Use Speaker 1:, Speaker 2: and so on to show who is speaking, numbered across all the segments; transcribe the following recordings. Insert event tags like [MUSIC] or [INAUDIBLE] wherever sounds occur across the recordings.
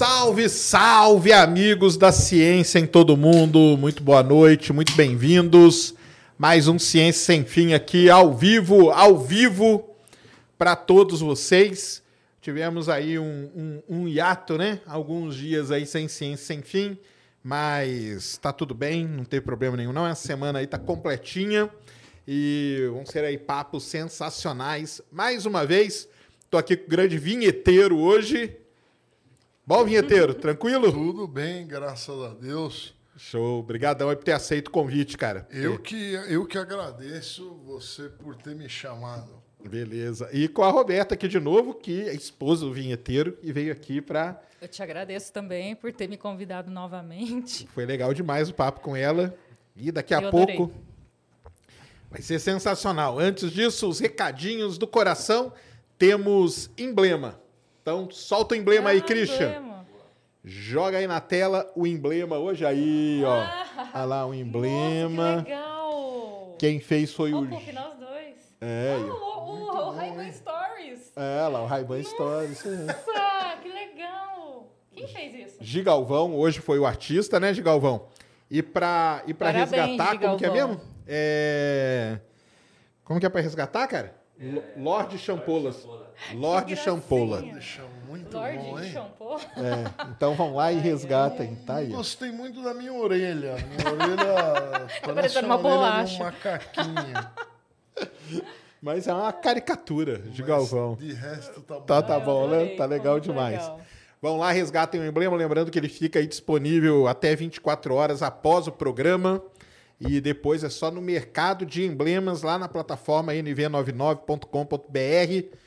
Speaker 1: Salve, salve, amigos da ciência em todo mundo. Muito boa noite, muito bem-vindos. Mais um Ciência Sem Fim aqui, ao vivo, ao vivo, para todos vocês. Tivemos aí um, um, um, hiato, né? Alguns dias aí sem Ciência Sem Fim, mas tá tudo bem, não tem problema nenhum não. Essa semana aí tá completinha e vão ser aí papos sensacionais. Mais uma vez, tô aqui com o grande vinheteiro hoje, Bom, vinheteiro, tranquilo?
Speaker 2: Tudo bem, graças a Deus.
Speaker 1: Show. Obrigadão aí por ter aceito o convite, cara.
Speaker 2: Eu que, eu que agradeço você por ter me chamado.
Speaker 1: Beleza. E com a Roberta aqui de novo, que é esposa do vinheteiro e veio aqui para.
Speaker 3: Eu te agradeço também por ter me convidado novamente.
Speaker 1: Foi legal demais o papo com ela. E daqui a pouco vai ser sensacional. Antes disso, os recadinhos do coração. Temos emblema. Então, solta o emblema ah, aí, Christian. Emblema. Joga aí na tela o emblema hoje. Aí, ó. Ah, Olha lá o emblema.
Speaker 3: Nossa, que legal.
Speaker 1: Quem fez foi
Speaker 3: oh,
Speaker 1: o.
Speaker 3: Pô, nós dois.
Speaker 1: É.
Speaker 3: Ah, o, o, o Ray-Ban Stories.
Speaker 1: É, lá, o Ray-Ban Stories.
Speaker 3: Nossa, que legal. Quem fez isso?
Speaker 1: Gigalvão, hoje foi o artista, né, Gigalvão? E pra, e pra Parabéns, resgatar, Gigalvão. como que é mesmo? É... Como que é pra resgatar, cara? É... Lorde Champolas. Lorde Champola.
Speaker 2: Muito Lorde bom, hein?
Speaker 1: É, então vão lá e [LAUGHS] resgatem, tá aí.
Speaker 2: Gostei muito da minha orelha. Minha orelha [LAUGHS]
Speaker 3: tá parecendo uma bolacha.
Speaker 2: Um macaquinho. [LAUGHS]
Speaker 1: Mas é uma caricatura de Mas Galvão.
Speaker 2: De resto tá bom.
Speaker 1: Tá, tá bom, né? Tá legal demais. Legal. Vão lá, resgatem o emblema. Lembrando que ele fica aí disponível até 24 horas após o programa. E depois é só no mercado de emblemas lá na plataforma nv99.com.br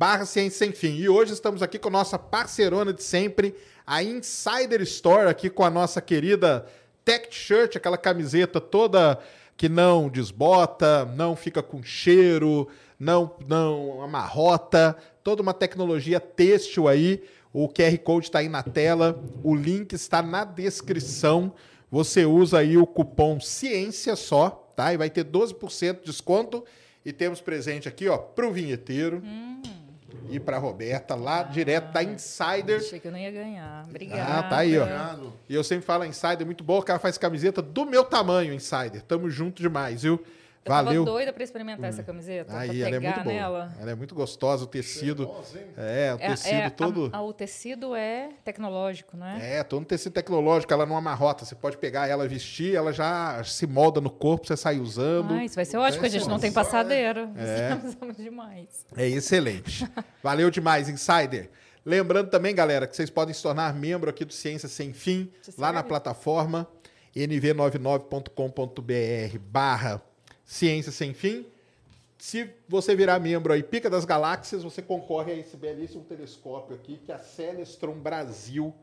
Speaker 1: barra Ciência Sem Fim. E hoje estamos aqui com nossa parceirona de sempre, a Insider Store, aqui com a nossa querida Tech Shirt, aquela camiseta toda que não desbota, não fica com cheiro, não, não amarrota, toda uma tecnologia têxtil aí. O QR Code está aí na tela, o link está na descrição. Você usa aí o cupom Ciência só, tá? E vai ter 12% de desconto. E temos presente aqui, ó, pro vinheteiro. Hum e para Roberta, lá ah, direto da Insider.
Speaker 3: Achei que eu não ia ganhar. Obrigada.
Speaker 1: Ah, tá aí, ó. E eu sempre falo Insider, muito bom, o cara faz camiseta do meu tamanho, Insider. Tamo junto demais, viu?
Speaker 3: Eu Valeu. tava doida para experimentar hum. essa camiseta.
Speaker 1: Aí, ela é muito boa. Nela. Ela é muito gostosa, o tecido. é, o é, tecido é, todo.
Speaker 3: A, a, o tecido é tecnológico, né?
Speaker 1: É, todo um tecido tecnológico, ela não amarrota. Você pode pegar ela, vestir, ela já se molda no corpo, você sai usando.
Speaker 3: Ah, isso vai ser ótimo, é, a gente não tem passadeira. É. Usamos [LAUGHS] demais.
Speaker 1: É excelente. Valeu demais, Insider. Lembrando também, galera, que vocês podem se tornar membro aqui do Ciência Sem Fim, lá na plataforma nv99.com.br barra Ciência Sem Fim. Se você virar membro aí, Pica das Galáxias, você concorre a esse belíssimo telescópio aqui que a Celestron Brasil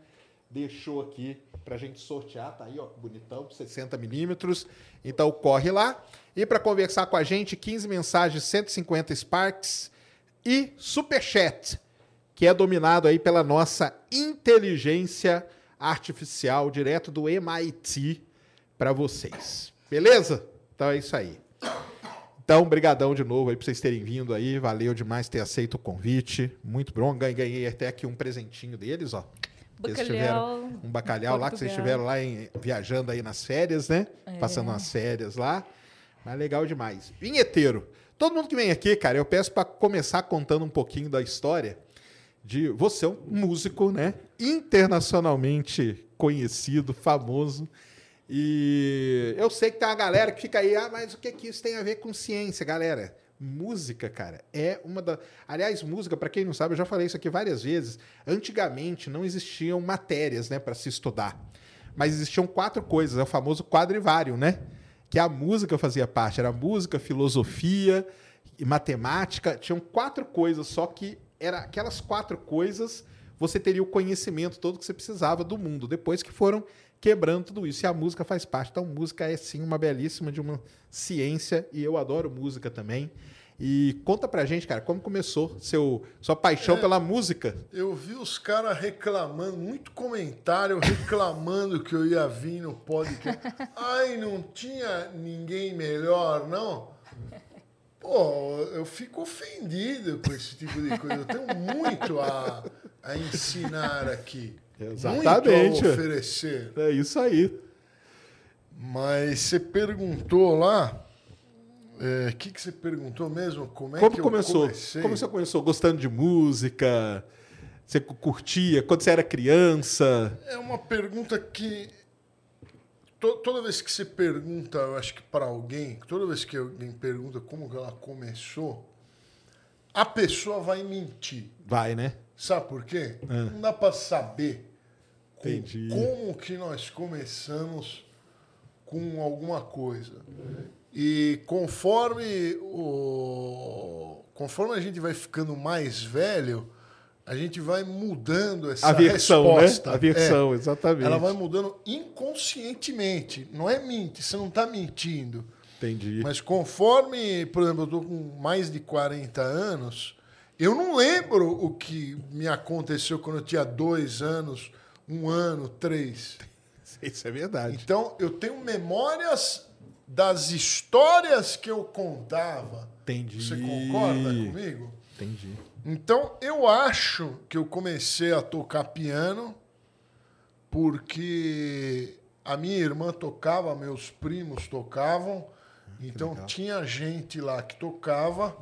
Speaker 1: deixou aqui para a gente sortear. Tá aí, ó, bonitão, 60 milímetros. Então corre lá. E para conversar com a gente, 15 mensagens, 150 Sparks e Superchat, que é dominado aí pela nossa inteligência artificial direto do MIT para vocês. Beleza? Então é isso aí. Então, brigadão de novo aí para vocês terem vindo aí. Valeu demais ter aceito o convite. Muito bom. Ganhei até aqui um presentinho deles, ó.
Speaker 3: Bacalhau.
Speaker 1: Um bacalhau lá que vocês estiveram lá em, viajando aí nas férias, né? É. Passando as férias lá. Mas legal demais. Vinheteiro. Todo mundo que vem aqui, cara, eu peço para começar contando um pouquinho da história de você é um músico, né? Internacionalmente conhecido, famoso. E eu sei que tem uma galera que fica aí, ah, mas o que, que isso tem a ver com ciência, galera? Música, cara, é uma da. Aliás, música, para quem não sabe, eu já falei isso aqui várias vezes. Antigamente não existiam matérias, né, para se estudar. Mas existiam quatro coisas, é o famoso quadrivário, né? Que a música fazia parte. Era música, filosofia e matemática. Tinham quatro coisas, só que era aquelas quatro coisas você teria o conhecimento todo que você precisava do mundo. Depois que foram quebrando tudo isso. E a música faz parte. Então, música é sim uma belíssima de uma ciência e eu adoro música também. E conta pra gente, cara, como começou seu, sua paixão é, pela música?
Speaker 2: Eu vi os caras reclamando, muito comentário reclamando que eu ia vir no podcast. Ai, não tinha ninguém melhor, não? Pô, eu fico ofendido com esse tipo de coisa. Eu tenho muito a, a ensinar aqui.
Speaker 1: Exatamente.
Speaker 2: muito a oferecer.
Speaker 1: É isso aí.
Speaker 2: Mas você perguntou lá. O que, que você perguntou mesmo? Como é
Speaker 1: Como
Speaker 2: que
Speaker 1: começou?
Speaker 2: comecei?
Speaker 1: Como você começou? Gostando de música? Você cu- curtia? Quando você era criança?
Speaker 2: É uma pergunta que to- toda vez que você pergunta, eu acho que para alguém, toda vez que alguém pergunta como que ela começou, a pessoa vai mentir.
Speaker 1: Vai, né?
Speaker 2: Sabe por quê?
Speaker 1: É.
Speaker 2: Não dá para saber
Speaker 1: Entendi.
Speaker 2: como que nós começamos com alguma coisa. E conforme o conforme a gente vai ficando mais velho, a gente vai mudando essa
Speaker 1: A versão,
Speaker 2: resposta.
Speaker 1: né? A versão,
Speaker 2: É.
Speaker 1: exatamente.
Speaker 2: Ela vai mudando inconscientemente. Não é mente, você não está mentindo.
Speaker 1: Entendi.
Speaker 2: Mas conforme, por exemplo, eu tô com mais de 40 anos, eu não lembro o que me aconteceu quando eu tinha dois anos, um ano, três. [LAUGHS]
Speaker 1: Isso é verdade.
Speaker 2: Então, eu tenho memórias das histórias que eu contava.
Speaker 1: Entendi.
Speaker 2: Você concorda comigo?
Speaker 1: Entendi.
Speaker 2: Então, eu acho que eu comecei a tocar piano porque a minha irmã tocava, meus primos tocavam, então
Speaker 1: legal.
Speaker 2: tinha gente lá que tocava,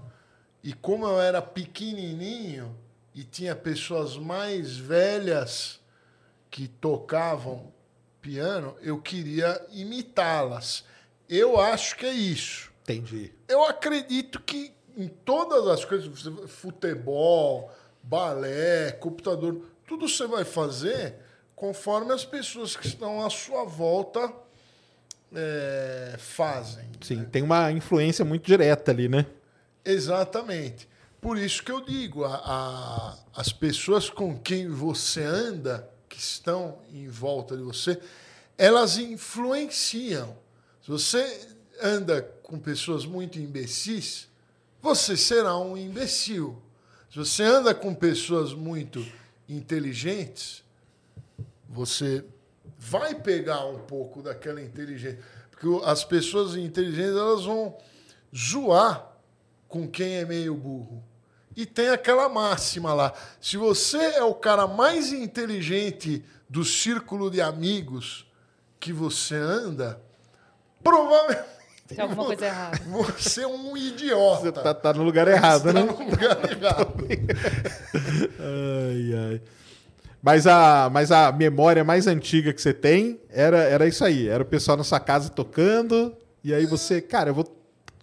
Speaker 2: e como eu era pequenininho e tinha pessoas mais velhas que tocavam piano, eu queria imitá-las. Eu acho que é isso
Speaker 1: Entendi.
Speaker 2: eu acredito que em todas as coisas, futebol, balé, computador, tudo você vai fazer conforme as pessoas que estão à sua volta é, fazem.
Speaker 1: Sim, tem uma influência muito direta ali, né?
Speaker 2: Exatamente. Por isso que eu digo, a, a- as pessoas com quem você anda, que estão em volta de você, elas influenciam. Se você anda com pessoas muito imbecis, você será um imbecil. Se você anda com pessoas muito inteligentes, você vai pegar um pouco daquela inteligência. Porque as pessoas inteligentes elas vão zoar com quem é meio burro. E tem aquela máxima lá: se você é o cara mais inteligente do círculo de amigos que você anda, provavelmente
Speaker 3: Tem alguma coisa errada. [LAUGHS]
Speaker 2: você é um idiota.
Speaker 1: Você tá, tá no lugar errado,
Speaker 2: Você
Speaker 1: né?
Speaker 2: tá no lugar [LAUGHS] errado.
Speaker 1: Ai, ai. Mas a, mas a memória mais antiga que você tem era, era isso aí. Era o pessoal na sua casa tocando. E aí você, cara, eu vou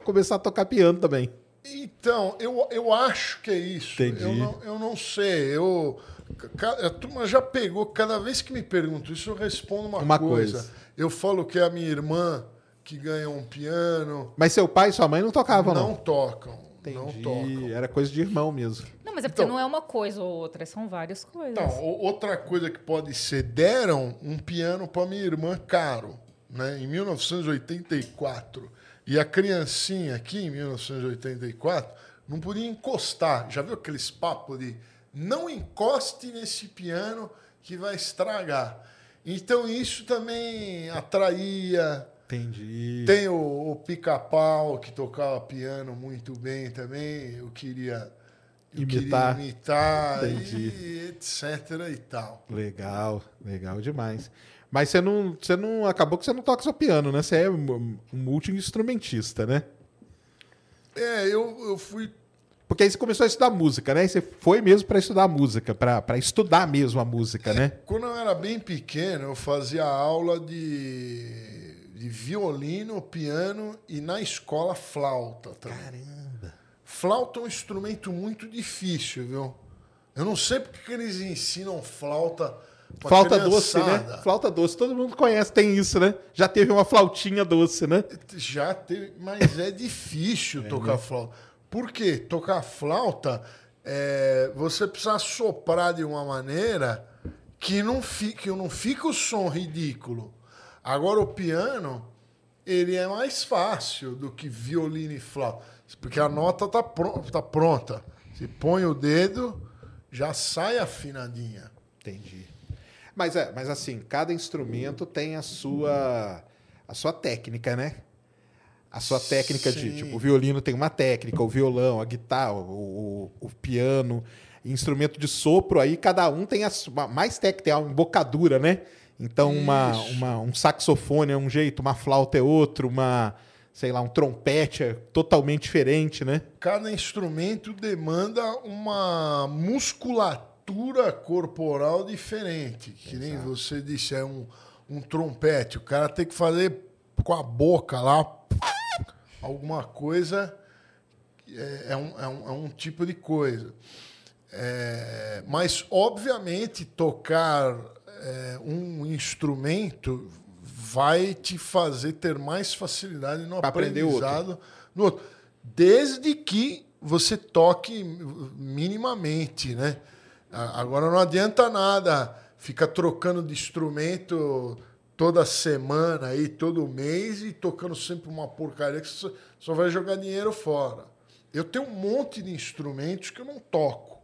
Speaker 1: começar a tocar piano também.
Speaker 2: Então, eu, eu acho que é isso.
Speaker 1: Entendi.
Speaker 2: Eu não, eu não sei. Eu, a turma já pegou. Cada vez que me perguntam isso, eu respondo uma,
Speaker 1: Uma
Speaker 2: coisa.
Speaker 1: coisa.
Speaker 2: Eu falo que é a minha irmã que ganhou um piano.
Speaker 1: Mas seu pai e sua mãe não tocavam, não?
Speaker 2: não tocam. Não
Speaker 1: Entendi.
Speaker 2: tocam.
Speaker 1: Era coisa de irmão mesmo.
Speaker 3: Não, mas é porque
Speaker 2: Então-
Speaker 3: não é uma coisa ou outra, são várias coisas.
Speaker 2: Então, outra coisa que pode ser, deram um piano para minha irmã caro, né, em 1984. E a criancinha aqui, em 1984, não podia encostar. Já viu aqueles papos de não encoste nesse piano que vai estragar? Então, isso também atraía.
Speaker 1: Entendi.
Speaker 2: Tem o, o pica-pau que tocava piano muito bem também. Eu queria, eu
Speaker 1: Imitar.
Speaker 2: imitar
Speaker 1: Entendi.
Speaker 2: e etc e tal.
Speaker 1: Legal, legal demais. Mas você não, você não. Acabou que você não toca só piano, né? Você é um um multi-instrumentista, né?
Speaker 2: É, eu, eu fui.
Speaker 1: Porque aí você começou a estudar música, né? E você foi mesmo para estudar música, para estudar mesmo a música, né?
Speaker 2: Quando eu era bem pequeno, eu fazia aula de, de violino, piano e na escola flauta também.
Speaker 1: Caramba.
Speaker 2: Flauta é um instrumento muito difícil, viu? Eu não sei porque que eles ensinam flauta.
Speaker 1: Flauta doce, né?
Speaker 2: criançada.
Speaker 1: Flauta doce, todo mundo conhece, tem isso, né? Já teve uma flautinha doce, né?
Speaker 2: Já teve, mas é difícil tocar flauta. Por quê? Tocar flauta, é, você precisa soprar de uma maneira que não fique, que não fica o som ridículo. Agora o piano, ele é mais fácil do que violino e flauta, porque a nota tá, pro, tá pronta. Você põe o dedo, já sai afinadinha.
Speaker 1: Entendi. Mas, é, mas assim, cada instrumento tem a sua, a sua técnica, né? A sua técnica de,
Speaker 2: Sim.
Speaker 1: tipo, o violino tem uma técnica, o violão, a guitarra, o, o, o piano. instrumento de sopro aí, cada um tem a mais técnica, tem a embocadura, né? Então, uma, uma, um saxofone é um jeito, uma flauta é outro, uma, sei lá, um trompete é totalmente diferente, né?
Speaker 2: Cada instrumento demanda uma musculatura corporal diferente. Que nem você disse, é um, um trompete. O cara tem que fazer com a boca lá alguma coisa. É, é, um, é, um, é um tipo de coisa. É, mas, obviamente, tocar é, um instrumento vai te fazer ter mais facilidade no pra aprendizado no outro. Desde que você toque minimamente, né? Agora não adianta nada ficar trocando de instrumento toda semana aí, todo mês e tocando sempre uma porcaria que você só vai jogar dinheiro fora. Eu tenho um monte de instrumentos que eu não toco,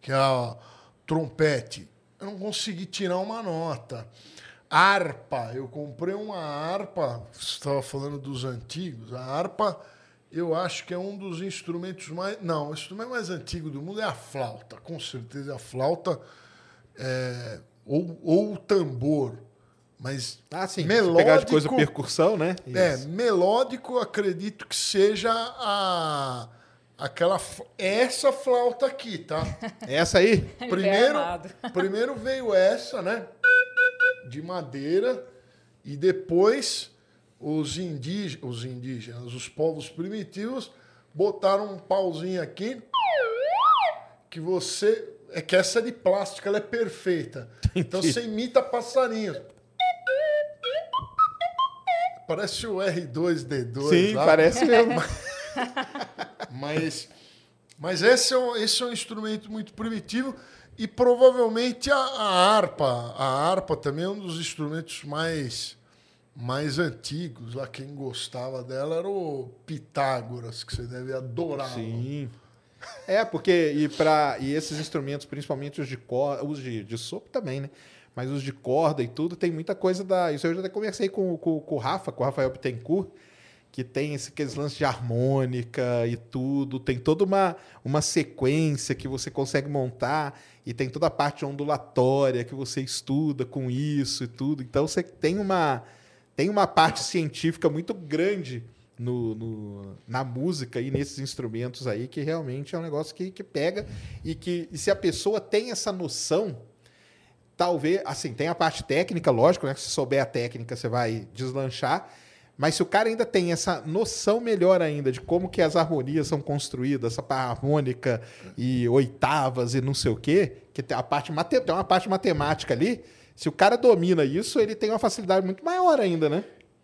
Speaker 2: que é a trompete. Eu não consegui tirar uma nota. Harpa, eu comprei uma harpa, você estava falando dos antigos, a harpa eu acho que é um dos instrumentos mais. Não, o instrumento mais antigo do mundo é a flauta, com certeza a flauta é, ou, ou o tambor. Mas
Speaker 1: ah, sim. melódico. Pegar de coisa percussão, né?
Speaker 2: É, Isso. É, melódico, acredito que seja a aquela essa flauta aqui, tá?
Speaker 1: Essa aí? [LAUGHS]
Speaker 2: Primeiro, [LAUGHS] primeiro veio essa, né? de madeira e depois os indígenas, os indígenas, os povos primitivos botaram um pauzinho aqui que você é que essa é de plástico, ela é perfeita. Então você imita passarinhos. Parece o R2D2.
Speaker 1: Sim, lá. parece mesmo. [LAUGHS]
Speaker 2: mas mas esse é, um, esse é um instrumento muito primitivo e provavelmente a, a, harpa. A harpa também é um dos instrumentos mais, mais antigos. Lá quem gostava dela era o Pitágoras, que você deve adorar.
Speaker 1: Sim. É, porque e, pra, e esses instrumentos, principalmente os de corda, os de, de sopro também, né? Mas os de corda e tudo, tem muita coisa da. Isso eu já até conversei com, com, com o Rafa, com o Rafael Bittencourt, que tem esse, aqueles lances de harmônica e tudo, tem toda uma, uma sequência que você consegue montar e tem toda a parte ondulatória que você estuda com isso e tudo. Então você tem uma, tem uma parte [LAUGHS] científica muito grande no, no, na música e nesses instrumentos aí que realmente é um negócio que, que pega e que e se a pessoa tem essa noção talvez assim tem a parte técnica lógico né se souber a técnica você vai deslanchar mas se o cara ainda tem essa noção melhor ainda de como que as harmonias são construídas, essa harmônica e oitavas e não sei o quê, que tem a parte tem uma parte matemática ali, se o cara domina isso, ele tem uma facilidade muito maior ainda, né?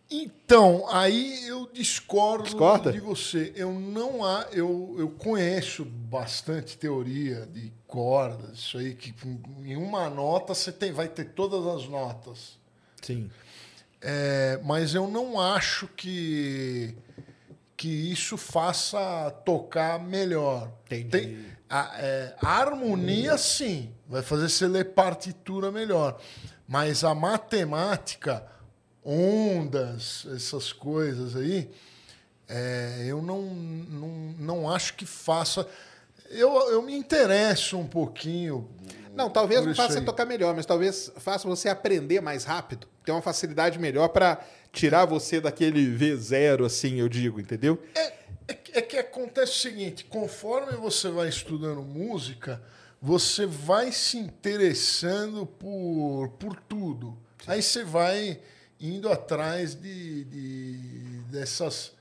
Speaker 2: Então, aí eu discordo Discorda? de você. Eu não há, eu, eu conheço bastante teoria de cordas, isso aí que em uma nota você tem, vai ter todas as notas.
Speaker 1: Sim.
Speaker 2: É, mas eu não acho que, que isso faça tocar melhor.
Speaker 1: Entendi. Tem,
Speaker 2: a, é, a harmonia, sim, vai fazer você ler partitura melhor. Mas a matemática, ondas, essas coisas aí, é, eu não, não, não acho que faça. Eu, eu me interesso um pouquinho.
Speaker 1: Não, talvez não faça você tocar melhor, mas talvez faça você aprender mais rápido ter uma facilidade melhor para tirar você daquele V0, assim, eu digo, entendeu?
Speaker 2: É, é, é, que acontece o seguinte: conforme você vai estudando música, você vai se interessando por, por tudo. Sim. Aí você vai indo atrás de, de, dessas,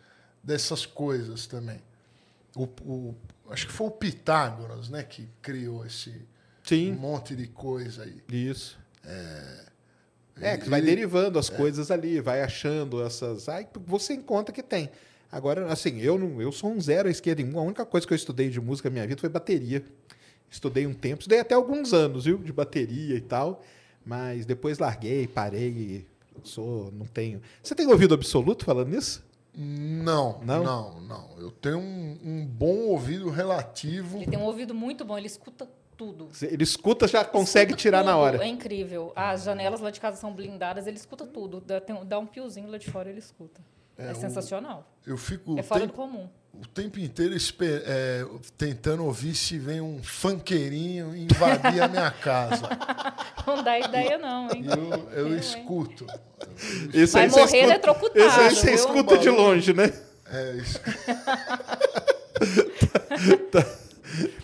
Speaker 2: dessas coisas também. O, o, acho que foi o Pitágoras né, que criou esse
Speaker 1: Sim.
Speaker 2: monte de coisa aí.
Speaker 1: Isso.
Speaker 2: É,
Speaker 1: é, que vai derivando as é. coisas ali, vai achando essas. Aí você encontra que tem. Agora, assim, eu não, eu sou um zero à esquerda em A única coisa que eu estudei de música na minha vida foi bateria. Estudei um tempo, estudei até alguns anos, viu? De bateria e tal. Mas depois larguei, parei. Sou, não tenho. Você tem ouvido absoluto falando nisso?
Speaker 2: Não, não, não, não. Eu tenho um, um bom ouvido relativo.
Speaker 3: Ele tem um ouvido muito bom, ele escuta tudo.
Speaker 1: Ele escuta, já consegue escuta tirar
Speaker 3: tudo.
Speaker 1: na hora.
Speaker 3: É incrível. As janelas lá de casa são blindadas, ele escuta tudo. Dá, tem, dá um piozinho lá de fora, ele escuta. É, sensacional.
Speaker 2: Eu fico
Speaker 3: É
Speaker 2: o
Speaker 3: fora do
Speaker 2: tempo,
Speaker 3: comum.
Speaker 2: o tempo inteiro é, tentando ouvir se vem um funkeirinho invadir a minha casa. [LAUGHS]
Speaker 3: Não dá ideia, não, hein?
Speaker 2: Eu, eu escuto.
Speaker 1: Esse
Speaker 3: Vai morrer
Speaker 1: escuta-
Speaker 3: eletrocutado,
Speaker 1: Esse aí você
Speaker 3: viu?
Speaker 1: escuta de longe, né?
Speaker 2: É isso. [LAUGHS]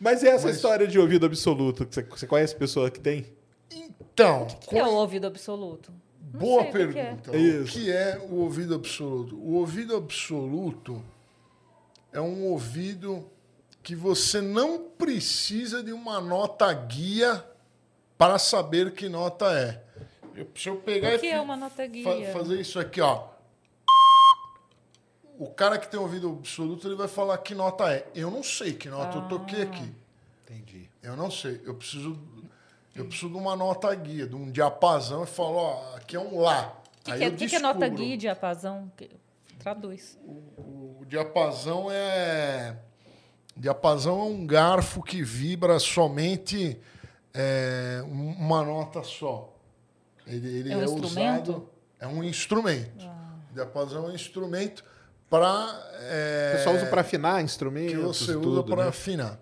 Speaker 1: Mas e essa
Speaker 2: Mas-
Speaker 1: história de ouvido absoluto? que Você, conhece pessoa que tem?
Speaker 2: Então,
Speaker 3: O que é o ouvido absoluto?
Speaker 2: Boa
Speaker 3: sei o que que é.
Speaker 2: pergunta. O
Speaker 1: Isso.
Speaker 2: que é o ouvido absoluto? O ouvido absoluto é um ouvido que você não precisa de uma nota guia para saber que nota é. Eu, se eu pegar
Speaker 3: O
Speaker 2: e
Speaker 3: que é uma nota
Speaker 2: fa-
Speaker 3: guia?
Speaker 2: fazer isso aqui, ó. O cara que tem ouvido absoluto, ele vai falar que nota é. Eu não sei que nota eu
Speaker 3: Ah.
Speaker 2: toquei aqui.
Speaker 1: Entendi.
Speaker 2: Eu não sei. Eu preciso, eu preciso de uma nota guia, de um diapasão e falo, ó, aqui é um lá.
Speaker 3: O que,
Speaker 2: Aí
Speaker 3: que é,
Speaker 2: eu
Speaker 3: que que é nota guia e diapasão? Traduz.
Speaker 2: O diapasão é. Diapasão é um garfo que vibra somente é, um- uma nota só. Ele, ele
Speaker 3: É um
Speaker 2: é,
Speaker 3: instrumento?
Speaker 2: usado. É um instrumento.
Speaker 3: Ah.
Speaker 2: Diapasão é um instrumento para.
Speaker 1: O pessoal usa para afinar instrumentos.
Speaker 2: É, que você usa
Speaker 1: tudo,
Speaker 2: para
Speaker 1: né?
Speaker 2: afinar.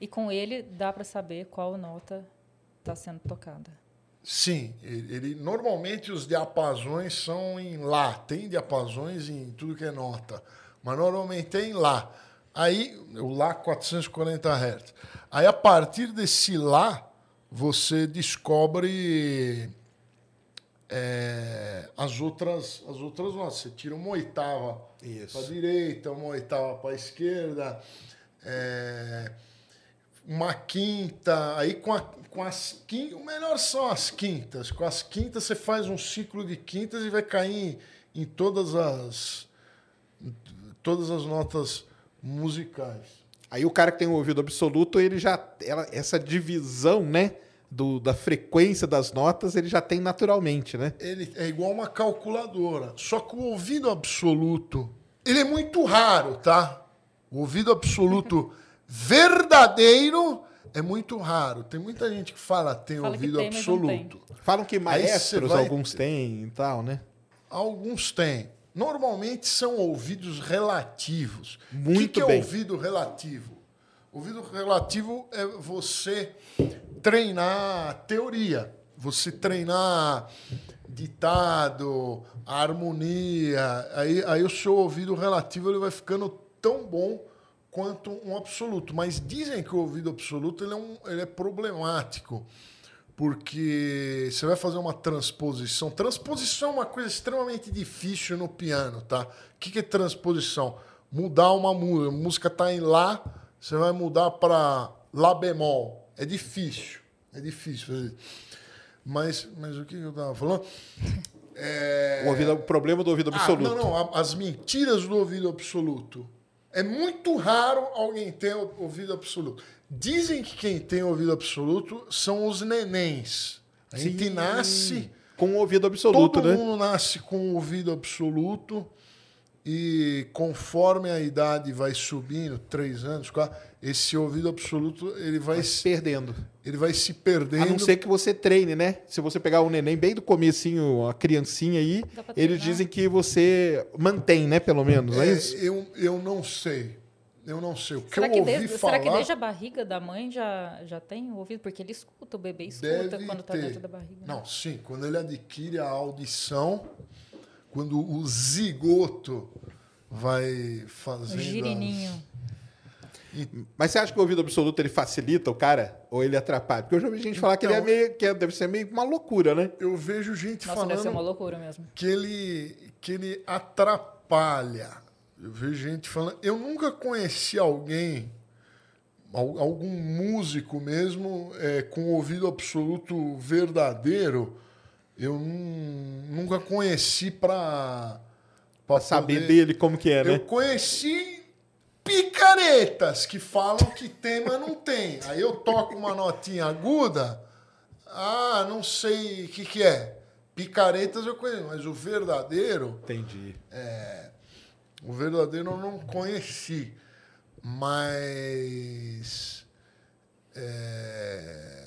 Speaker 3: E com ele dá para saber qual nota está sendo tocada.
Speaker 2: Sim, ele, ele- normalmente os diapasões são em Lá. Tem diapasões em tudo que é nota, mas normalmente é em Lá. Aí, o Lá 440 Hz. Aí, a partir desse Lá, você descobre é, as, outras, as outras notas. Você tira uma oitava para a direita, uma oitava para a esquerda. é, uma quinta, aí com, a, com as quintas, o melhor são as quintas. Com as quintas você faz um ciclo de quintas e vai cair em, em todas as todas as notas musicais.
Speaker 1: Aí o cara que tem o ouvido absoluto, ele já. ela- essa divisão, né? Do, da frequência das notas, ele já tem naturalmente, né?
Speaker 2: Ele é igual uma calculadora, só que o ouvido absoluto, ele é muito raro, tá? O ouvido absoluto [LAUGHS] verdadeiro é muito raro. Tem muita gente que fala tem
Speaker 3: Fala que
Speaker 2: ouvido
Speaker 3: tem, mas não
Speaker 2: absoluto.
Speaker 1: Falam que maestros
Speaker 2: vai-
Speaker 1: alguns têm e tal, né?
Speaker 2: Alguns têm. Normalmente são ouvidos relativos. o que,
Speaker 1: Muito
Speaker 2: que é
Speaker 1: bem.
Speaker 2: ouvido relativo? Ouvido relativo é você treinar teoria, você treinar ditado, harmonia. Aí, aí o seu ouvido relativo ele vai ficando tão bom quanto um absoluto. Mas dizem que o ouvido absoluto ele é, um, ele é problemático porque você vai fazer uma transposição. Transposição é uma coisa extremamente difícil no piano, tá? O que é transposição? Mudar uma música. A música está em Lá, você vai mudar para Lá bemol. É difícil. É difícil fazer. Mas, mas o que eu estava falando? [LAUGHS] É...
Speaker 1: O, ouvido, o problema do ouvido
Speaker 2: Ah,
Speaker 1: absoluto.
Speaker 2: não, não. a- As mentiras do ouvido absoluto. É muito raro alguém ter o- ouvido absoluto. Dizem que quem tem ouvido absoluto são os nenéns. A gente
Speaker 1: Sim.
Speaker 2: nasce,
Speaker 1: Com o ouvido absoluto,
Speaker 2: todo
Speaker 1: né?
Speaker 2: mundo nasce com o ouvido absoluto e conforme a idade vai subindo, três anos, quatro, esse ouvido absoluto ele vai,
Speaker 1: Vai se
Speaker 2: se-
Speaker 1: perdendo.
Speaker 2: ele vai se perdendo.
Speaker 1: A não ser que você treine, né? Se você pegar o neném bem do comecinho, a criancinha aí, eles dizem que você mantém, né? Pelo menos, não é
Speaker 2: É,
Speaker 1: isso?
Speaker 2: eu, eu não sei. Eu não sei. O que
Speaker 3: Será
Speaker 2: eu
Speaker 3: que,
Speaker 2: ouvi
Speaker 3: desde,
Speaker 2: falar...
Speaker 3: será que desde a barriga da mãe já, já tem ouvido? Porque ele escuta, o bebê escuta
Speaker 2: Deve
Speaker 3: quando está dentro da barriga. né?
Speaker 2: Não, sim, quando ele adquire a audição, quando o zigoto vai
Speaker 3: O
Speaker 2: fazendo.
Speaker 3: girininho.
Speaker 1: Mas você acha que o ouvido absoluto ele facilita o cara ou ele atrapalha? Porque eu já ouvi gente falar que ele é
Speaker 2: Então-
Speaker 1: meio, que é- deve ser meio uma loucura, né?
Speaker 2: Eu vejo gente
Speaker 3: Nossa, deve ser uma
Speaker 2: falando
Speaker 3: loucura mesmo.
Speaker 2: que ele, que ele atrapalha. Eu vejo gente falando. Eu nunca conheci alguém, al- algum músico mesmo, é, com ouvido absoluto verdadeiro. Eu nun- nunca conheci para
Speaker 1: Saber dele como que é,
Speaker 2: Eu
Speaker 1: né?
Speaker 2: conheci picaretas que falam que tem, mas não tem. Aí eu toco uma notinha aguda, ah, não sei o que, que é. Picaretas eu conheço, mas o verdadeiro,
Speaker 1: Entendi.
Speaker 2: o verdadeiro eu não conheci. Mas. é,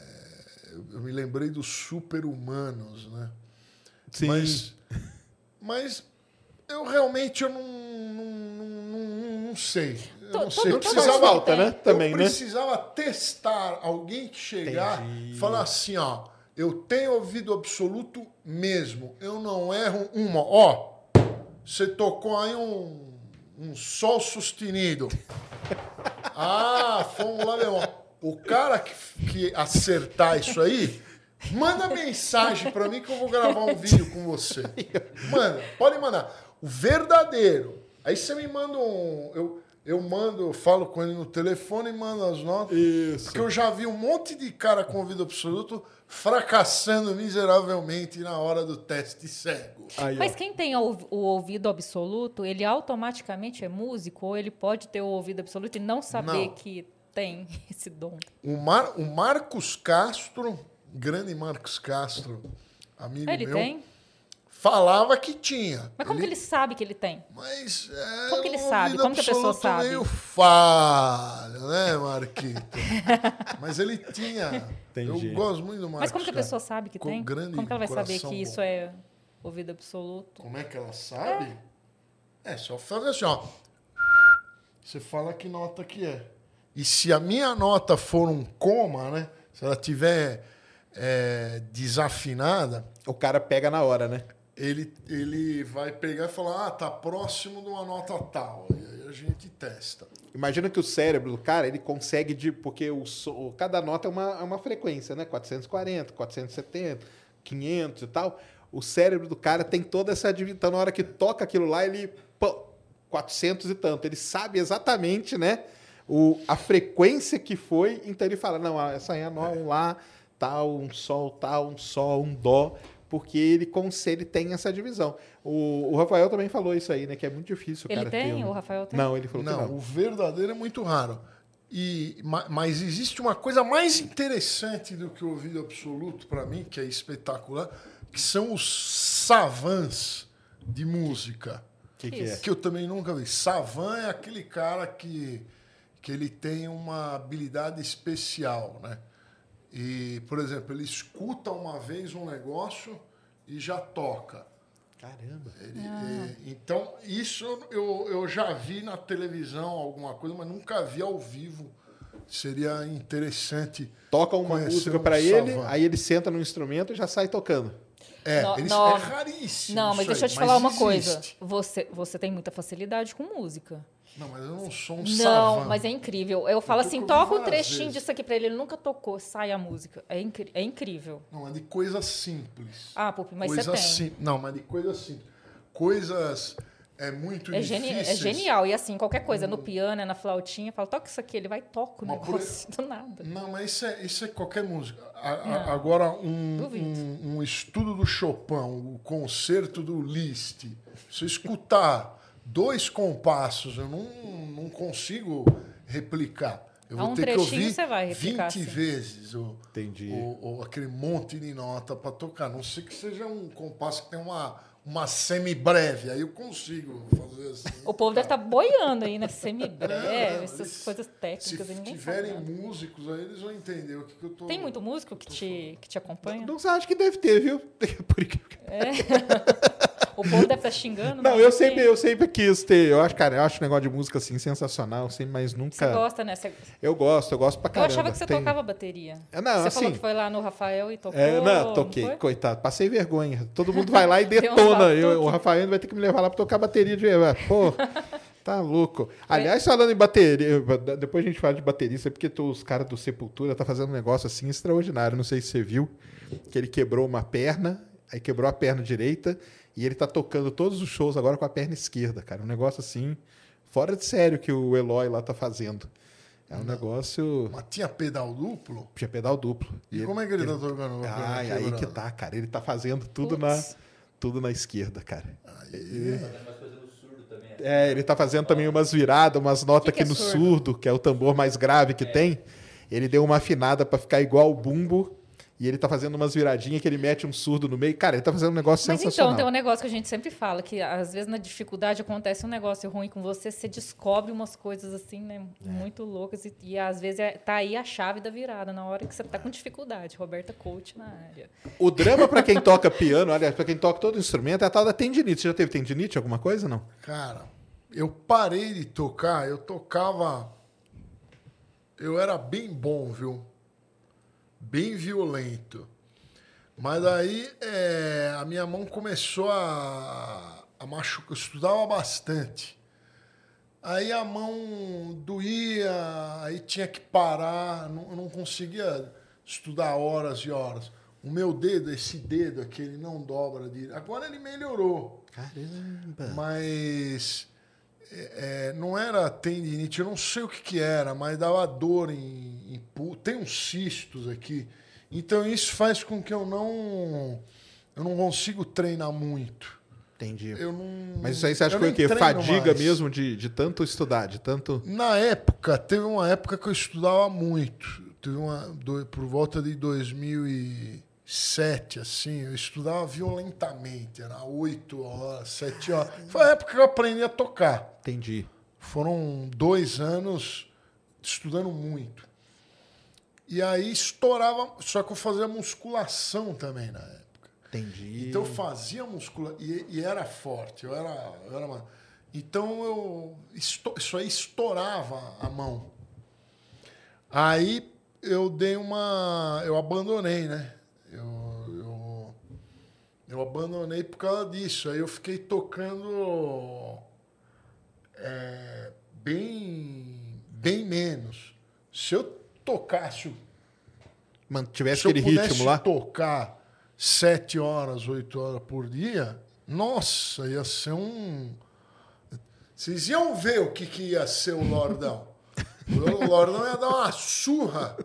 Speaker 2: eu me lembrei dos super-humanos, né?
Speaker 1: Sim.
Speaker 2: Mas, mas Eu realmente eu não, não, não, não- não sei. Eu
Speaker 3: To-
Speaker 2: não sei. Eu precisava,
Speaker 3: tem.
Speaker 1: né? Também,
Speaker 2: eu
Speaker 1: né?
Speaker 2: precisava testar alguém que chegar e falar assim, ó, eu tenho ouvido absoluto mesmo. Eu não erro uma. Ó, você tocou aí um, um sol sustenido. [LAUGHS] Ah, fomos lá, meu irmão. O cara que, que acertar isso aí, manda mensagem pra mim que eu vou gravar um vídeo com você. Manda, pode mandar. O verdadeiro. Aí você me manda um. Eu, eu mando, eu falo com ele no telefone e mando as notas.
Speaker 1: Isso.
Speaker 2: Porque eu já vi um monte de cara com ouvido absoluto fracassando miseravelmente na hora do teste cego.
Speaker 1: Aí.
Speaker 3: Mas quem tem o, o ouvido absoluto, ele automaticamente é músico ou ele pode ter o ouvido absoluto e não saber
Speaker 2: Não.
Speaker 3: que tem [LAUGHS] esse dom?
Speaker 2: O, Mar, o Marcos Castro, grande Marcos Castro, amigo
Speaker 3: Ele
Speaker 2: meu,
Speaker 3: tem?
Speaker 2: falava que tinha.
Speaker 3: Mas como que ele sabe que ele tem?
Speaker 2: Mas é
Speaker 3: Como que ele sabe? Como que a pessoa sabe?
Speaker 2: meio falho, né, Marquito? [LAUGHS] Mas ele tinha.
Speaker 1: Entendi.
Speaker 2: Eu gosto muito do Marcos
Speaker 3: Mas como que a pessoa sabe que
Speaker 2: Com
Speaker 3: tem?
Speaker 2: grande
Speaker 3: Como que ela vai saber que
Speaker 2: bom.
Speaker 3: isso é ouvido absoluto?
Speaker 2: Como é que ela sabe? É, só fazer assim, ó. Você fala que nota que é. E se a minha nota for um coma, né? Se ela tiver é, desafinada,
Speaker 1: O cara pega na hora, né?
Speaker 2: ele, ele vai pegar e falar, ah, tá próximo de uma nota tal. E aí a gente testa.
Speaker 1: Imagina que o cérebro do cara, ele consegue de. Porque o, so- cada nota é uma, é uma frequência, né? 440, 470, 500 e tal. O cérebro do cara tem toda essa. Então, na hora que toca aquilo lá, ele. Pô, 400 e tanto. Ele sabe exatamente, né? O, a frequência que foi. Então, ele fala: não, essa aí é nó, um lá, tal, um sol, tal, um sol, um dó. Porque ele, consegue, ele tem essa divisão. O, o Rafael também falou isso aí, né? Que é muito difícil o
Speaker 3: Ele
Speaker 1: cara
Speaker 3: tem?
Speaker 1: ter um-
Speaker 3: O Rafael tem?
Speaker 1: Não, ele falou
Speaker 2: Não,
Speaker 1: que não.
Speaker 2: o verdadeiro é muito raro. E, ma- mas existe uma coisa mais interessante do que o ouvido absoluto para mim, que é espetacular, que são os savants de música.
Speaker 1: O que, que é?
Speaker 3: Isso.
Speaker 2: Que eu também nunca vi. Savan é aquele cara que, que ele tem uma habilidade especial, né? E, por exemplo, ele escuta uma vez um negócio e já toca.
Speaker 1: Caramba.
Speaker 2: Ele- é, então, isso eu, eu já vi na televisão alguma coisa, mas nunca vi ao vivo. Seria interessante.
Speaker 1: Toca uma música pra ele, aí ele senta no instrumento e já sai tocando.
Speaker 2: É,
Speaker 3: No-
Speaker 2: eles-
Speaker 3: no-
Speaker 2: é raríssimo.
Speaker 3: Não, mas
Speaker 2: isso
Speaker 3: deixa eu
Speaker 2: aí,
Speaker 3: te falar uma
Speaker 2: existe.
Speaker 3: coisa. Você, você tem muita facilidade com música.
Speaker 2: Não, mas eu não sou um
Speaker 3: Não,
Speaker 2: savant.
Speaker 3: mas é incrível. Eu falo
Speaker 2: tô
Speaker 3: assim, toca um trechinho
Speaker 2: vezes.
Speaker 3: disso aqui pra ele. Ele nunca tocou, sai a música. É, é incrível.
Speaker 2: Não, é de coisas simples.
Speaker 3: Ah, Pupi, mas
Speaker 2: coisas
Speaker 3: você tem.
Speaker 2: sim- Não, mas de coisas simples. Coisas é muito
Speaker 3: É, geni é genial. E assim, qualquer coisa, no piano, é na flautinha, fala, toca isso aqui, ele vai toca o
Speaker 2: Mas por-
Speaker 3: negócio [LAUGHS] do nada.
Speaker 2: Não, mas isso é, isso é qualquer música. A- a- agora, um, um, um estudo do Chopin, o concerto do Liszt. Se eu escutar dois compassos, eu não, não consigo replicar. Eu vou
Speaker 3: um
Speaker 2: ter que
Speaker 3: trechinho
Speaker 2: ouvir
Speaker 3: você vai replicar,
Speaker 2: 20
Speaker 3: sim.
Speaker 2: vezes o,
Speaker 1: Entendi.
Speaker 2: o- o- aquele monte de nota para tocar. A Não sei que seja um compasso que tem uma, uma semi-breve. Aí eu consigo fazer assim.
Speaker 3: O povo deve estar boiando aí, né?
Speaker 2: Não,
Speaker 3: Semibreve,
Speaker 2: não,
Speaker 3: essas
Speaker 2: eles-
Speaker 3: coisas
Speaker 2: Se
Speaker 3: técnicas, e ninguém
Speaker 2: tiverem
Speaker 3: sabe. nada.
Speaker 2: músicos, aí eles vão entender o que, que eu tô.
Speaker 3: Tem muito músico que te, que te acompanha?
Speaker 1: Não você acha que deve ter, viu? [LAUGHS] Por que- [LAUGHS]
Speaker 3: O povo deve estar xingando.
Speaker 1: Não, eu
Speaker 3: assim,
Speaker 1: sempre, eu sempre quis ter. Eu acho, cara, eu acho o negócio de música assim sensacional, sempre, mas
Speaker 3: Você
Speaker 1: nunca.
Speaker 3: gosta, né? Você-
Speaker 1: Eu gosto, eu gosto pra
Speaker 3: Eu
Speaker 1: caramba.
Speaker 3: achava que você
Speaker 1: Tem-
Speaker 3: tocava bateria.
Speaker 1: É, não,
Speaker 3: você
Speaker 1: assim.
Speaker 3: falou que foi lá no Rafael e tocou.
Speaker 1: É, não, toquei,
Speaker 3: foi?
Speaker 1: coitado, passei vergonha. Todo mundo vai lá e [LAUGHS] detona. Eu, o Rafael vai ter que me levar lá pra tocar bateria de Pô, [LAUGHS] tá louco. Aliás, falando em bateria, depois a gente fala de baterista, porque tu- os caras do Sepultura tá fazendo um negócio assim extraordinário. Não sei se você viu, que ele quebrou uma perna, aí quebrou a perna direita, e ele tá tocando todos os shows agora com a perna esquerda, cara. Um negócio assim, fora de sério que o Eloy lá tá fazendo. É um negócio.
Speaker 2: Mas tinha pedal duplo?
Speaker 1: Tinha pedal duplo.
Speaker 2: E, como é que ele, tá tocando? com a perna
Speaker 1: Ai, aí que
Speaker 2: quebrada?
Speaker 1: tá, cara. Ele tá fazendo tudo na, tudo na esquerda, cara.
Speaker 2: Aí,
Speaker 4: Fazendo umas coisas no surdo também. né?
Speaker 1: É, ele tá fazendo também umas viradas, umas notas
Speaker 3: que
Speaker 1: aqui
Speaker 3: é
Speaker 1: no
Speaker 3: surdo?
Speaker 1: surdo, que é o tambor mais grave que tem. Ele deu uma afinada pra ficar igual o bumbo E ele tá fazendo umas viradinhas que ele mete um surdo no meio. Cara, ele tá fazendo um negócio
Speaker 3: Mas
Speaker 1: sensacional.
Speaker 3: então, tem um negócio que a gente sempre fala, que às vezes na dificuldade acontece um negócio ruim com você, você descobre umas coisas assim, né,
Speaker 1: É.
Speaker 3: muito loucas. E, e às vezes é, tá aí a chave da virada, na hora que você tá com dificuldade. Roberta Coach na área.
Speaker 1: O drama pra quem toca piano, aliás, pra quem toca todo instrumento, é a tal da tendinite. Você já teve tendinite, alguma coisa, não?
Speaker 2: Cara, eu parei de tocar, eu tocava. Eu era bem bom, viu? Bem violento. Mas aí é, a minha mão começou a, a machucar. Eu estudava bastante. Aí a mão doía, aí tinha que parar, não, eu não conseguia estudar horas e horas. O meu dedo, esse dedo aqui, ele não dobra direito. Agora ele melhorou.
Speaker 1: Caramba.
Speaker 2: Mas é, é, não era tendinite, eu não sei o que, que era, mas dava dor em, em Tem uns cistos aqui. Então isso faz com que eu não eu não consigo treinar muito.
Speaker 1: Entendi.
Speaker 2: Eu não.
Speaker 1: Mas isso aí você acha que foi o quê? Fadiga
Speaker 2: mais.
Speaker 1: mesmo de, de tanto estudar, de tanto.
Speaker 2: Na época, teve uma época que eu estudava muito. Teve uma, do- por volta de 2007, assim, eu estudava violentamente. Era 8 horas, 7 horas. Foi a época que eu aprendi a tocar.
Speaker 1: Entendi.
Speaker 2: Foram dois anos estudando muito. E aí estourava, só que eu fazia musculação também na época.
Speaker 1: Entendi.
Speaker 2: Então eu fazia musculação e, e era forte. Eu era, eu era uma- Então eu isso aí estourava a mão. Aí eu dei uma, eu abandonei, né? Eu, eu, eu abandonei por causa disso. Aí eu fiquei tocando é, bem, bem menos. Se eu tocasse
Speaker 1: Mantivesse
Speaker 2: se eu
Speaker 1: aquele
Speaker 2: pudesse
Speaker 1: ritmo lá.
Speaker 2: tocar sete horas, oito horas por dia, nossa, ia ser um. Vocês iam ver o que, que ia ser o Lordão. O Lordão ia dar uma surra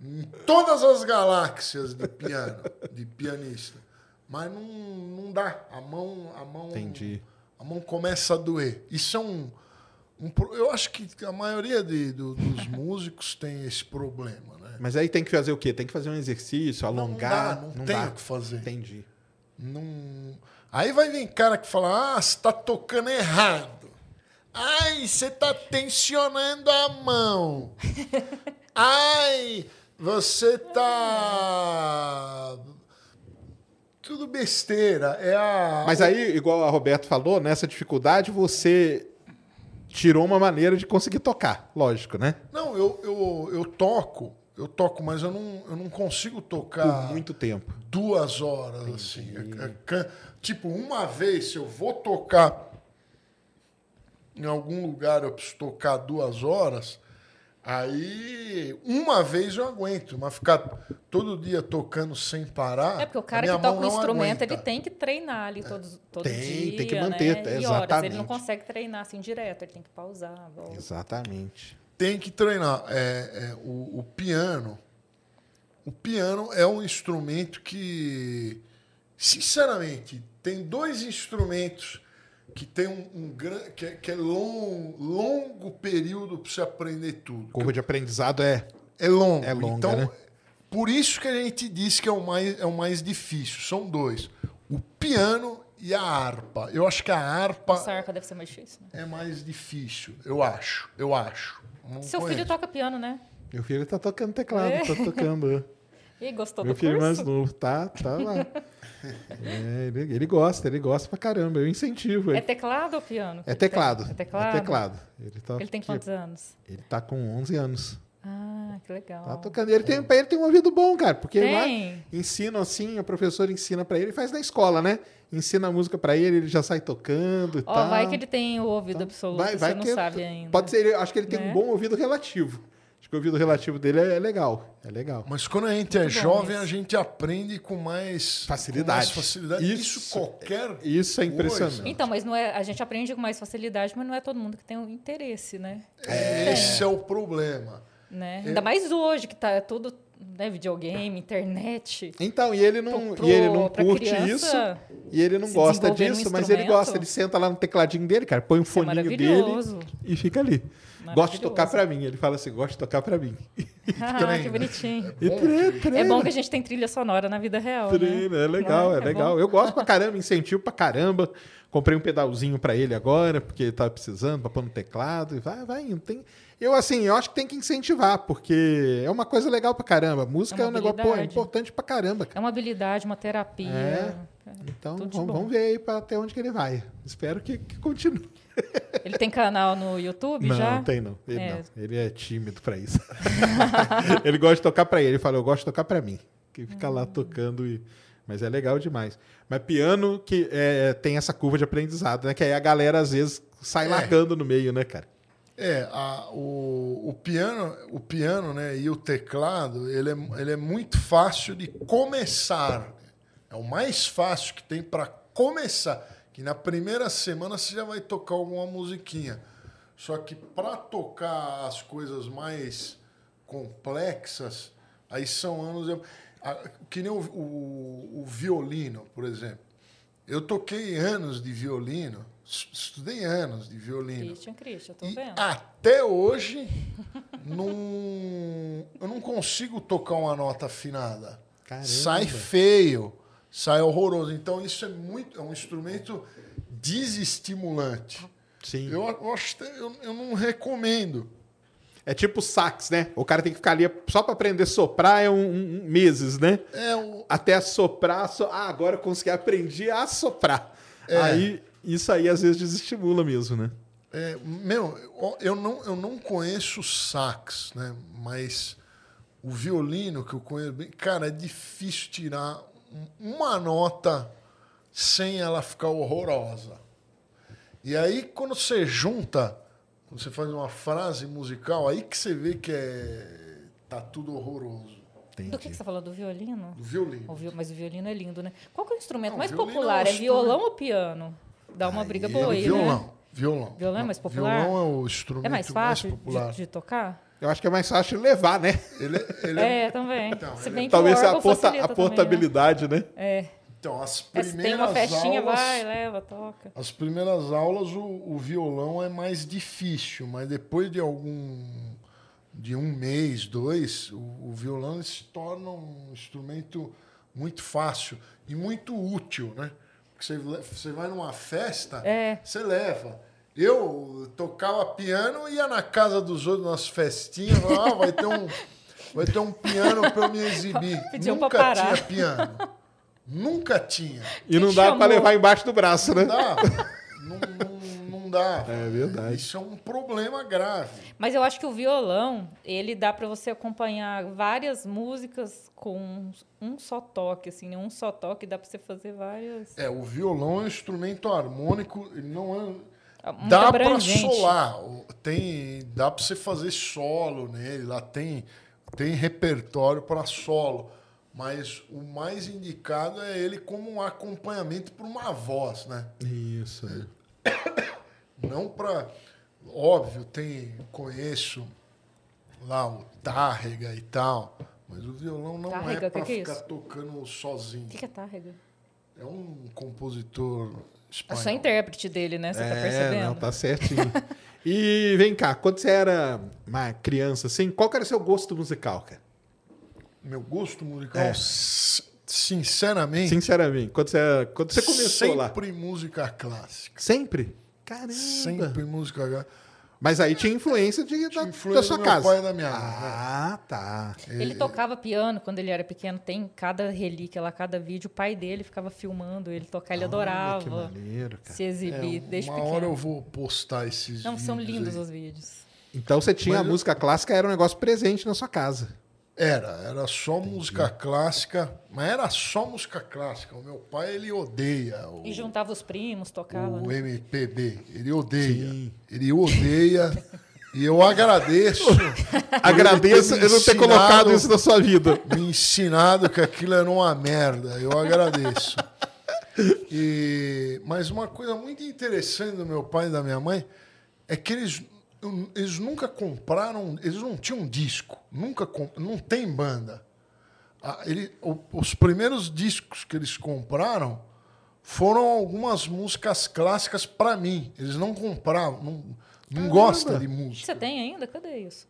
Speaker 2: em todas as galáxias de piano, de pianista. Mas não, não dá. A mão, a mão.
Speaker 1: Entendi.
Speaker 2: A mão começa a doer. Isso é um. um eu acho que a maioria de- do- dos [LAUGHS] músicos tem esse problema, né?
Speaker 1: Mas aí tem que fazer o quê? Tem que fazer um exercício, alongar.
Speaker 2: não dá, não tem o que fazer.
Speaker 1: Entendi.
Speaker 2: Não... Aí vai vir cara que fala: ah, você tá tocando errado. Ai, você tá tensionando a mão. [LAUGHS] Ai, você tá. Tudo besteira. É a.
Speaker 1: Mas aí, igual a Roberto falou, nessa dificuldade você tirou uma maneira de conseguir tocar, lógico, né?
Speaker 2: Não, eu, eu, eu toco, eu toco, mas eu não, eu não consigo tocar
Speaker 1: Por muito tempo.
Speaker 2: duas horas, assim. É- é can- Tipo, uma vez, se eu vou tocar em algum lugar, eu preciso tocar duas horas, aí uma vez eu aguento, mas ficar todo dia tocando sem parar.
Speaker 3: É porque o cara que toca um instrumento,
Speaker 2: aguenta.
Speaker 3: ele tem que treinar ali todos, todo
Speaker 1: Tem,
Speaker 3: dia.
Speaker 1: tem que manter,
Speaker 3: né?
Speaker 1: é,
Speaker 3: E horas. Ele
Speaker 1: exatamente.
Speaker 3: não consegue treinar assim direto, ele tem que pausar. volta.
Speaker 1: Exatamente.
Speaker 2: tem que treinar. É, é, o, o piano, o piano é um instrumento que, sinceramente, tem dois instrumentos que tem um, um gran, que, é, que é long, longo período para você aprender tudo.
Speaker 1: Curva de aprendizado é.
Speaker 2: É longo.
Speaker 1: É longa,
Speaker 2: então,
Speaker 1: né?
Speaker 2: por isso que a gente diz que é o mais, é o mais difícil. São dois: o piano e a harpa. Eu acho que a harpa
Speaker 3: Essa arca deve ser mais difícil. Né?
Speaker 2: é mais difícil. Eu acho. Eu acho. Não
Speaker 3: Seu
Speaker 2: conheço.
Speaker 3: filho toca piano, né?
Speaker 1: Meu filho tá tocando teclado,
Speaker 3: É.
Speaker 1: tá tocando. [LAUGHS]
Speaker 3: E gostou
Speaker 1: Meu
Speaker 3: do
Speaker 1: filho
Speaker 3: curso?
Speaker 1: mais novo, tá, tá lá. [LAUGHS] É, ele, ele gosta, ele gosta pra caramba. Eu incentivo
Speaker 3: É
Speaker 1: ele.
Speaker 3: teclado ou piano? que
Speaker 1: É
Speaker 3: ele
Speaker 1: teclado.
Speaker 3: É teclado?
Speaker 1: É teclado. Ele, tá
Speaker 3: Ele tem quantos anos?
Speaker 1: Ele tá com 11 anos.
Speaker 3: Ah, que legal.
Speaker 1: Tá tocando. Ele tem, ele tem um ouvido bom, cara, porque lá
Speaker 3: Tem.
Speaker 1: ensina assim, a professora ensina pra ele, faz na escola, né? Ensina a música pra ele, ele já sai tocando e
Speaker 3: Ó,
Speaker 1: tal.
Speaker 3: vai que ele tem o ouvido
Speaker 1: Então,
Speaker 3: absoluto,
Speaker 1: vai- vai
Speaker 3: você não sabe ainda.
Speaker 1: Pode ser, acho que ele tem
Speaker 3: Né?
Speaker 1: um bom ouvido relativo. Acho que o ouvido relativo dele é, é legal. É legal.
Speaker 2: Mas quando a gente é
Speaker 3: Muito bom
Speaker 2: jovem,
Speaker 3: isso.
Speaker 2: a gente aprende com mais
Speaker 1: Facilidade.
Speaker 2: com mais facilidade. Isso,
Speaker 1: Isso-
Speaker 2: qualquer.
Speaker 1: Isso é
Speaker 2: coisa.
Speaker 1: impressionante.
Speaker 3: Então, mas não é, a gente aprende com mais facilidade, mas não é todo mundo que tem o interesse, né?
Speaker 2: Esse é o problema.
Speaker 3: né? Ainda mais hoje, que tá tudo né, videogame, internet.
Speaker 1: Então, e ele não,
Speaker 3: Pro-
Speaker 1: e ele não curte isso, e ele não gosta disso, mas ele gosta. Ele senta lá no tecladinho dele, cara, põe um
Speaker 3: Isso é
Speaker 1: foninho dele e fica ali. Gosta de tocar pra mim. Ele fala assim: gosta de tocar pra mim.
Speaker 3: Ah, [LAUGHS]
Speaker 2: treina. [LAUGHS]
Speaker 3: que bonitinho.
Speaker 1: E
Speaker 2: Bom,
Speaker 1: tre-
Speaker 3: É
Speaker 1: treina.
Speaker 3: bom que a gente tem trilha sonora na vida real, né?
Speaker 1: Treina, é legal, é,
Speaker 3: é? É
Speaker 1: legal.
Speaker 3: bom.
Speaker 1: Eu gosto pra caramba, incentivo pra caramba. Comprei um pedalzinho pra ele agora, porque ele tava precisando, pra pôr no teclado. E vai, vai indo. Tem... Eu, assim, eu acho que tem que incentivar, porque é uma coisa legal pra caramba. Música é,
Speaker 3: É
Speaker 1: um negócio pô, é importante pra caramba.
Speaker 3: É
Speaker 1: cara.
Speaker 3: uma habilidade, uma terapia.
Speaker 1: É. Então,
Speaker 3: tudo de
Speaker 1: vamos, vamos ver aí pra até onde que ele vai. Espero que, que continue.
Speaker 3: Ele tem canal no YouTube
Speaker 1: Não,
Speaker 3: já?
Speaker 1: não tem não. Ele,
Speaker 3: É.
Speaker 1: não. ele é tímido pra isso. [LAUGHS] ele gosta de tocar pra ele. Ele fala, eu gosto de tocar pra mim. Que fica lá tocando e... Mas é legal demais. Mas piano que é, tem essa curva de aprendizado, né? Que aí a galera às vezes sai
Speaker 2: É.
Speaker 1: largando no meio, né, cara?
Speaker 2: É, a- o, o piano, o piano, né, e o teclado, ele é, ele é muito fácil de começar. É o mais fácil que tem para começar. Que na primeira semana você já vai tocar alguma musiquinha. Só que para tocar as coisas mais complexas, aí são anos. eu- a- Que nem o, o- o violino, por exemplo. Eu toquei anos de violino, es- estudei anos de violino.
Speaker 3: Christian, Christian, eu tô
Speaker 2: E
Speaker 3: vendo.
Speaker 2: até hoje, [LAUGHS] não, eu não consigo tocar uma nota afinada.
Speaker 1: Caramba.
Speaker 2: Sai feio, sai horroroso. Então, isso é muito. É um instrumento desestimulante.
Speaker 1: Sim.
Speaker 2: Eu, eu eu, eu não recomendo.
Speaker 1: É tipo sax, né? O cara tem que ficar ali só pra aprender a soprar é um, um- um- meses, né?
Speaker 2: É o,
Speaker 1: Até soprar, so... ah, agora eu consegui aprender a soprar.
Speaker 2: É.
Speaker 1: Aí, isso aí às vezes desestimula mesmo, né?
Speaker 2: É, meu, eu- não, eu não conheço sax, né? Mas o violino que eu conheço bem, cara, é difícil tirar um- uma nota sem ela ficar horrorosa. E aí, quando você junta, quando você faz uma frase musical, aí que você vê que é, tá tudo horroroso.
Speaker 3: Do que, que você tá falando? Do violino?
Speaker 2: Do violino.
Speaker 3: O vi- Mas o violino é lindo, né? Qual que é o instrumento
Speaker 2: Não,
Speaker 3: mais
Speaker 2: é
Speaker 3: popular?
Speaker 2: um
Speaker 3: É violão ou piano? Dá uma briga
Speaker 2: Aí
Speaker 3: boa
Speaker 2: é
Speaker 3: aí,
Speaker 2: violão,
Speaker 3: né?
Speaker 2: violão.
Speaker 3: Violão é mais popular?
Speaker 2: Violão é o instrumento
Speaker 3: É mais fácil
Speaker 2: popular.
Speaker 3: de, de tocar?
Speaker 1: Eu acho que é mais fácil levar, né?
Speaker 2: Ele, ele é
Speaker 3: É, também.
Speaker 2: Então,
Speaker 3: Se bem que
Speaker 1: Talvez a, porta- a
Speaker 3: também, né?
Speaker 1: portabilidade, né?
Speaker 3: É.
Speaker 2: Então, as
Speaker 3: É, se
Speaker 2: primeiras
Speaker 3: tem uma festinha,
Speaker 2: aulas,
Speaker 3: vai, leva, toca.
Speaker 2: As primeiras aulas o, o violão é mais difícil, mas depois de algum de um mês, dois, o, o violão se torna um instrumento muito fácil e muito útil, né? Porque você, você vai numa festa,
Speaker 3: É.
Speaker 2: você leva. Eu tocava piano e ia na casa dos outros nas festinhas, falava, ah, vai ter um vai ter um piano para eu me exibir. [LAUGHS]
Speaker 3: Pra
Speaker 2: Nunca
Speaker 3: parar.
Speaker 2: tinha piano. Nunca tinha.
Speaker 1: E não dá pra levar embaixo do braço, né?
Speaker 2: Não dá. não, não, não dá.
Speaker 1: É verdade.
Speaker 2: Isso é um problema grave.
Speaker 3: Mas eu acho que o violão, ele dá pra você acompanhar várias músicas com um só toque, assim, né? um só toque dá pra você fazer várias.
Speaker 2: É, o violão é um instrumento harmônico, ele não é.
Speaker 3: Muito
Speaker 2: Dá para solar. Tem, dá para você fazer solo nele. Lá tem, tem repertório para solo. Mas o mais indicado é ele como um acompanhamento para uma voz, né?
Speaker 1: Isso. né? [COUGHS]
Speaker 2: Não para. Óbvio, tem. Conheço lá o Tárrega e tal. Mas o violão não
Speaker 3: Tárrega,
Speaker 2: é para
Speaker 3: é
Speaker 2: ficar
Speaker 3: isso?
Speaker 2: tocando sozinho.
Speaker 3: O que, que é tárrega?
Speaker 2: É um compositor
Speaker 3: Eu
Speaker 2: espanhol.
Speaker 3: sou intérprete dele, né? Você tá
Speaker 1: É,
Speaker 3: percebendo?
Speaker 1: não, tá certinho. e vem cá, quando você era uma criança, assim, qual era o seu gosto musical, cara?
Speaker 2: Meu gosto musical,
Speaker 1: É.
Speaker 2: sinceramente,
Speaker 1: Sinceramente, quando você, quando você começou lá?
Speaker 2: sempre música clássica.
Speaker 1: Sempre? Caramba!
Speaker 2: Sempre música clássica.
Speaker 1: Mas aí tinha influência, de, da,
Speaker 2: Tinha
Speaker 1: da
Speaker 2: influência
Speaker 1: sua
Speaker 2: do meu
Speaker 1: casa.
Speaker 2: pai e da minha mãe,
Speaker 1: Ah, tá.
Speaker 3: Ele tocava piano quando ele era pequeno. Tem cada relíquia lá, cada vídeo. O pai dele ficava filmando ele tocar. Ele
Speaker 1: Olha, Que
Speaker 3: adorava
Speaker 1: maneiro, cara.
Speaker 3: se exibir
Speaker 2: É,
Speaker 3: desde
Speaker 2: uma
Speaker 3: pequeno.
Speaker 2: hora eu vou postar esses
Speaker 3: Não, são
Speaker 2: vídeos
Speaker 3: lindos
Speaker 2: aí.
Speaker 3: os vídeos.
Speaker 1: Então você tinha
Speaker 2: Mas
Speaker 1: a
Speaker 2: eu-
Speaker 1: música clássica, era um negócio presente na sua casa.
Speaker 2: Era, era só música clássica, mas era só música clássica. O meu pai, ele odeia o,
Speaker 3: E juntava os primos, tocava.
Speaker 2: o
Speaker 3: né?
Speaker 2: MPB. Ele odeia.
Speaker 1: Sim.
Speaker 2: Ele odeia. e eu agradeço [LAUGHS]
Speaker 1: Agradeço eu não ter colocado isso na sua vida.
Speaker 2: me ensinado que aquilo era uma merda. Eu agradeço. E, mas uma coisa muito interessante do meu pai e da minha mãe é que eles, eles nunca compraram, eles não tinham disco, nunca comp- não tem banda. Ah, ele- o- os primeiros discos que eles compraram foram algumas músicas clássicas para mim. Eles não compravam, não, não gostam de música.
Speaker 3: Você tem ainda? Cadê isso?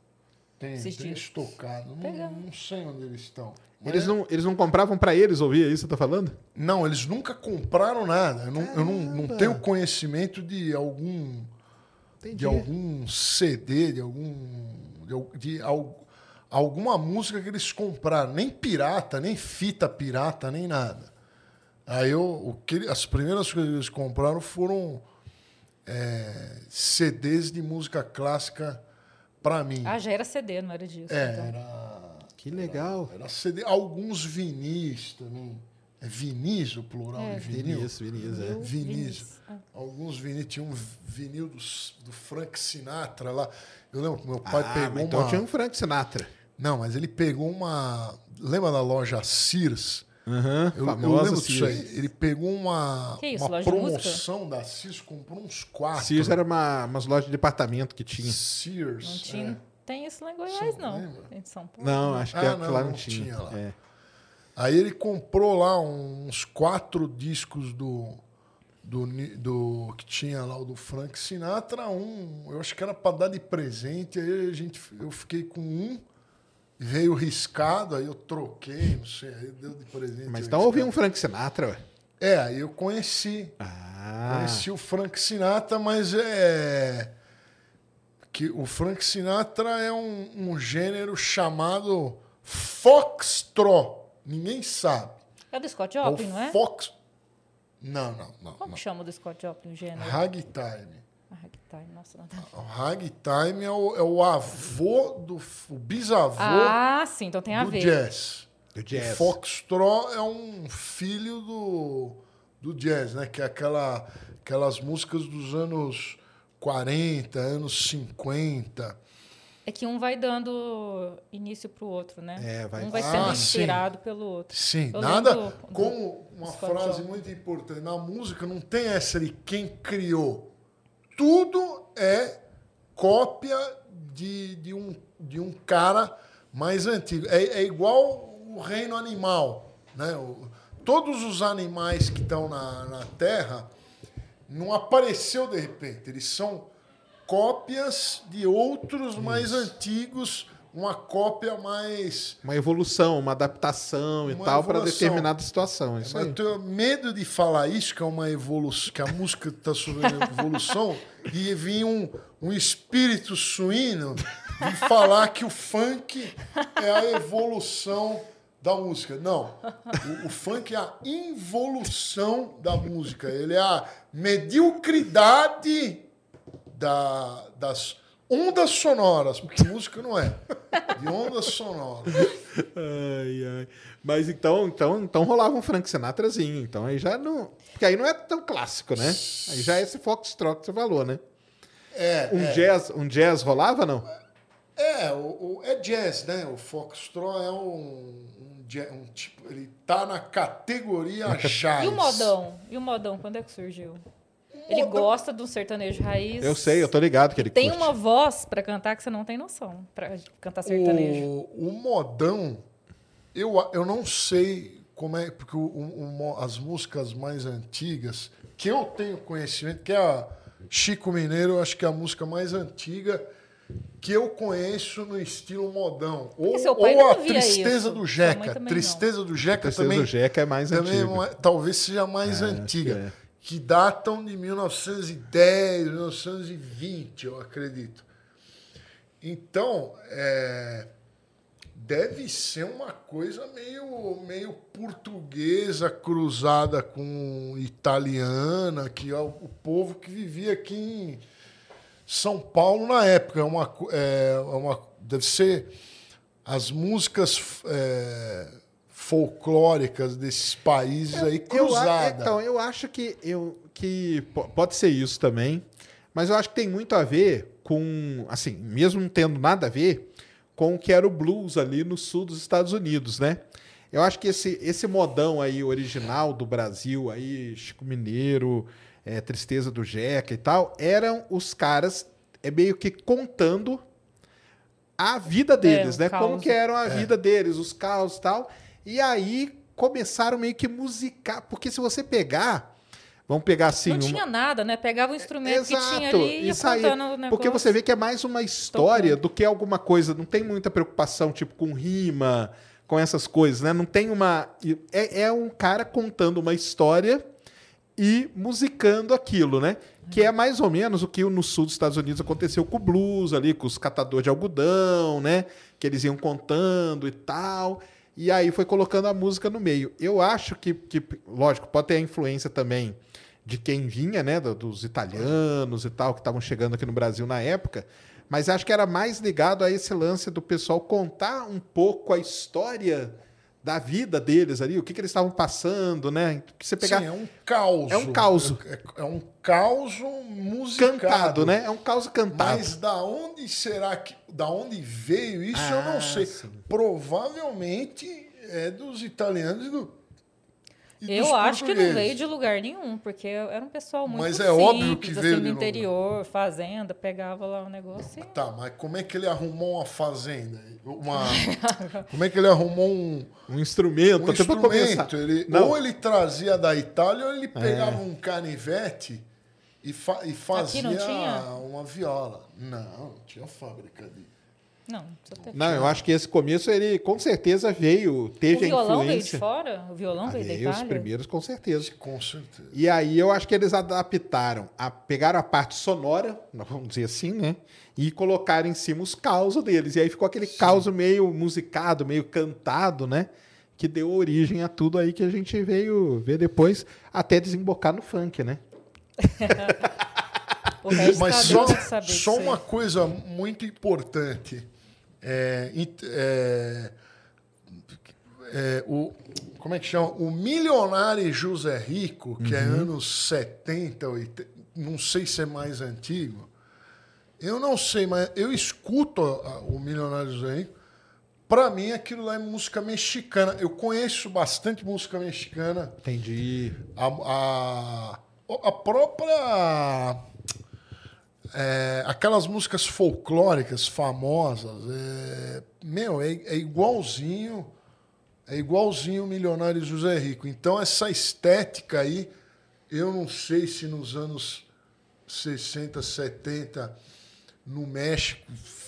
Speaker 2: Tem
Speaker 3: esses discos.
Speaker 2: tocados. Não, não sei onde eles estão.
Speaker 1: Eles não, eles não compravam pra eles ouvir, é isso que você tá falando?
Speaker 2: Não, eles nunca compraram nada. Eu não, eu não, não tenho conhecimento de algum
Speaker 1: Entendi.
Speaker 2: de algum CD, de algum de, de al- alguma música que eles compraram, nem pirata, nem fita pirata, nem nada. Aí eu, o que, as primeiras coisas que eles compraram foram é, CDs de música clássica para mim.
Speaker 3: Ah, já era CD, não era disso.
Speaker 2: é,
Speaker 3: então.
Speaker 2: era,
Speaker 1: Que legal.
Speaker 2: era CD, alguns vinis também. É vinis o plural
Speaker 3: É.
Speaker 2: de vinil?
Speaker 1: Vinícius, Vinícius, é.
Speaker 2: Vinícius.
Speaker 3: Ah.
Speaker 2: Alguns vinis, tinha um vinil do, do Frank Sinatra lá. Eu lembro que meu pai
Speaker 1: Ah,
Speaker 2: pegou
Speaker 1: mas então
Speaker 2: uma.
Speaker 1: tinha um Frank Sinatra.
Speaker 2: Não, mas ele pegou uma. Lembra da loja Sears?
Speaker 1: Aham,
Speaker 2: Eu, eu lembro disso
Speaker 1: Sears.
Speaker 2: aí. Ele pegou uma,
Speaker 3: Que isso,
Speaker 2: uma
Speaker 3: loja de
Speaker 2: promoção da Sears, comprou uns quatro.
Speaker 1: Sears era uma, umas lojas de departamento que tinha.
Speaker 2: Sears.
Speaker 3: Não tinha,
Speaker 2: é.
Speaker 3: tem isso lá em Goiás, não.
Speaker 2: lembra?
Speaker 3: Em São Paulo.
Speaker 1: Não, acho que,
Speaker 2: Ah,
Speaker 1: é-
Speaker 2: não,
Speaker 1: lá
Speaker 2: não
Speaker 1: não tinha.
Speaker 2: tinha lá.
Speaker 1: É.
Speaker 2: Aí ele comprou lá uns quatro discos do, do, do que tinha lá o do Frank Sinatra, um, eu acho que era para dar de presente, aí a gente eu fiquei com um, veio riscado, aí eu troquei, não sei, aí deu de presente.
Speaker 1: Mas então ouvi um. Frank Sinatra, ué.
Speaker 2: É, aí eu conheci,
Speaker 1: Ah,
Speaker 2: conheci o Frank Sinatra, mas é que o Frank Sinatra é um, um gênero chamado foxtrot. Ninguém sabe.
Speaker 3: É do Scott
Speaker 2: É
Speaker 3: Joplin, não é?
Speaker 2: Fox. Não, não, não.
Speaker 3: Como
Speaker 2: não.
Speaker 3: que chama o do Scott Joplin, o gênero?
Speaker 2: Ragtime.
Speaker 3: Ah, ragtime, nossa, nada.
Speaker 2: O ragtime é o, é o avô do. O bisavô
Speaker 3: Ah, sim, então tem a
Speaker 2: do
Speaker 3: ver.
Speaker 2: jazz.
Speaker 1: do jazz.
Speaker 2: O Foxtrot é um filho do, do jazz, né? Que é aquela, aquelas músicas dos anos 40, anos 50.
Speaker 3: É que um vai dando início pro outro, né?
Speaker 1: É, vai-
Speaker 3: Um vai
Speaker 2: Ah,
Speaker 3: sendo
Speaker 2: sim.
Speaker 3: inspirado pelo outro.
Speaker 2: Sim,
Speaker 3: Eu
Speaker 2: nada
Speaker 3: do-
Speaker 2: como uma frase muito importante. Na música não tem essa de quem criou. Tudo é cópia de, de, um, de um cara mais antigo. É, é igual o reino animal. Né? O- todos os animais que estão na, na Terra não apareceu de repente. Eles são cópias de outros mais antigos, uma cópia mais
Speaker 1: Uma evolução, uma adaptação e
Speaker 2: Uma
Speaker 1: tal para determinada situação. é Isso
Speaker 2: Mas
Speaker 1: aí.
Speaker 2: eu tenho medo de falar isso, que é uma evolução, que a música está sofrendo evolução, e vir um, um espírito suíno e falar que o funk é a evolução da música. Não. O, o funk é a involução da música. Ele é a mediocridade da- das ondas sonoras, porque música não é. De ondas sonoras.
Speaker 1: Ai, ai. Mas então, então, então rolava um Frank Sinatrazinho. Então aí já não. Porque aí não é tão clássico, né? Aí já é esse Foxtrot que você falou, né?
Speaker 2: É,
Speaker 1: Um,
Speaker 2: é.
Speaker 1: jazz, um jazz rolava, não?
Speaker 2: É, o, o- é jazz, né? O Foxtrot é um, um, um tipo. Ele tá na categoria [LAUGHS] jazz.
Speaker 3: E o modão? E o modão, quando é que surgiu? Ele gosta do sertanejo raiz.
Speaker 1: Eu sei, eu tô ligado que ele
Speaker 3: Tem
Speaker 1: curte.
Speaker 3: uma voz pra cantar que você não tem noção. Pra cantar sertanejo.
Speaker 2: O, o modão, eu, eu não sei como é. Porque o- o- as músicas mais antigas, que eu tenho conhecimento, que é a Chico Mineiro, eu acho que é a música mais antiga que eu conheço no estilo modão. Ou,
Speaker 3: seu pai
Speaker 2: ou a Tristeza
Speaker 3: isso.
Speaker 2: do Jeca.
Speaker 3: também não.
Speaker 2: Tristeza do Jeca
Speaker 1: Tristeza
Speaker 2: também.
Speaker 1: do Jeca é mais
Speaker 2: também
Speaker 1: antigo.
Speaker 2: uma- talvez seja mais
Speaker 1: É, acho
Speaker 2: antiga,
Speaker 1: que
Speaker 2: datam de 1910, 1920, eu acredito. Então, é, deve ser uma coisa meio, meio portuguesa cruzada com italiana, que é o, povo que vivia aqui em São Paulo na época. É uma, é uma, deve ser as músicas é, folclóricas desses países aí
Speaker 1: Eu a-
Speaker 2: cruzadas.
Speaker 1: então, eu acho que, eu, que po- pode ser isso também, mas eu acho que tem muito a ver com, assim, mesmo não tendo nada a ver, com o que era o blues ali no sul dos Estados Unidos, né? Eu acho que esse, esse modão aí original do Brasil, aí, Chico Mineiro, é, Tristeza do Jeca e tal, eram os caras é, meio que contando a vida deles,
Speaker 3: o
Speaker 1: né? Como
Speaker 3: caos.
Speaker 1: que eram a vida deles, os caos e tal. E aí começaram meio que musicar, porque se você pegar Vamos pegar assim.
Speaker 3: não
Speaker 1: uma-
Speaker 3: tinha nada, né? Pegava o instrumento que tinha
Speaker 1: Exato,
Speaker 3: ali e ia contando o negócio.
Speaker 1: Porque você vê que é mais uma história do que alguma coisa. Não tem muita preocupação, tipo, com rima, com essas coisas, né? Não tem uma. É, é um cara contando uma história e musicando aquilo, né? Que é mais ou menos o que no sul dos Estados Unidos aconteceu com o blues ali, com os catadores de algodão, né? Que eles iam contando e tal. E aí foi colocando a música no meio. Eu acho que, que lógico, pode ter a influência também de quem vinha, né? do- Dos italianos e tal, que estavam chegando aqui no Brasil na época. Mas acho que era mais ligado a esse lance do pessoal contar um pouco a história da vida deles ali, o que, que eles estavam passando, né? Que você pegar
Speaker 2: Sim, é um caos.
Speaker 1: É um caos.
Speaker 2: É, é um caos musicado.
Speaker 1: cantado, né? É um caos cantado.
Speaker 2: Mas da onde será que. Da onde veio isso, eu
Speaker 1: Ah,
Speaker 2: não sei.
Speaker 1: sim.
Speaker 2: Provavelmente é dos italianos e, do,
Speaker 3: Eu acho que não veio de lugar nenhum, porque era um pessoal muito
Speaker 2: Mas é
Speaker 3: simples,
Speaker 2: óbvio que
Speaker 3: assim,
Speaker 2: veio
Speaker 3: do
Speaker 2: de
Speaker 3: interior, fazenda, pegava lá o negócio e...
Speaker 2: Tá, mas como é que ele arrumou uma fazenda? Uma, [LAUGHS] como é que ele arrumou um,
Speaker 1: Um instrumento,
Speaker 2: um
Speaker 1: até pra começar.
Speaker 2: instrumento? Ele,
Speaker 1: Não. É.
Speaker 2: ou ele trazia da Itália, ou ele pegava um canivete e, fa- e fazia uma viola. Não, não tinha fábrica de.
Speaker 3: Não.
Speaker 1: Não, eu acho que esse começo ele com certeza veio, teve
Speaker 3: O violão
Speaker 1: a
Speaker 3: veio de
Speaker 1: influência.
Speaker 3: fora? O violão
Speaker 1: Ah,
Speaker 3: veio da
Speaker 1: veio os
Speaker 3: Itália?
Speaker 1: primeiros com certeza.
Speaker 2: Com certeza.
Speaker 1: E aí eu acho que eles adaptaram, a, pegaram a parte sonora, vamos dizer assim, né? E colocaram em cima os causos deles. E aí ficou aquele caos meio musicado, meio cantado, né? Que deu origem a tudo aí que a gente veio ver depois, até desembocar no funk, né? [LAUGHS]
Speaker 2: Mas só, só uma coisa muito importante. É, é, é, o, como é que chama? O Milionário José Rico, que é
Speaker 1: Uhum.
Speaker 2: anos 70, 80, não sei se é mais antigo. Eu não sei, mas eu escuto o Milionário José Rico. Para mim, aquilo lá é música mexicana. Eu conheço bastante música mexicana.
Speaker 1: Entendi.
Speaker 2: A, a, a própria. É, aquelas músicas folclóricas famosas. é, meu, é, é igualzinho. É igualzinho o Milionário José Rico. Então, essa estética aí, eu não sei se nos anos 60, 70, no México,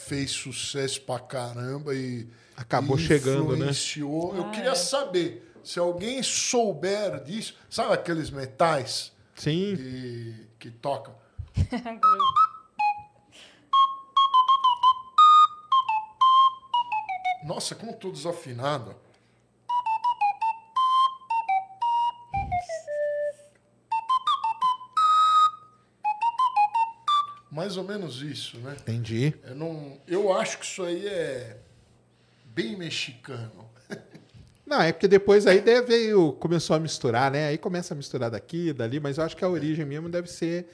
Speaker 2: fez sucesso pra caramba e.
Speaker 1: Acabou
Speaker 2: e
Speaker 1: chegando, né?
Speaker 2: influenciou. Eu
Speaker 3: Ah,
Speaker 2: queria
Speaker 3: é.
Speaker 2: saber se alguém souber disso. Sabe aqueles metais
Speaker 1: Sim.
Speaker 2: que, que tocam? [LAUGHS] Nossa, como tô desafinado. Mais ou menos isso, né?
Speaker 1: Entendi.
Speaker 2: Eu, não, eu acho que isso aí é bem mexicano. [LAUGHS]
Speaker 1: Não, é porque depois aí veio, começou a misturar, né? Aí começa a misturar daqui, dali, mas eu acho que a origem mesmo deve ser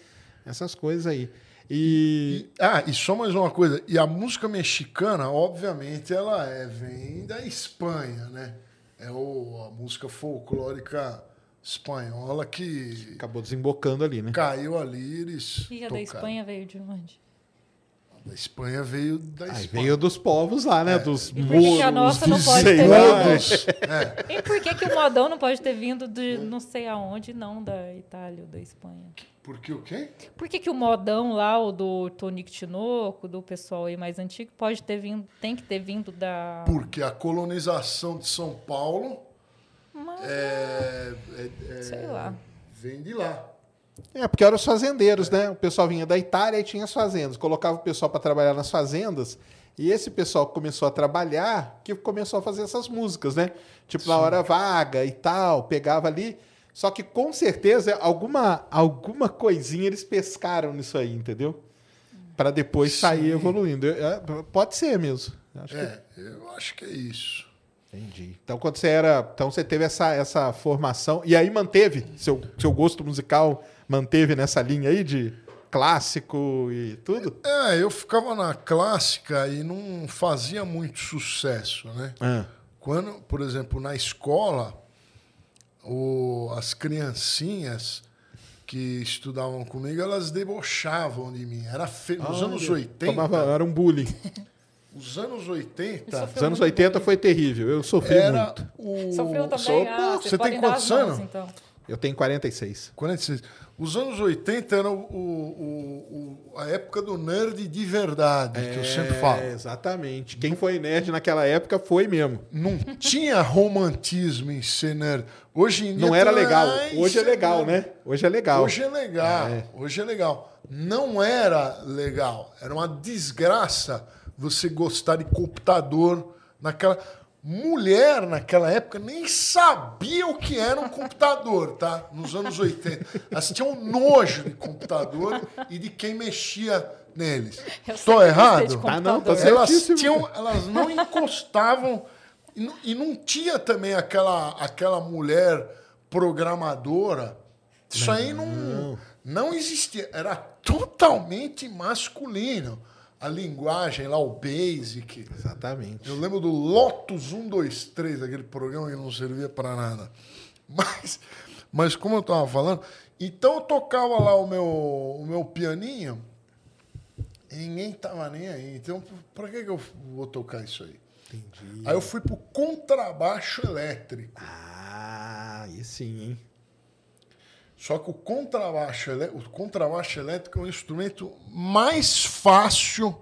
Speaker 1: essas coisas aí. E,
Speaker 2: E- ah, e só mais uma coisa. E a música mexicana, obviamente, ela é, vem da Espanha, né? É o, a música folclórica espanhola que
Speaker 1: acabou desembocando ali, né?
Speaker 2: caiu ali, eles
Speaker 3: E a da
Speaker 2: tocaram.
Speaker 3: Espanha veio de onde?
Speaker 2: Da Espanha veio da
Speaker 1: Aí
Speaker 2: Espanha.
Speaker 1: veio dos povos lá, né? Dos
Speaker 3: E por que que a nossa não pode ter.
Speaker 2: Todos. É,
Speaker 3: E por que, que o modão não pode ter vindo de não sei aonde, não da Itália ou da Espanha?
Speaker 2: Porque o quê?
Speaker 3: Por que, que o modão lá, o do Tonico Tinoco, do pessoal aí mais antigo, pode ter vindo, tem que ter vindo da.
Speaker 2: Porque a colonização de São Paulo
Speaker 3: Mas,
Speaker 2: é, é- é-
Speaker 3: sei lá.
Speaker 2: vem de lá.
Speaker 1: É, porque eram os fazendeiros, né? O pessoal vinha da Itália e tinha as fazendas. Colocava o pessoal para trabalhar nas fazendas. E esse pessoal que começou a trabalhar, que começou a fazer essas músicas, né? Tipo, na hora vaga e tal, pegava ali. Só que com certeza alguma, alguma coisinha eles pescaram nisso aí, entendeu? Para depois sair
Speaker 2: Sim.
Speaker 1: evoluindo. Eu- é, pode ser mesmo. Acho que
Speaker 2: É, eu acho que é isso.
Speaker 1: Entendi. Então, quando você era. Então, você teve essa, essa formação. E aí manteve seu, seu gosto musical, manteve nessa linha aí de clássico e tudo?
Speaker 2: É, eu ficava na clássica e não fazia muito sucesso, né?
Speaker 1: Ah,
Speaker 2: Quando, por exemplo, na escola, o- as criancinhas que estudavam comigo, elas debochavam de mim. Era fe... Nos
Speaker 1: olha,
Speaker 2: anos 80,
Speaker 1: Tomava, era um bullying.
Speaker 2: os anos 80,
Speaker 3: Isso
Speaker 1: Os anos
Speaker 3: muito
Speaker 1: 80
Speaker 3: bullying.
Speaker 1: foi terrível. Eu sofri
Speaker 2: era
Speaker 1: muito.
Speaker 2: o...
Speaker 3: Sofreu também?
Speaker 2: Sou-
Speaker 3: ah,
Speaker 2: Você
Speaker 3: podem
Speaker 2: tem quantos anos?
Speaker 3: então.
Speaker 1: Eu tenho 46.
Speaker 2: 46. Os anos 80 eram o, o- o- a época do nerd de verdade, que eu sempre falo.
Speaker 1: É, exatamente. Quem foi nerd naquela época foi mesmo.
Speaker 2: Não tinha romantismo em ser nerd. Hoje em dia.
Speaker 1: Não era legal. Hoje é legal, né? Hoje é legal.
Speaker 2: Hoje é legal.
Speaker 1: É.
Speaker 2: Hoje é legal. Não era legal. Era uma desgraça você gostar de computador naquela. Mulher naquela época nem sabia o que era um computador, tá? Nos anos 80. Elas tinham nojo de computador e de quem mexia neles. Estou errado?
Speaker 1: Tá, não, tá
Speaker 2: elas, tinham, elas não encostavam e não, e não tinha também aquela, aquela mulher programadora. Isso aí não, não existia. Era totalmente masculino. A linguagem lá, o Basic.
Speaker 1: Exatamente.
Speaker 2: Eu lembro do Lotus 123, aquele programa que não servia para nada. [LAUGHS] Mas, mas como eu estava falando, então eu tocava lá o meu, o meu pianinho e ninguém tava nem aí. Então, para que, que eu vou tocar isso aí?
Speaker 1: Entendi.
Speaker 2: Aí eu fui pro contrabaixo elétrico.
Speaker 1: Ah, aí sim, hein?
Speaker 2: Só que o contrabaixo, o contrabaixo elétrico é o instrumento mais fácil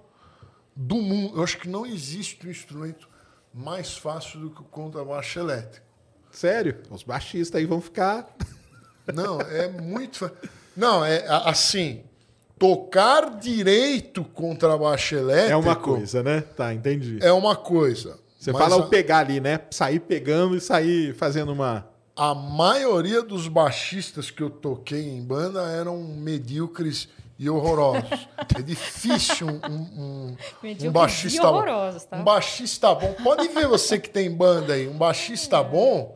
Speaker 2: do mundo. Eu acho que não existe um instrumento mais fácil do que o contrabaixo elétrico.
Speaker 1: Sério? Os baixistas aí vão ficar.
Speaker 2: Não, é muito. fa- Não, é assim. Tocar direito contrabaixo elétrico
Speaker 1: É uma coisa, né? Tá, entendi.
Speaker 2: É uma coisa.
Speaker 1: Você fala
Speaker 2: a-
Speaker 1: o pegar ali, né? Sair pegando e sair fazendo uma.
Speaker 2: A maioria dos baixistas que eu toquei em banda eram medíocres e horrorosos. [LAUGHS] É difícil um, um, um baixista
Speaker 3: e horrorosos, tá?
Speaker 2: Um baixista bom. Pode ver você que tem banda aí. Um baixista bom,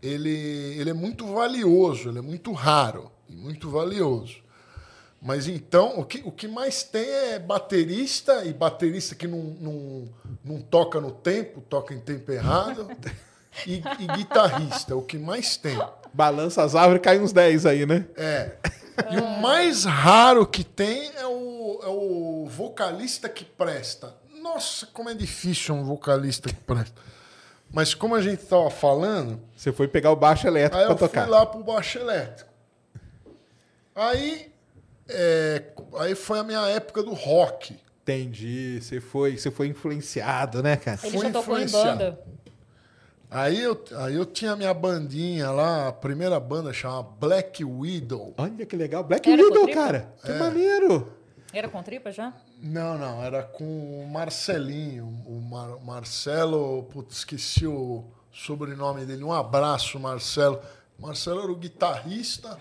Speaker 2: ele, ele é muito valioso, ele é muito raro e muito valioso. Mas então, o que, o que mais tem é baterista, e baterista que não, não, não toca no tempo, toca em tempo errado, [LAUGHS] e, e guitarrista, o que mais tem.
Speaker 1: Balança as árvores e cai uns 10 aí, né?
Speaker 2: É. E o mais raro que tem é o, é o vocalista que presta. Nossa, como é difícil um vocalista que presta. Mas como a gente estava falando,
Speaker 1: Você foi pegar o baixo elétrico
Speaker 2: Aí
Speaker 1: pra
Speaker 2: eu fui
Speaker 1: tocar.
Speaker 2: lá pro baixo elétrico. Aí, é, aí foi a minha época do rock.
Speaker 1: Entendi. Você foi, você foi influenciado, né, cara?
Speaker 3: Ele
Speaker 2: Fui
Speaker 3: já tocou em
Speaker 2: influenciado.
Speaker 3: banda.
Speaker 2: Aí eu, aí eu tinha a minha bandinha lá, a primeira banda chamava Black Widow.
Speaker 1: Olha que legal. Black
Speaker 3: Era
Speaker 1: Widow, cara.
Speaker 2: É.
Speaker 1: Que maneiro.
Speaker 3: Era com tripa já?
Speaker 2: Não, não, era com o Marcelinho. O Mar- Marcelo, putz, esqueci o sobrenome dele. Um abraço, Marcelo. Marcelo era o guitarrista,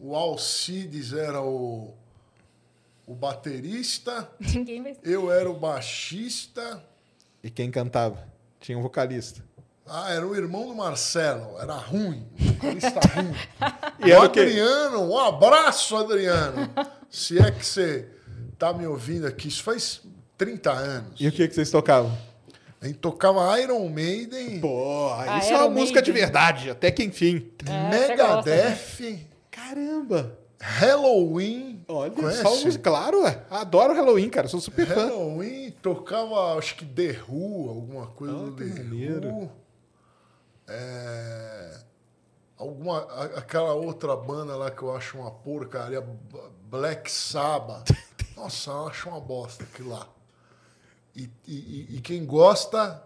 Speaker 2: o Alcides era o, o baterista, [LAUGHS]
Speaker 3: Ninguém vai.
Speaker 2: eu era o baixista.
Speaker 1: E quem cantava? Tinha um vocalista.
Speaker 2: Ah, era o irmão do Marcelo, era ruim, vocalista [LAUGHS] ruim.
Speaker 1: E
Speaker 2: o? Adriano, um abraço, Adriano. Se é que você tá me ouvindo aqui, isso faz 30 anos.
Speaker 1: E o que, que vocês tocavam?
Speaker 2: A gente tocava Iron Maiden,
Speaker 1: Pô,
Speaker 3: Ah,
Speaker 1: isso é uma
Speaker 3: Iron
Speaker 1: música de
Speaker 3: Maiden.
Speaker 1: verdade, até que enfim.
Speaker 3: É, né?
Speaker 2: Megadeth,
Speaker 1: Caramba!
Speaker 2: Halloween.
Speaker 1: Olha,
Speaker 2: Conhece?
Speaker 1: só. Claro, ué. adoro Halloween, cara. Sou super fã.
Speaker 2: Halloween tocava, acho que The Who, alguma coisa
Speaker 1: Ah,
Speaker 2: do The
Speaker 1: maneiro.
Speaker 2: Who. É, alguma, a- aquela outra banda lá que eu acho uma porcaria, Black Sabbath. [LAUGHS] Nossa, eu acho uma bosta aquilo lá. E, e- e- quem gosta,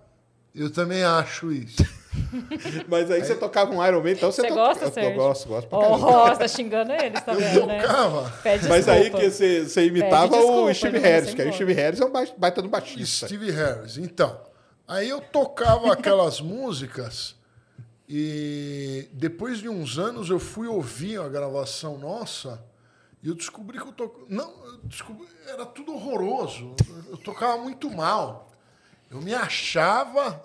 Speaker 2: eu também acho isso. [LAUGHS]
Speaker 1: Mas aí você tocava um Iron Man, então você,
Speaker 3: Você
Speaker 1: toca-
Speaker 3: gosta,
Speaker 1: eu, eu gosto, gosto pra
Speaker 3: Oh,
Speaker 1: caramba.
Speaker 3: você tá xingando eles, tá
Speaker 2: Eu
Speaker 3: vendo, né?
Speaker 2: tocava
Speaker 3: Pede
Speaker 1: Mas aí que você, você imitava
Speaker 3: desculpa,
Speaker 1: o Steve Harris, que aí o. Steve Harris é um ba- baita do baixista.
Speaker 2: Steve Harris. Então, aí eu tocava [LAUGHS] aquelas músicas e depois de uns anos eu fui ouvir a gravação nossa e eu descobri que eu toco não, eu descobri era tudo horroroso. Eu tocava muito mal. Eu me achava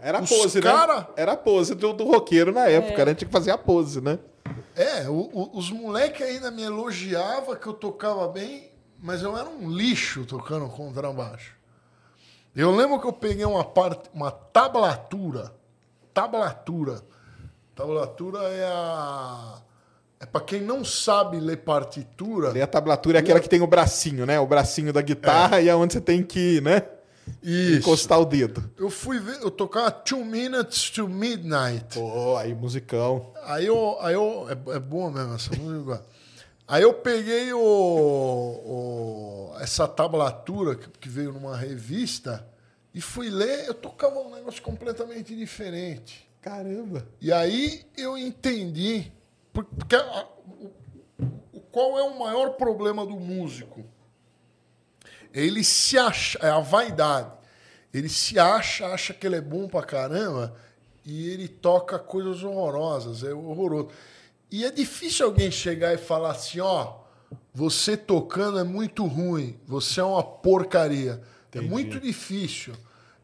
Speaker 1: Era a
Speaker 2: Os
Speaker 1: pose,
Speaker 2: cara-
Speaker 1: né? Era a pose do, do roqueiro na época, né? Tinha que fazer a pose, né?
Speaker 2: É, o- o- os moleques ainda me elogiavam que eu tocava bem, mas eu era um lixo tocando contrabaixo. Eu lembro que eu peguei uma parte, uma tablatura. Tablatura. Tablatura é a. É para quem não sabe ler partitura.
Speaker 1: Ali a tablatura é aquela que tem o bracinho, né? O bracinho da guitarra e é onde você tem que né?
Speaker 2: Isso.
Speaker 1: Encostar o dedo.
Speaker 2: Eu fui ver, eu tocava Two Minutes to Midnight.
Speaker 1: Pô, aí musicão.
Speaker 2: Aí eu. Aí eu é, é boa mesmo essa música. Aí eu peguei o, o- essa tablatura que, que veio numa revista e fui ler, eu tocava um negócio completamente diferente.
Speaker 1: Caramba.
Speaker 2: E aí eu entendi. por- Porque a- o- o- qual é o maior problema do músico? Ele se acha, é a vaidade. Ele se acha, acha que ele é bom pra caramba e ele toca coisas horrorosas, é horroroso. E é difícil alguém chegar e falar assim, ó, você tocando é muito ruim, você é uma porcaria.
Speaker 1: Entendi.
Speaker 2: É muito difícil.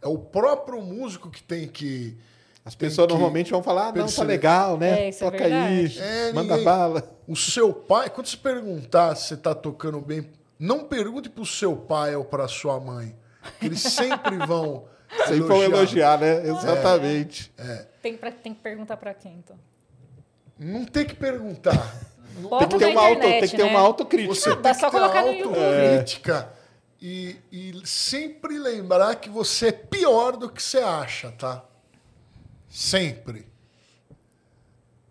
Speaker 2: É o próprio músico que tem que
Speaker 1: As pessoas
Speaker 2: que
Speaker 1: normalmente vão falar, ah, não, tá legal, né?
Speaker 3: É, isso é
Speaker 1: Toca aí,
Speaker 3: verdade.
Speaker 2: É,
Speaker 1: manda
Speaker 2: ninguém-
Speaker 1: bala.
Speaker 2: O seu pai, quando você perguntar se você está tocando bem, não pergunte para o seu pai ou para sua mãe. que Eles sempre vão. [LAUGHS]
Speaker 1: Sempre vão elogiar, né? Exatamente.
Speaker 3: Tem, pra- tem que perguntar pra quem, então?
Speaker 2: Não tem que perguntar.
Speaker 1: Tem que ter uma, auto, tem que ter
Speaker 3: né?
Speaker 1: uma autocrítica.
Speaker 2: Você
Speaker 3: Dá
Speaker 2: tem
Speaker 3: só
Speaker 2: que ter
Speaker 3: colocar no YouTube.
Speaker 2: autocrítica e, e sempre lembrar que você é pior do que você acha, tá? Sempre.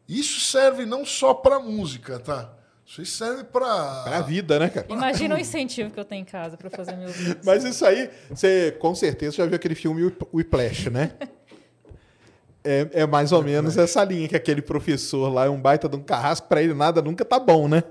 Speaker 2: Isso serve não só para música, tá? Isso serve para
Speaker 1: Pra vida, né, cara?
Speaker 3: Imagina o incentivo que eu tenho em casa pra fazer meus [LAUGHS] vídeos.
Speaker 1: Mas isso aí, você com certeza já viu aquele filme Whip- Whiplash, né? É, é mais ou menos essa linha que aquele professor lá é um baita de um carrasco, pra ele nada nunca tá bom, né?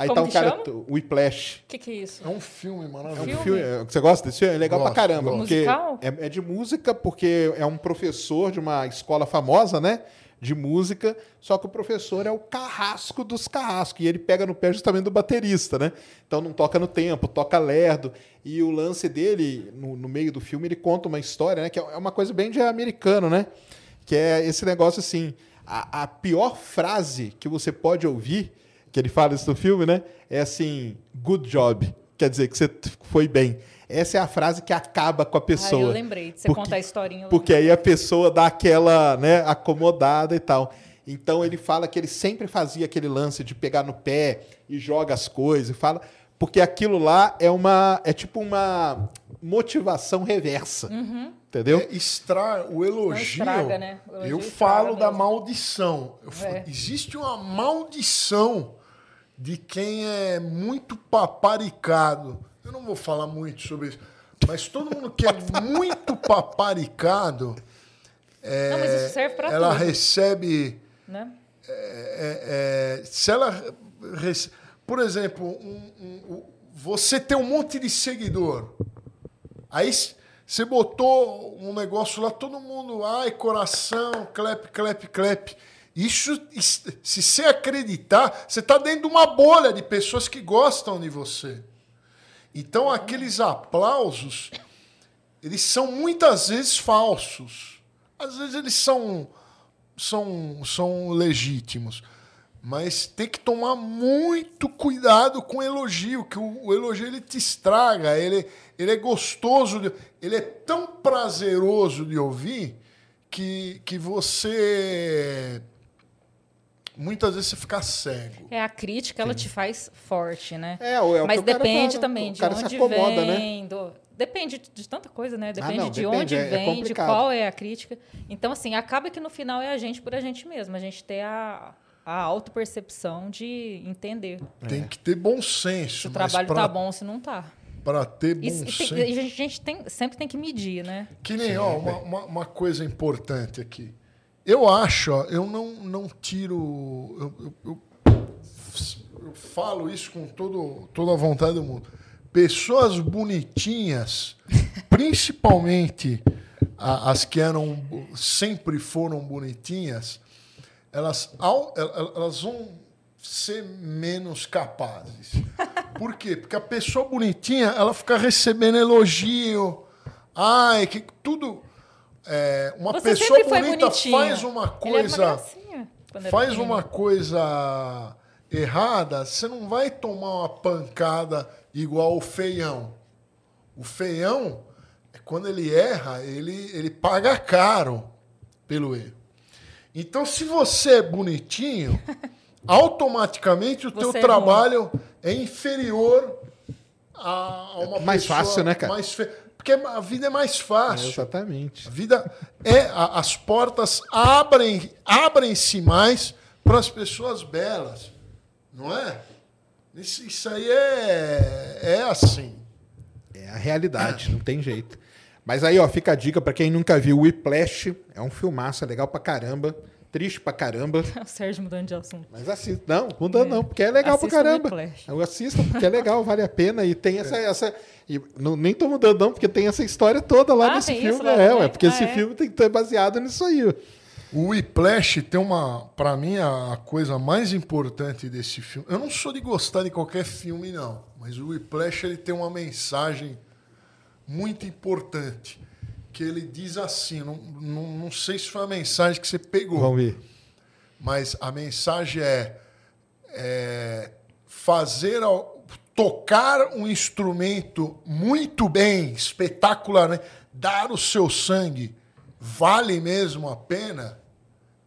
Speaker 1: Aí
Speaker 3: Como
Speaker 1: tá um
Speaker 3: que
Speaker 1: cara.
Speaker 3: chama?
Speaker 1: Whiplash.
Speaker 3: O que, que é isso?
Speaker 2: É um filme
Speaker 1: É um.
Speaker 3: Filme?
Speaker 1: filme. é, Você gosta desse filme? É legal
Speaker 2: Gosto,
Speaker 1: pra caramba.
Speaker 2: gosto.
Speaker 1: Porque
Speaker 3: Musical?
Speaker 1: é, é de música, porque é um professor de uma escola famosa, né? De música, só que o professor é o carrasco dos carrascos. E ele pega no pé justamente do baterista, né? Então não toca no tempo, toca lerdo. E o lance dele, no, no meio do filme, ele conta uma história, né? Que é uma coisa bem de americano, né? Que é esse negócio assim: a, a pior frase que você pode ouvir, que ele fala isso no filme, né? É assim, good job. Quer dizer que você foi bem. Essa é a frase que acaba com a
Speaker 3: Ah,
Speaker 1: pessoa.
Speaker 3: eu lembrei de você
Speaker 1: Porque-
Speaker 3: contar a historinha. eu
Speaker 1: Porque aí a pessoa dá aquela, né, acomodada e tal. Então ele fala que ele sempre fazia aquele lance de pegar no pé e joga as coisas e fala, porque aquilo lá é uma é tipo uma motivação reversa. Entendeu?
Speaker 2: É extra, o elogio.
Speaker 3: estraga, né? O elogio
Speaker 2: eu falo da
Speaker 3: mesmo.
Speaker 2: maldição. Eu
Speaker 3: É.
Speaker 2: Existe uma maldição de quem é muito paparicado. Eu não vou falar muito sobre isso, mas todo mundo que é [LAUGHS] muito paparicado,
Speaker 3: Não, mas isso serve pra
Speaker 2: ela
Speaker 3: tudo,
Speaker 2: recebe.
Speaker 3: né?
Speaker 2: é, é, se ela. rece- Por exemplo, um- um- um- você tem um monte de seguidor. Aí você botou um negócio lá, todo mundo, ai, coração, clap, clap, clap. Isso, is- se você acreditar, você está dentro de uma bolha de pessoas que gostam de você. Então, aqueles aplausos, eles são muitas vezes falsos. Às vezes eles são, são, são legítimos. Mas tem que tomar muito cuidado com o elogio, que o, o elogio ele te estraga, ele, ele é gostoso, de- ele é tão prazeroso de ouvir que, que você muitas vezes você fica cego.
Speaker 3: É, a crítica, ela te faz forte, né?
Speaker 1: É, ou é o
Speaker 3: Mas
Speaker 1: que o
Speaker 3: depende
Speaker 1: fala,
Speaker 3: também
Speaker 1: o
Speaker 3: de
Speaker 1: cara se
Speaker 3: onde
Speaker 1: acomoda, né?
Speaker 3: vem. do- Depende de, de tanta coisa, né? Depende
Speaker 1: não,
Speaker 3: de
Speaker 1: depende,
Speaker 3: onde
Speaker 1: é- é
Speaker 3: vem, de
Speaker 1: complicado.
Speaker 3: qual é a crítica. Então, assim, acaba que no final é a gente por a gente mesmo. A gente ter a, a autopercepção de entender
Speaker 2: Tem que ter bom senso.
Speaker 3: se o trabalho
Speaker 2: pra-
Speaker 3: tá bom se não tá.
Speaker 2: Para ter bom
Speaker 3: tem-
Speaker 2: senso.
Speaker 3: e a gente, a gente tem- sempre tem que medir, né?
Speaker 2: Que nem, ó, uma, uma, uma coisa importante aqui. Eu acho, ó, eu não, não tiro. Eu, eu- eu- falo isso com todo, toda a vontade do mundo. Pessoas bonitinhas, [LAUGHS] principalmente as que eram sempre foram bonitinhas, elas, elas vão ser menos capazes. Por quê? Porque a pessoa bonitinha, ela fica recebendo elogio. Ai, que tudo. É, uma
Speaker 3: Você
Speaker 2: pessoa bonita
Speaker 3: bonitinho.
Speaker 2: faz uma
Speaker 3: era uma
Speaker 2: coisa faz uma coisa errada, você não vai tomar uma pancada igual o feião. O feião, é quando ele erra, ele, ele paga caro pelo erro. Então, se você é bonitinho, [LAUGHS] automaticamente o teu
Speaker 3: Você é
Speaker 2: trabalho é inferior a, uma
Speaker 1: mais
Speaker 2: pessoa
Speaker 1: fácil, né, cara?
Speaker 2: Mais fe... Porque a vida é mais fácil.
Speaker 1: Exatamente.
Speaker 2: A vida é. a- as portas abrem abrem-se mais para as pessoas belas. Não é? Isso, isso aí é, é assim.
Speaker 1: É a realidade, não tem jeito. Mas aí, ó, fica a dica pra quem nunca viu, Whiplash é um filmaço, é legal pra caramba, triste pra caramba. [LAUGHS]
Speaker 3: O Sérgio mudando de assunto.
Speaker 1: Mas assista. Não, muda não, porque é legal
Speaker 3: Assista
Speaker 1: pra caramba. Eu assisto, porque é legal, vale a pena. E tem essa. essa e não, nem tô mudando, não, porque tem essa história toda lá
Speaker 3: Ah,
Speaker 1: nesse filme.
Speaker 3: lá
Speaker 1: é, ué, porque
Speaker 3: Ah,
Speaker 1: esse
Speaker 3: é?
Speaker 1: filme tem que estar baseado nisso aí.
Speaker 2: O Whiplash tem uma, Pra mim, a a coisa mais importante desse filme. Eu não sou de gostar de qualquer filme, não. Mas o Whiplash ele tem uma mensagem muito importante. Que ele diz assim: não, não, não sei se foi a mensagem que você pegou.
Speaker 1: Vamos ver.
Speaker 2: mas a mensagem é, é fazer ao- tocar um instrumento muito bem, espetacular, né? dar o seu sangue vale mesmo a pena.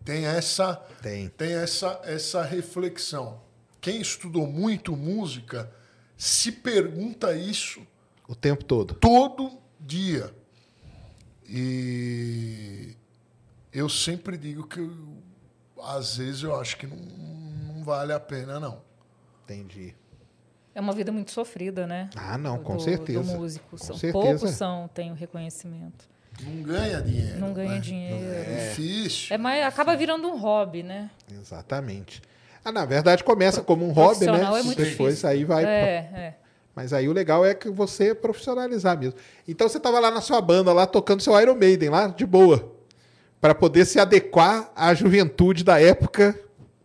Speaker 2: Tem essa
Speaker 1: Tem.
Speaker 2: tem essa essa reflexão. Quem estudou muito música se pergunta isso
Speaker 1: O tempo todo.
Speaker 2: todo dia. E eu sempre digo que eu- às vezes eu acho que não, não vale a pena, não.
Speaker 1: Entendi.
Speaker 3: É uma vida muito sofrida, né?
Speaker 1: Ah, não, com
Speaker 3: do,
Speaker 1: certeza.
Speaker 3: Do músico.
Speaker 1: Com
Speaker 3: São,
Speaker 1: certeza.
Speaker 3: poucos são, têm o reconhecimento.
Speaker 2: Não ganha dinheiro.
Speaker 3: Não ganha
Speaker 2: né?
Speaker 3: dinheiro.
Speaker 2: É difícil.
Speaker 3: É mais, acaba virando um hobby, né?
Speaker 1: Exatamente. Ah, na verdade, começa como um hobby, né?
Speaker 3: É muito
Speaker 1: Depois
Speaker 3: difícil.
Speaker 1: aí vai.
Speaker 3: É, é.
Speaker 1: Mas aí o legal é que você profissionalizar mesmo. Então você tava lá na sua banda, lá tocando seu Iron Maiden, lá de boa. Pra poder se adequar à juventude da época,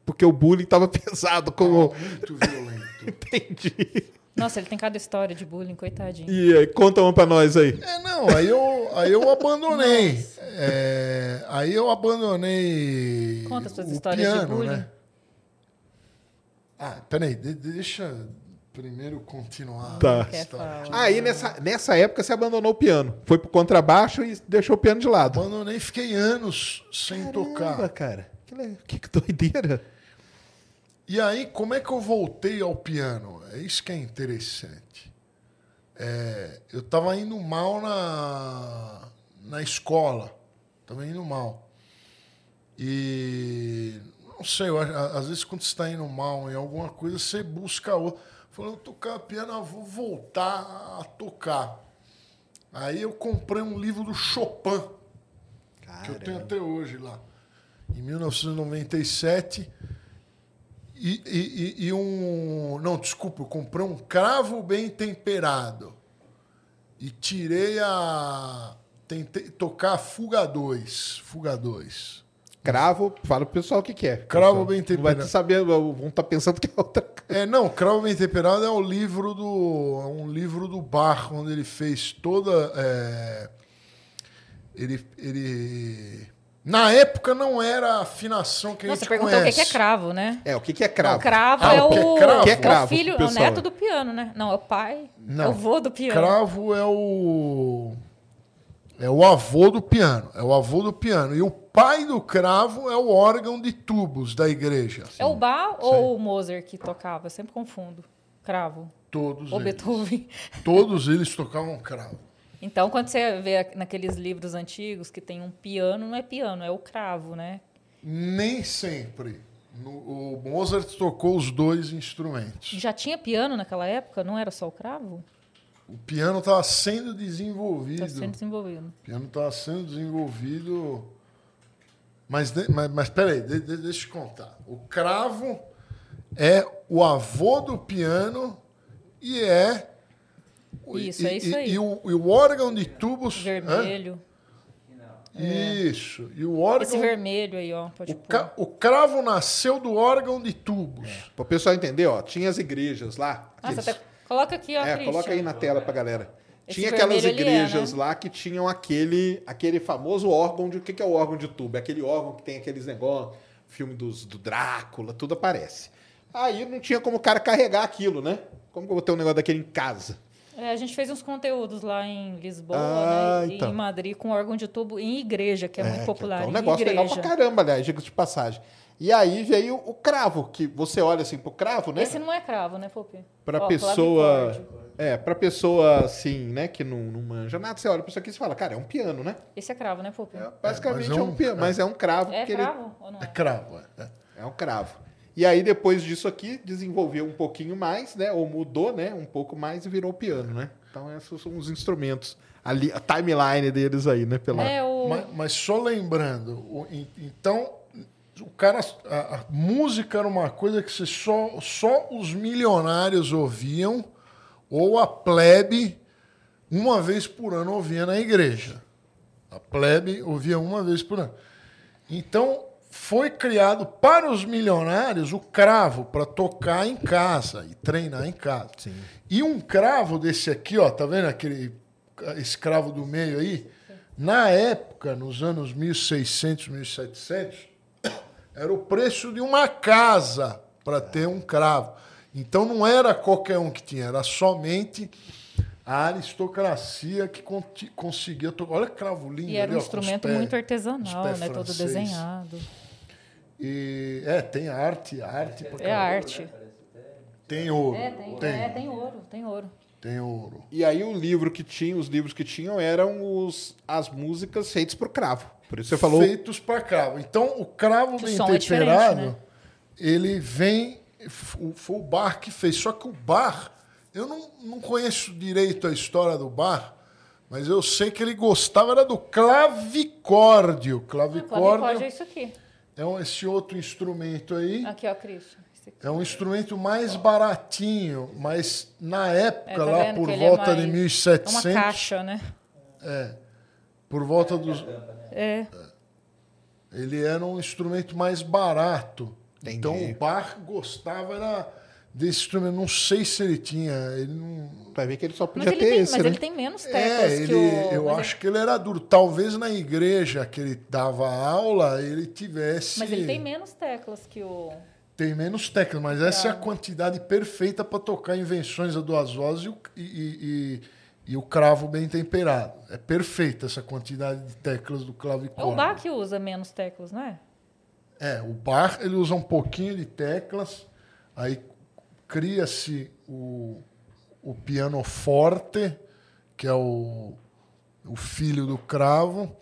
Speaker 1: porque o bullying tava [LAUGHS] pesado como.
Speaker 2: Muito violento. [LAUGHS]
Speaker 1: Entendi.
Speaker 3: Nossa, ele tem cada história de bullying, coitadinho.
Speaker 1: E aí, conta uma pra nós aí.
Speaker 2: É, não, aí eu, aí eu abandonei. É, aí eu abandonei.
Speaker 3: Conta suas
Speaker 2: o
Speaker 3: histórias de
Speaker 2: piano,
Speaker 3: bullying.
Speaker 2: Né? Ah, peraí, de- deixa primeiro continuar.
Speaker 1: Tá. Aí nessa, nessa época você abandonou o piano. Foi pro contrabaixo e deixou o piano de lado.
Speaker 2: Abandonei, fiquei anos sem
Speaker 1: Caramba,
Speaker 2: tocar.
Speaker 1: cara. Que, le- que doideira.
Speaker 2: E aí, como é que eu voltei ao piano? É isso que é interessante. É, eu estava indo mal na, na escola. Estava indo mal. E não sei, eu às vezes quando você está indo mal em alguma coisa, você busca outra. Falei, eu tocar piano, eu vou voltar a tocar. Aí eu comprei um livro do Chopin que eu tenho
Speaker 1: Caramba.
Speaker 2: até hoje lá. Em 1997. E, e- e- e um. Não, desculpa, eu comprei um cravo bem temperado. E tirei a. Tentei tocar a Fuga 2. Fuga 2.
Speaker 1: Cravo, fala pro pessoal o que, que é.
Speaker 2: Cravo bem
Speaker 1: não Vai
Speaker 2: temperado.
Speaker 1: saber, vão estar pensando que é outra coisa.
Speaker 2: É, não, Cravo Bem Temperado é o livro do. É um livro do Bach, onde ele fez toda. é, ele, ele. Na época não era a afinação que a
Speaker 3: Nossa,
Speaker 2: gente
Speaker 3: você perguntou o que
Speaker 2: conhece.
Speaker 3: é cravo, né?
Speaker 1: É, o que, é cravo?
Speaker 3: Não, cravo
Speaker 2: Ah,
Speaker 3: é,
Speaker 2: o que é
Speaker 3: o,
Speaker 2: cravo? Que é
Speaker 3: é
Speaker 1: cravo,
Speaker 3: o filho, é o neto do piano, né? Não, é o pai.
Speaker 2: Não.
Speaker 3: É o vô do piano.
Speaker 2: Cravo é o. É o avô do piano. É o avô do piano. E o pai do cravo é o órgão de tubos da igreja.
Speaker 3: É o Bach ou o Mozart que tocava? Eu sempre confundo. Cravo.
Speaker 2: Todos
Speaker 3: Ou
Speaker 2: eles.
Speaker 3: Beethoven.
Speaker 2: Todos eles tocavam cravo.
Speaker 3: Então, quando você vê naqueles livros antigos que tem um piano, não é piano, é o cravo, né?
Speaker 2: Nem sempre. No- o Mozart tocou os dois instrumentos.
Speaker 3: Já tinha piano naquela época? Não era só o cravo?
Speaker 2: O piano estava sendo desenvolvido.
Speaker 3: Está sendo desenvolvido.
Speaker 2: O piano estava sendo desenvolvido. Mas, mas, mas peraí, de, de, deixa eu te contar. O cravo é o avô do piano e é.
Speaker 3: Isso,
Speaker 2: e,
Speaker 3: é isso
Speaker 2: e-
Speaker 3: aí.
Speaker 2: E o, e o órgão de tubos.
Speaker 3: Vermelho.
Speaker 2: Hã? Isso. E o órgão.
Speaker 3: Esse vermelho aí, ó. Pode
Speaker 2: o,
Speaker 3: pôr.
Speaker 2: ca- o cravo nasceu do órgão de tubos.
Speaker 1: Para o pessoal entender, ó, tinha as igrejas lá.
Speaker 3: Nossa,
Speaker 1: eles-
Speaker 3: até... coloca aqui, ó,
Speaker 1: É,
Speaker 3: Christian.
Speaker 1: coloca aí na tela pra galera.
Speaker 3: Esse
Speaker 1: Tinha aquelas
Speaker 3: é,
Speaker 1: igrejas
Speaker 3: né?
Speaker 1: lá que tinham aquele, aquele famoso órgão de. O que, que é o órgão de tubo? É aquele órgão que tem aqueles negócios, filme dos, do Drácula, tudo aparece. Aí não tinha como o cara carregar aquilo, né? Como que eu vou ter um negócio daquele em casa?
Speaker 3: É, a gente fez uns conteúdos lá em Lisboa,
Speaker 1: Ah,
Speaker 3: né?
Speaker 1: então.
Speaker 3: E em Madrid com órgão de tubo em igreja, que é, muito popular.
Speaker 1: É um negócio legal pra caramba, aliás, diga de passagem. E aí veio o cravo, que você olha assim pro cravo, né?
Speaker 3: Esse não é cravo, né, Popi?
Speaker 1: Pra
Speaker 3: Ó,
Speaker 1: pessoa-
Speaker 3: clavicórdio.
Speaker 1: É, pra pessoa assim, né, que não, não manja nada, você olha pra isso aqui e você fala, cara, é um piano, né?
Speaker 3: Esse é cravo, né, Pupi?
Speaker 1: É, basicamente
Speaker 2: mas é
Speaker 1: é,
Speaker 2: um-
Speaker 1: um piano, mas é um cravo.
Speaker 3: É
Speaker 1: porque ele-
Speaker 3: cravo ou não
Speaker 2: É
Speaker 3: é?
Speaker 2: cravo. É.
Speaker 1: É um cravo. E aí, depois disso aqui, desenvolveu um pouquinho mais, né? Ou mudou, né? Um pouco mais e virou piano, né? Então, esses são os instrumentos. Ali, a timeline deles aí, né? Pela...
Speaker 3: É o...
Speaker 2: Mas, mas só lembrando, o- en- então o cara, a, a música era uma coisa que só, só os milionários ouviam ou a plebe uma vez por ano ouvia na igreja. A plebe ouvia uma vez por ano. Então foi criado para os milionários o cravo para tocar em casa e treinar em casa. E um cravo desse aqui, ó, tá vendo aquele esse cravo do meio aí? Na época, nos anos 1600, 1700, era o preço de uma casa para ter um cravo. Então não era qualquer um que tinha, era somente a aristocracia que conseguia. Olha que cravo lindo.
Speaker 3: E era
Speaker 2: ali,
Speaker 3: um
Speaker 2: ó,
Speaker 3: instrumento
Speaker 2: pés-
Speaker 3: muito artesanal, né? Todo desenhado.
Speaker 2: E, é, tem arte, arte.
Speaker 3: É
Speaker 2: caramba.
Speaker 3: arte.
Speaker 2: Tem ouro.
Speaker 3: É, tem,
Speaker 2: tem,
Speaker 3: é, tem ouro, tem ouro.
Speaker 2: tem ouro.
Speaker 1: E aí, o livro que tinha, os livros que tinham eram os, as músicas feitas por cravo. Por isso você falou.
Speaker 2: Feitos para cravo. Então, o cravo
Speaker 3: Que o
Speaker 2: bem
Speaker 3: é
Speaker 2: temperado,
Speaker 3: né?
Speaker 2: ele vem. Foi o bar que fez. Só que o bar, eu não, não conheço direito a história do bar, mas eu sei que ele gostava era do clavicórdio.
Speaker 3: Clavicórdio é
Speaker 2: Clavicórdio
Speaker 3: isso aqui.
Speaker 2: é um- esse outro instrumento aí.
Speaker 3: Aqui, ó, aqui.
Speaker 2: É um instrumento mais baratinho, mas na época,
Speaker 3: É, tá
Speaker 2: lá por
Speaker 3: é
Speaker 2: volta de
Speaker 3: mais-
Speaker 2: 1700,
Speaker 3: É uma caixa, né?
Speaker 2: por volta dos,
Speaker 3: É.
Speaker 2: ele era um instrumento mais barato.
Speaker 1: Entendi.
Speaker 2: Então o Bach gostava era desse instrumento. Não sei se ele tinha, ele não.
Speaker 1: Vai ver que ele só
Speaker 3: Mas,
Speaker 1: podia
Speaker 3: ele
Speaker 1: ter
Speaker 3: tem,
Speaker 1: esse,
Speaker 3: mas
Speaker 1: né?
Speaker 3: ele tem menos teclas
Speaker 2: É,
Speaker 3: que
Speaker 2: ele,
Speaker 3: o...
Speaker 2: eu
Speaker 3: mas
Speaker 2: acho
Speaker 3: ele-
Speaker 2: que ele era duro. Talvez na igreja que ele dava aula ele tivesse.
Speaker 3: Mas ele tem menos teclas que o...
Speaker 2: Tem menos teclas, mas essa é a
Speaker 3: Tá.
Speaker 2: quantidade perfeita para tocar invenções a duas vozes e e, e- e- o cravo bem temperado. É perfeita essa quantidade de teclas do
Speaker 3: É
Speaker 2: clavicórdio.
Speaker 3: o Bach que usa menos teclas, não é?
Speaker 2: É, o Bach ele usa um pouquinho de teclas, aí cria-se o, o piano forte, que é o, o filho do cravo,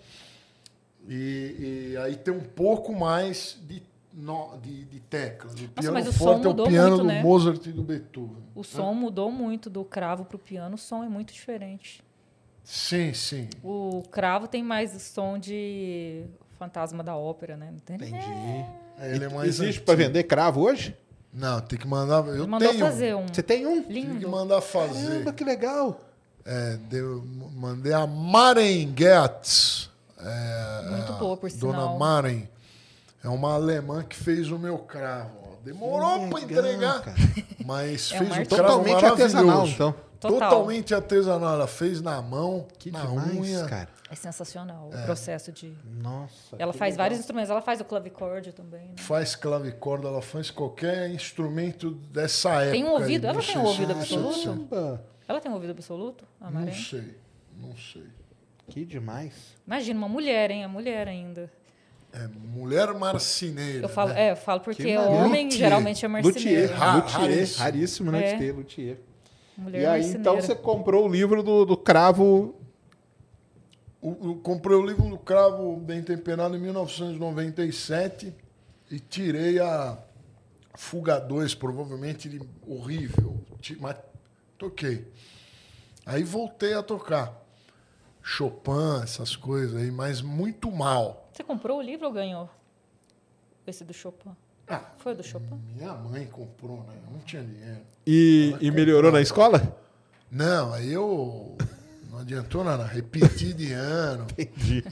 Speaker 2: e, e aí tem um pouco mais de, no- de, de teclas. O piano
Speaker 3: mas o som
Speaker 2: forte é o
Speaker 3: mudou
Speaker 2: piano
Speaker 3: muito,
Speaker 2: do
Speaker 3: né?
Speaker 2: Mozart e do Beethoven.
Speaker 3: O som mudou muito do cravo pro piano, o som é muito diferente.
Speaker 2: Sim, sim.
Speaker 3: O cravo tem mais som de fantasma da ópera, né? Não tem?
Speaker 1: Entendi.
Speaker 2: É, Ele é mais
Speaker 1: Existe para vender cravo hoje?
Speaker 2: Não, tem que mandar. Eu
Speaker 3: mandou
Speaker 2: tenho.
Speaker 3: fazer um.
Speaker 1: Você tem um?
Speaker 2: Tem que
Speaker 3: Lindo.
Speaker 2: mandar fazer.
Speaker 1: Caramba, que legal.
Speaker 2: É, deu, mandei a Maren Goetz. É,
Speaker 3: Muito boa, por
Speaker 2: Dona
Speaker 3: sinal.
Speaker 2: Maren. É uma alemã que fez o meu cravo. Demorou para entregar,
Speaker 1: cara.
Speaker 2: mas
Speaker 3: É
Speaker 2: fez um
Speaker 1: Totalmente artesanal, então.
Speaker 3: Total.
Speaker 2: Totalmente artesanal. Ela fez na mão,
Speaker 1: Que
Speaker 2: na
Speaker 1: demais,
Speaker 2: unha.
Speaker 1: cara.
Speaker 3: É sensacional o processo de.
Speaker 1: Nossa.
Speaker 3: Ela faz
Speaker 1: legal.
Speaker 3: vários instrumentos, ela faz o clavicórdio também. Né?
Speaker 2: Faz clavicorda, ela faz qualquer instrumento dessa época.
Speaker 3: Tem um ouvido?
Speaker 2: aí,
Speaker 3: Ela tem um ouvido
Speaker 2: 1600.
Speaker 3: absoluto? Ela tem um ouvido absoluto?
Speaker 2: Não sei, não sei.
Speaker 1: Que demais.
Speaker 3: Imagina, uma mulher, hein? A mulher ainda.
Speaker 2: É mulher marceneira.
Speaker 3: Eu falo,
Speaker 2: né?
Speaker 3: é, eu falo porque
Speaker 1: Que
Speaker 3: homem
Speaker 2: luthier.
Speaker 3: geralmente é
Speaker 1: Luthier.
Speaker 3: marceneiro.
Speaker 2: Ra-
Speaker 1: Luthier.
Speaker 2: raríssimo.
Speaker 1: Raríssimo, né?
Speaker 3: É.
Speaker 1: De ter luthier.
Speaker 3: Mulher
Speaker 1: E aí,
Speaker 3: marceneira.
Speaker 1: então, você comprou o livro do, do cravo.
Speaker 2: O- Eu comprei o livro do Cravo Bem Temperado em 1997 e tirei a Fuga 2, provavelmente de- horrível, mas toquei. Aí voltei a tocar. Chopin, essas coisas aí, mas muito mal.
Speaker 3: Você comprou o livro ou ganhou? Esse do Chopin.
Speaker 2: Ah,
Speaker 3: Foi do Chopin?
Speaker 2: minha mãe comprou, né? Eu não tinha dinheiro.
Speaker 1: E, e melhorou na escola?
Speaker 2: Não, aí eu. Não adiantou nada, repeti de ano. [LAUGHS]
Speaker 1: Entendi.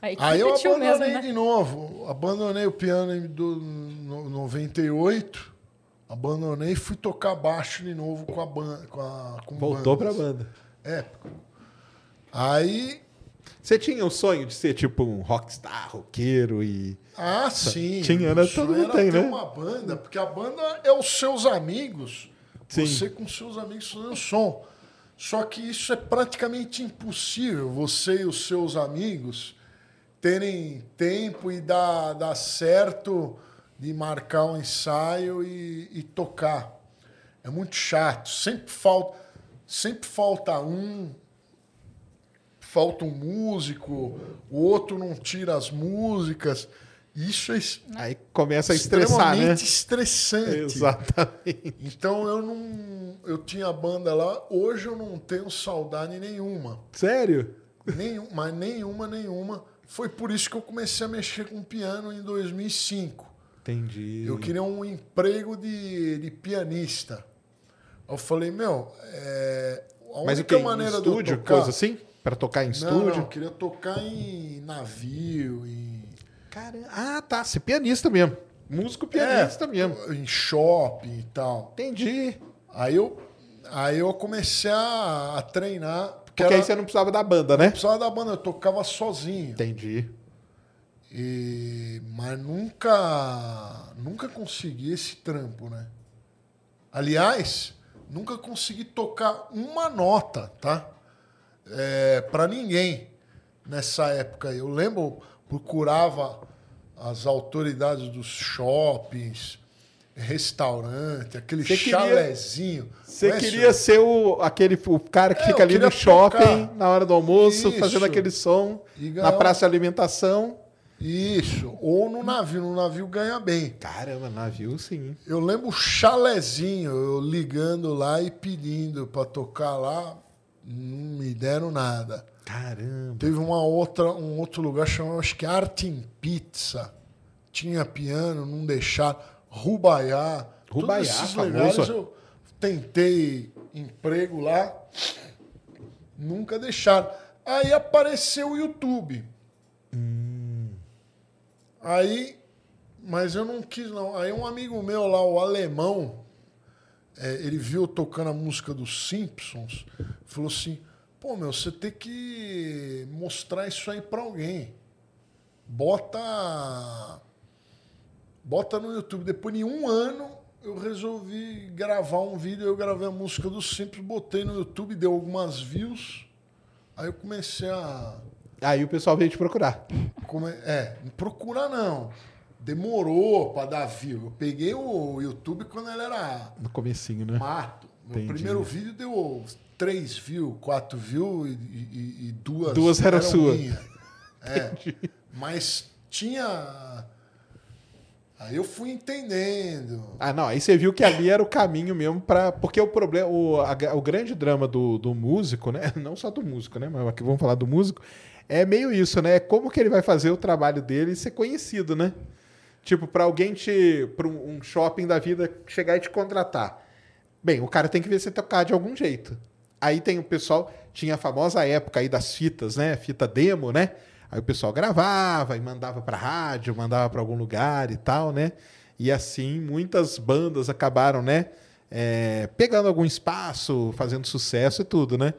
Speaker 3: Aí,
Speaker 2: Aí eu abandonei
Speaker 3: mesmo, né?
Speaker 2: de novo. Abandonei o piano em do, no, 98. Abandonei e fui tocar baixo de novo com a banda. Com a, com
Speaker 1: Voltou pra
Speaker 2: bandas.
Speaker 1: banda.
Speaker 2: É. Aí.
Speaker 1: Você tinha o sonho de ser tipo um rockstar, roqueiro e.
Speaker 2: Ah, sim.
Speaker 1: Tinha,
Speaker 2: o
Speaker 1: né? Todo mundo
Speaker 2: era
Speaker 1: tem,
Speaker 2: ter
Speaker 1: né?
Speaker 2: uma banda, porque a banda é os seus amigos.
Speaker 1: Sim.
Speaker 2: Você com seus amigos fazendo som. Só que isso é praticamente impossível. Você e os seus amigos terem tempo e dar, dar certo de marcar um ensaio e, e tocar. É muito chato. Sempre falta. sempre falta um, falta um músico, o outro não tira as músicas. Isso é es-
Speaker 1: Aí começa a estressar, né?
Speaker 2: estressante.
Speaker 1: Exatamente.
Speaker 2: Então eu não. Eu tinha banda lá, hoje eu não tenho saudade nenhuma.
Speaker 1: Sério?
Speaker 2: Nenhum, mas nenhuma, nenhuma. Foi por isso que eu comecei a mexer com piano em 2005.
Speaker 1: Entendi.
Speaker 2: Eu queria um emprego de, de pianista. Eu falei, meu, é, a
Speaker 1: Mas o
Speaker 2: única
Speaker 1: que?
Speaker 2: maneira
Speaker 1: estúdio,
Speaker 2: de eu tocar...
Speaker 1: coisa assim? Pra tocar em
Speaker 2: Não,
Speaker 1: estúdio?
Speaker 2: não, eu queria tocar em navio, em,
Speaker 1: Caramba. Ah, tá. Ser pianista mesmo. Músico pianista mesmo.
Speaker 2: em shopping e tal.
Speaker 1: Entendi.
Speaker 2: Aí eu, aí eu comecei a, a treinar. Porque,
Speaker 1: Porque
Speaker 2: era,
Speaker 1: aí você não precisava da banda, né?
Speaker 2: precisava da banda, eu tocava sozinho.
Speaker 1: Entendi.
Speaker 2: E, mas nunca, nunca consegui esse trampo, né? Aliás, nunca consegui tocar uma nota, tá? É, para ninguém nessa época. Eu lembro, procurava as autoridades dos shoppings, restaurante, aquele chalezinho.
Speaker 1: Você queria ser o, aquele, o cara que
Speaker 2: É,
Speaker 1: fica ali no shopping,
Speaker 2: tocar.
Speaker 1: na hora do almoço,
Speaker 2: Isso.
Speaker 1: fazendo aquele som, na praça de alimentação.
Speaker 2: Isso, ou no navio. No navio ganha bem.
Speaker 1: Caramba, navio sim.
Speaker 2: Eu lembro o chalezinho, eu ligando lá e pedindo para tocar lá, não me deram nada.
Speaker 1: Caramba.
Speaker 2: Teve uma outra, um outro lugar chamado, acho que Arte em Pizza. Tinha piano, não deixaram. Rubaiá.
Speaker 1: Rubaiá,
Speaker 2: esses lugares eu tentei emprego lá, nunca deixaram. Aí apareceu o YouTube. Aí, mas eu não quis não. Aí um amigo meu lá, o alemão, é, ele viu tocando a música dos Simpsons, falou assim: pô, meu, você tem que mostrar isso aí pra alguém. Bota. Bota no YouTube. Depois de um ano, eu resolvi gravar um vídeo. Eu gravei a música dos Simpsons, botei no YouTube, deu algumas views. Aí eu comecei a.
Speaker 1: Aí o pessoal veio te procurar.
Speaker 2: Come... É, não procura não. Demorou pra dar view. Eu peguei o YouTube quando ele era
Speaker 1: No comecinho, né?
Speaker 2: mato. Meu
Speaker 1: Entendi.
Speaker 2: primeiro vídeo deu três views, quatro views e, e- e duas.
Speaker 1: Duas eram sua.
Speaker 2: minha. [LAUGHS] É. Mas tinha. Aí eu fui entendendo.
Speaker 1: Ah, não. Aí você viu que ali era o caminho mesmo para Porque o problema. O, a- o grande drama do, do músico, né? [LAUGHS] Não só do músico, né? Mas aqui vamos falar do músico. É meio isso, né? Como que ele vai fazer o trabalho dele e ser conhecido, né? Tipo, para alguém te. para um shopping da vida chegar e te contratar. Bem, o cara tem que ver você tocar de algum jeito. Aí tem o pessoal. Tinha a famosa época aí das fitas, né? Fita demo, né? Aí o pessoal gravava e mandava para rádio, mandava para algum lugar e tal, né? E assim muitas bandas acabaram, né? é, pegando algum espaço, fazendo sucesso e tudo, né?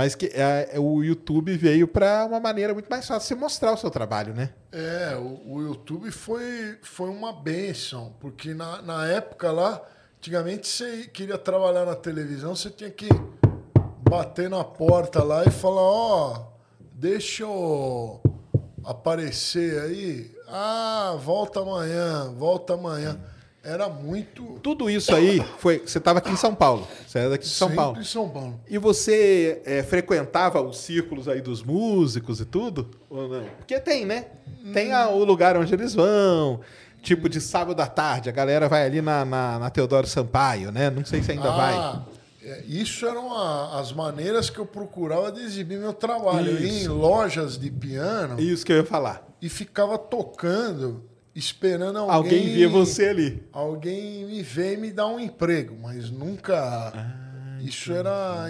Speaker 1: Mas que é, o YouTube veio para uma maneira muito mais fácil de você mostrar o seu trabalho, né?
Speaker 2: É, o, o YouTube foi, foi uma benção, porque na, na época lá, antigamente você queria trabalhar na televisão, você tinha que bater na porta lá e falar, ó, deixa eu aparecer aí. Ah, volta amanhã, volta amanhã. Era muito.
Speaker 1: Tudo isso aí foi. Você estava aqui em São Paulo. Você era daqui de São
Speaker 2: sempre
Speaker 1: Paulo.
Speaker 2: em São Paulo.
Speaker 1: E você é, frequentava os círculos aí dos músicos e tudo? Ou não? Porque tem, né? Tem a- o lugar onde eles vão. Tipo de sábado à tarde, a galera vai ali na, na, na Teodoro Sampaio, né? Não sei se ainda vai.
Speaker 2: Ah, é, isso eram a- as maneiras que eu procurava de exibir meu trabalho. Eu ia em
Speaker 1: Isso.
Speaker 2: lojas de piano
Speaker 1: Isso que eu ia falar.
Speaker 2: e ficava tocando, esperando alguém.
Speaker 1: Alguém via você ali.
Speaker 2: Alguém me ver e me dar um emprego, mas nunca.
Speaker 1: Ah,
Speaker 2: isso era.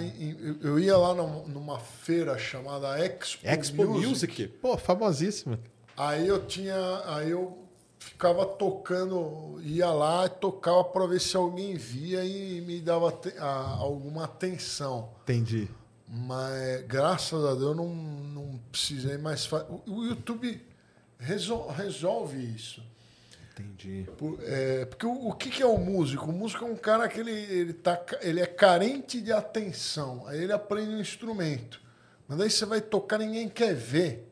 Speaker 2: eu- ia lá num- numa feira chamada Expo,
Speaker 1: Expo
Speaker 2: Music.
Speaker 1: Music. Pô, famosíssima.
Speaker 2: Aí eu tinha. Aí eu ficava tocando, ia lá e tocava para ver se alguém via e me dava a- alguma atenção.
Speaker 1: Entendi.
Speaker 2: Mas graças a Deus não, não precisei mais fazer. O YouTube resol- resolve isso.
Speaker 1: Entendi.
Speaker 2: Por- é, porque o, o que, que é o músico? O músico é um cara que ele, ele, tá, ele é carente de atenção. Aí ele aprende um instrumento. Mas aí você vai tocar, ninguém quer ver.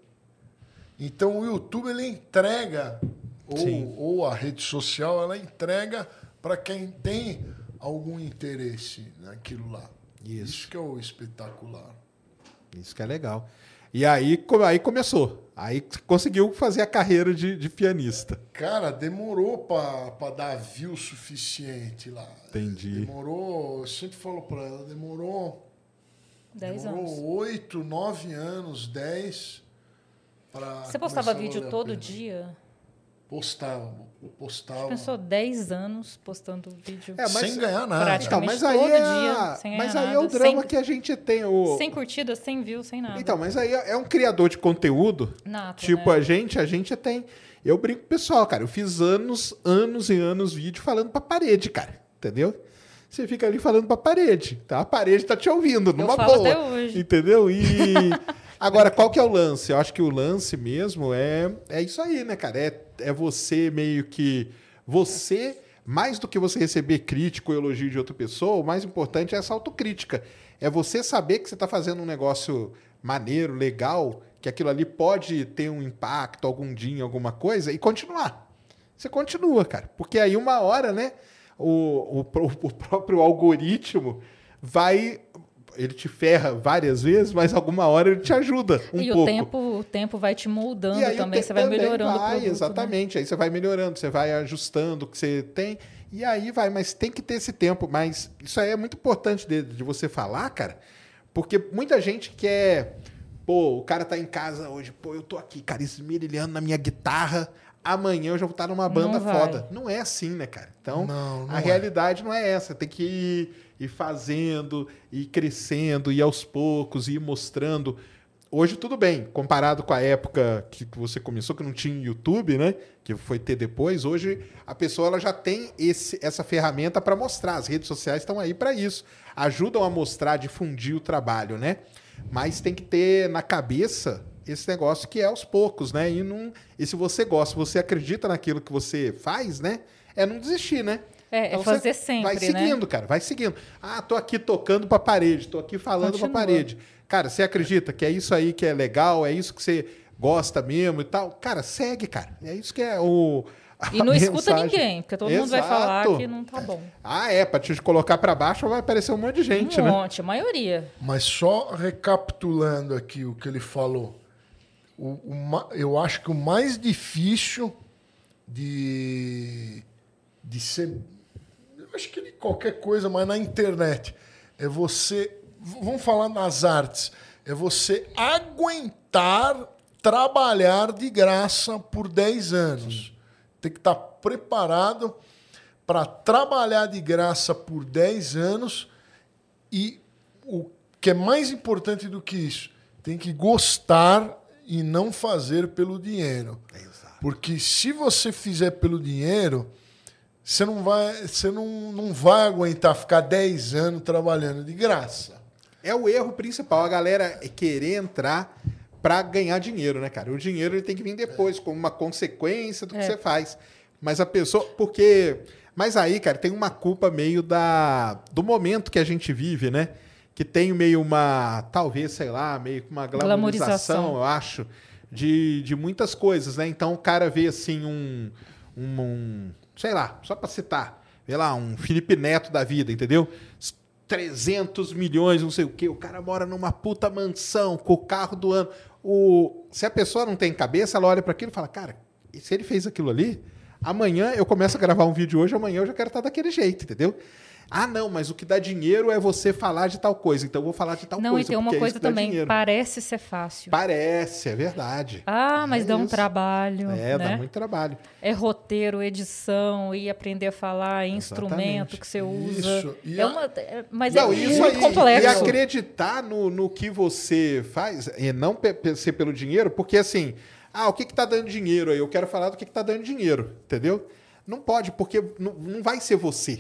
Speaker 2: Então o YouTube ele entrega, ou, ou a rede social, ela entrega para quem tem algum interesse naquilo lá.
Speaker 1: Isso.
Speaker 2: Isso que é o espetacular.
Speaker 1: Isso que é legal. E aí, aí começou. Aí conseguiu fazer a carreira de, de pianista.
Speaker 2: Cara, demorou pra, pra dar view suficiente lá.
Speaker 1: Entendi.
Speaker 2: Demorou, eu sempre falo pra ela, demorou.
Speaker 3: 10
Speaker 2: demorou
Speaker 3: anos.
Speaker 2: 8, 9 anos, 10. Pra
Speaker 3: Você postava vídeo todo dia?
Speaker 2: Postava, postava.
Speaker 3: Pensou 10 anos postando vídeo.
Speaker 1: É, mas-
Speaker 2: sem ganhar nada.
Speaker 1: Então, mas aí,
Speaker 3: todo
Speaker 1: é,
Speaker 3: dia, sem
Speaker 1: mas
Speaker 3: ganhar
Speaker 1: aí é o
Speaker 3: nada,
Speaker 1: drama
Speaker 3: sem-
Speaker 1: que a gente tem. O...
Speaker 3: Sem curtida, sem view, sem nada.
Speaker 1: Então, mas aí é um criador de conteúdo.
Speaker 3: Nato,
Speaker 1: Tipo,
Speaker 3: né?
Speaker 1: a gente, a gente tem. Eu brinco com o pessoal, cara. Eu fiz anos, anos e anos vídeo falando pra parede, cara. Entendeu? Você fica ali falando pra parede, tá? A parede tá te ouvindo, numa
Speaker 3: falo
Speaker 1: boa.
Speaker 3: até hoje.
Speaker 1: Entendeu? E [LAUGHS] agora, qual que é o lance? Eu acho que o lance mesmo é, é isso aí, né, cara? É, é você meio que. Você, mais do que você receber crítico ou elogio de outra pessoa, o mais importante é essa autocrítica. É você saber que você tá fazendo um negócio maneiro, legal, que aquilo ali pode ter um impacto algum dia alguma coisa e continuar. Você continua, cara. Porque aí uma hora, né, o, o, o próprio algoritmo vai. Ele te ferra várias vezes, mas alguma hora ele te ajuda um
Speaker 3: e
Speaker 1: pouco.
Speaker 3: o tempo, o tempo vai te moldando
Speaker 1: E
Speaker 3: também, você vai
Speaker 1: também
Speaker 3: melhorando
Speaker 1: vai,
Speaker 3: produto, né?
Speaker 1: Exatamente, aí você vai melhorando, você vai ajustando o que você tem, e aí vai, mas tem que ter esse tempo. Mas isso aí é muito importante de, de você falar, cara, porque muita gente quer. Pô, o cara tá em casa hoje, pô, eu tô aqui, cara, esmerilhando na minha guitarra. Amanhã eu já vou estar numa banda
Speaker 3: Não
Speaker 1: foda. Não é assim, né, cara? Então,
Speaker 2: Não, não
Speaker 1: a
Speaker 2: é.
Speaker 1: realidade não é essa. Tem que ir, ir fazendo, ir crescendo, ir aos poucos, ir mostrando. Hoje tudo bem, comparado com a época que você começou, que não tinha YouTube, né? Que foi ter depois. Hoje a pessoa ela já tem esse, essa ferramenta para mostrar. As redes sociais estão aí para isso. Ajudam a mostrar, difundir o trabalho, né? Mas tem que ter na cabeça esse negócio que é aos poucos, né? E, não, e se você gosta, você acredita naquilo que você faz, né? É não desistir, né?
Speaker 3: É, é
Speaker 1: você
Speaker 3: fazer sempre,
Speaker 1: Vai
Speaker 3: né?
Speaker 1: seguindo, cara, vai seguindo. Ah, tô aqui tocando pra parede, tô aqui falando
Speaker 3: Continua.
Speaker 1: pra parede. Cara, você acredita que é isso aí que é legal, é isso que você gosta mesmo e tal? Cara, segue, cara. É isso que é o. a
Speaker 3: E não escuta
Speaker 1: mensagem.
Speaker 3: ninguém, porque todo mundo vai falar
Speaker 1: Exato.
Speaker 3: que não tá bom.
Speaker 1: Ah, é, pra te colocar pra baixo vai aparecer um monte de gente,
Speaker 3: um
Speaker 1: né?
Speaker 3: monte, a maioria.
Speaker 2: Mas só recapitulando aqui o que ele falou. O, o eu acho que o mais difícil de, de ser. Eu acho que de qualquer coisa, mas na internet, é você. Vamos falar nas artes. É você aguentar trabalhar de graça por 10 anos. Tem que estar preparado para trabalhar de graça por 10 anos e o que é mais importante do que isso, tem que gostar e não fazer pelo dinheiro. Porque se você fizer pelo dinheiro, você não vai, você não, não vai aguentar ficar 10 anos trabalhando de graça.
Speaker 1: É o erro principal, a galera querer entrar pra ganhar dinheiro, né, cara? O dinheiro ele tem que vir depois, como uma consequência do que
Speaker 3: É.
Speaker 1: você faz. Mas a pessoa. Porque. Mas aí, cara, tem uma culpa meio da do momento que a gente vive, né? Que tem meio uma. Talvez, sei lá, meio que uma glamorização,
Speaker 3: Glamorização.
Speaker 1: eu acho, de, de muitas coisas, né? Então o cara vê assim um. um, um- sei lá, só pra citar, vê lá, um Felipe Neto da vida, entendeu? 300 milhões, não sei o quê. O cara mora numa puta mansão com o carro do ano. O, se a pessoa não tem cabeça, ela olha para aquilo e fala: Cara, se ele fez aquilo ali, amanhã eu começo a gravar um vídeo hoje, amanhã eu já quero estar daquele jeito, entendeu? Ah, não, mas o que dá dinheiro é você falar de tal coisa, então eu vou falar de tal
Speaker 3: não,
Speaker 1: coisa.
Speaker 3: e tem uma
Speaker 1: é
Speaker 3: coisa
Speaker 1: dá
Speaker 3: também, parece ser fácil.
Speaker 1: Parece, é verdade.
Speaker 3: Ah, mas
Speaker 1: É
Speaker 3: dá um
Speaker 1: isso.
Speaker 3: trabalho.
Speaker 1: É, dá
Speaker 3: né?
Speaker 1: muito trabalho.
Speaker 3: É roteiro, edição, e aprender a falar, instrumento que você usa.
Speaker 2: Isso, e
Speaker 3: É
Speaker 2: a-
Speaker 3: uma, é- mas
Speaker 1: Não,
Speaker 3: é
Speaker 1: isso
Speaker 3: muito
Speaker 1: aí,
Speaker 3: complexo.
Speaker 1: E acreditar no, no que você faz e não ser pelo dinheiro, porque assim, ah, o que que tá dando dinheiro aí? Eu quero falar do que que tá dando dinheiro, entendeu? Não pode, porque não, não vai ser você.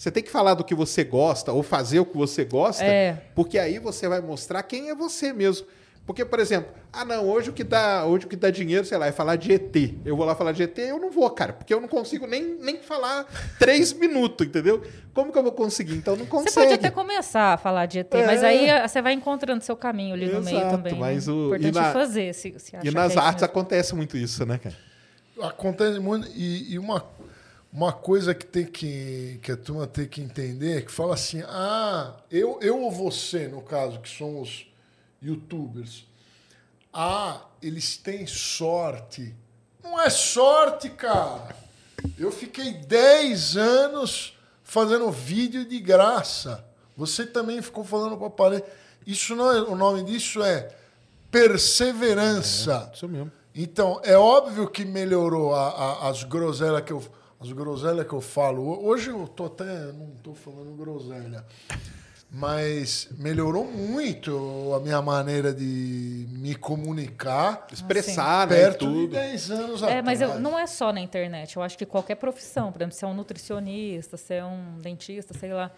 Speaker 1: Você tem que falar do que você gosta ou fazer o que você gosta,
Speaker 3: É.
Speaker 1: porque aí você vai mostrar quem é você mesmo. Porque, por exemplo, ah, não, hoje o que dá, hoje o que dá dinheiro, sei lá, é falar de ET. Eu vou lá falar de ET, eu não vou, cara, porque eu não consigo nem, nem falar três [LAUGHS] minutos, entendeu? Como que eu vou conseguir? Então não consegue.
Speaker 3: Você pode até começar a falar de ET,
Speaker 1: É.
Speaker 3: mas aí ah, você vai encontrando seu caminho ali no meio
Speaker 1: Exato,
Speaker 3: também.
Speaker 1: mas
Speaker 3: né?
Speaker 1: o-
Speaker 3: Importante
Speaker 1: e na-
Speaker 3: fazer, se, se
Speaker 1: E nas
Speaker 3: que é
Speaker 1: artes
Speaker 3: mesmo.
Speaker 1: acontece muito isso, né, cara?
Speaker 2: Acontece muito. E, e uma, uma coisa que tem que, que a turma tem que entender é que fala assim: ah, eu, eu ou você, no caso, que somos youtubers, ah, eles têm sorte. Não é sorte, cara. Eu fiquei 10 anos fazendo vídeo de graça. Você também ficou falando para parede. Isso não é, o nome disso é perseverança.
Speaker 1: É, isso mesmo.
Speaker 2: Então, é óbvio que melhorou a, a, as groselhas que eu as groselhas que eu falo. Hoje eu tô até não tô falando groselha. Mas melhorou muito a minha maneira de me comunicar.
Speaker 1: Expressar, né?
Speaker 2: Perto
Speaker 1: tudo.
Speaker 2: de 10 anos
Speaker 3: É,
Speaker 2: atrás.
Speaker 3: mas eu- não é só na internet. Eu acho que qualquer profissão, por exemplo, se é um nutricionista, se é um dentista, sei lá,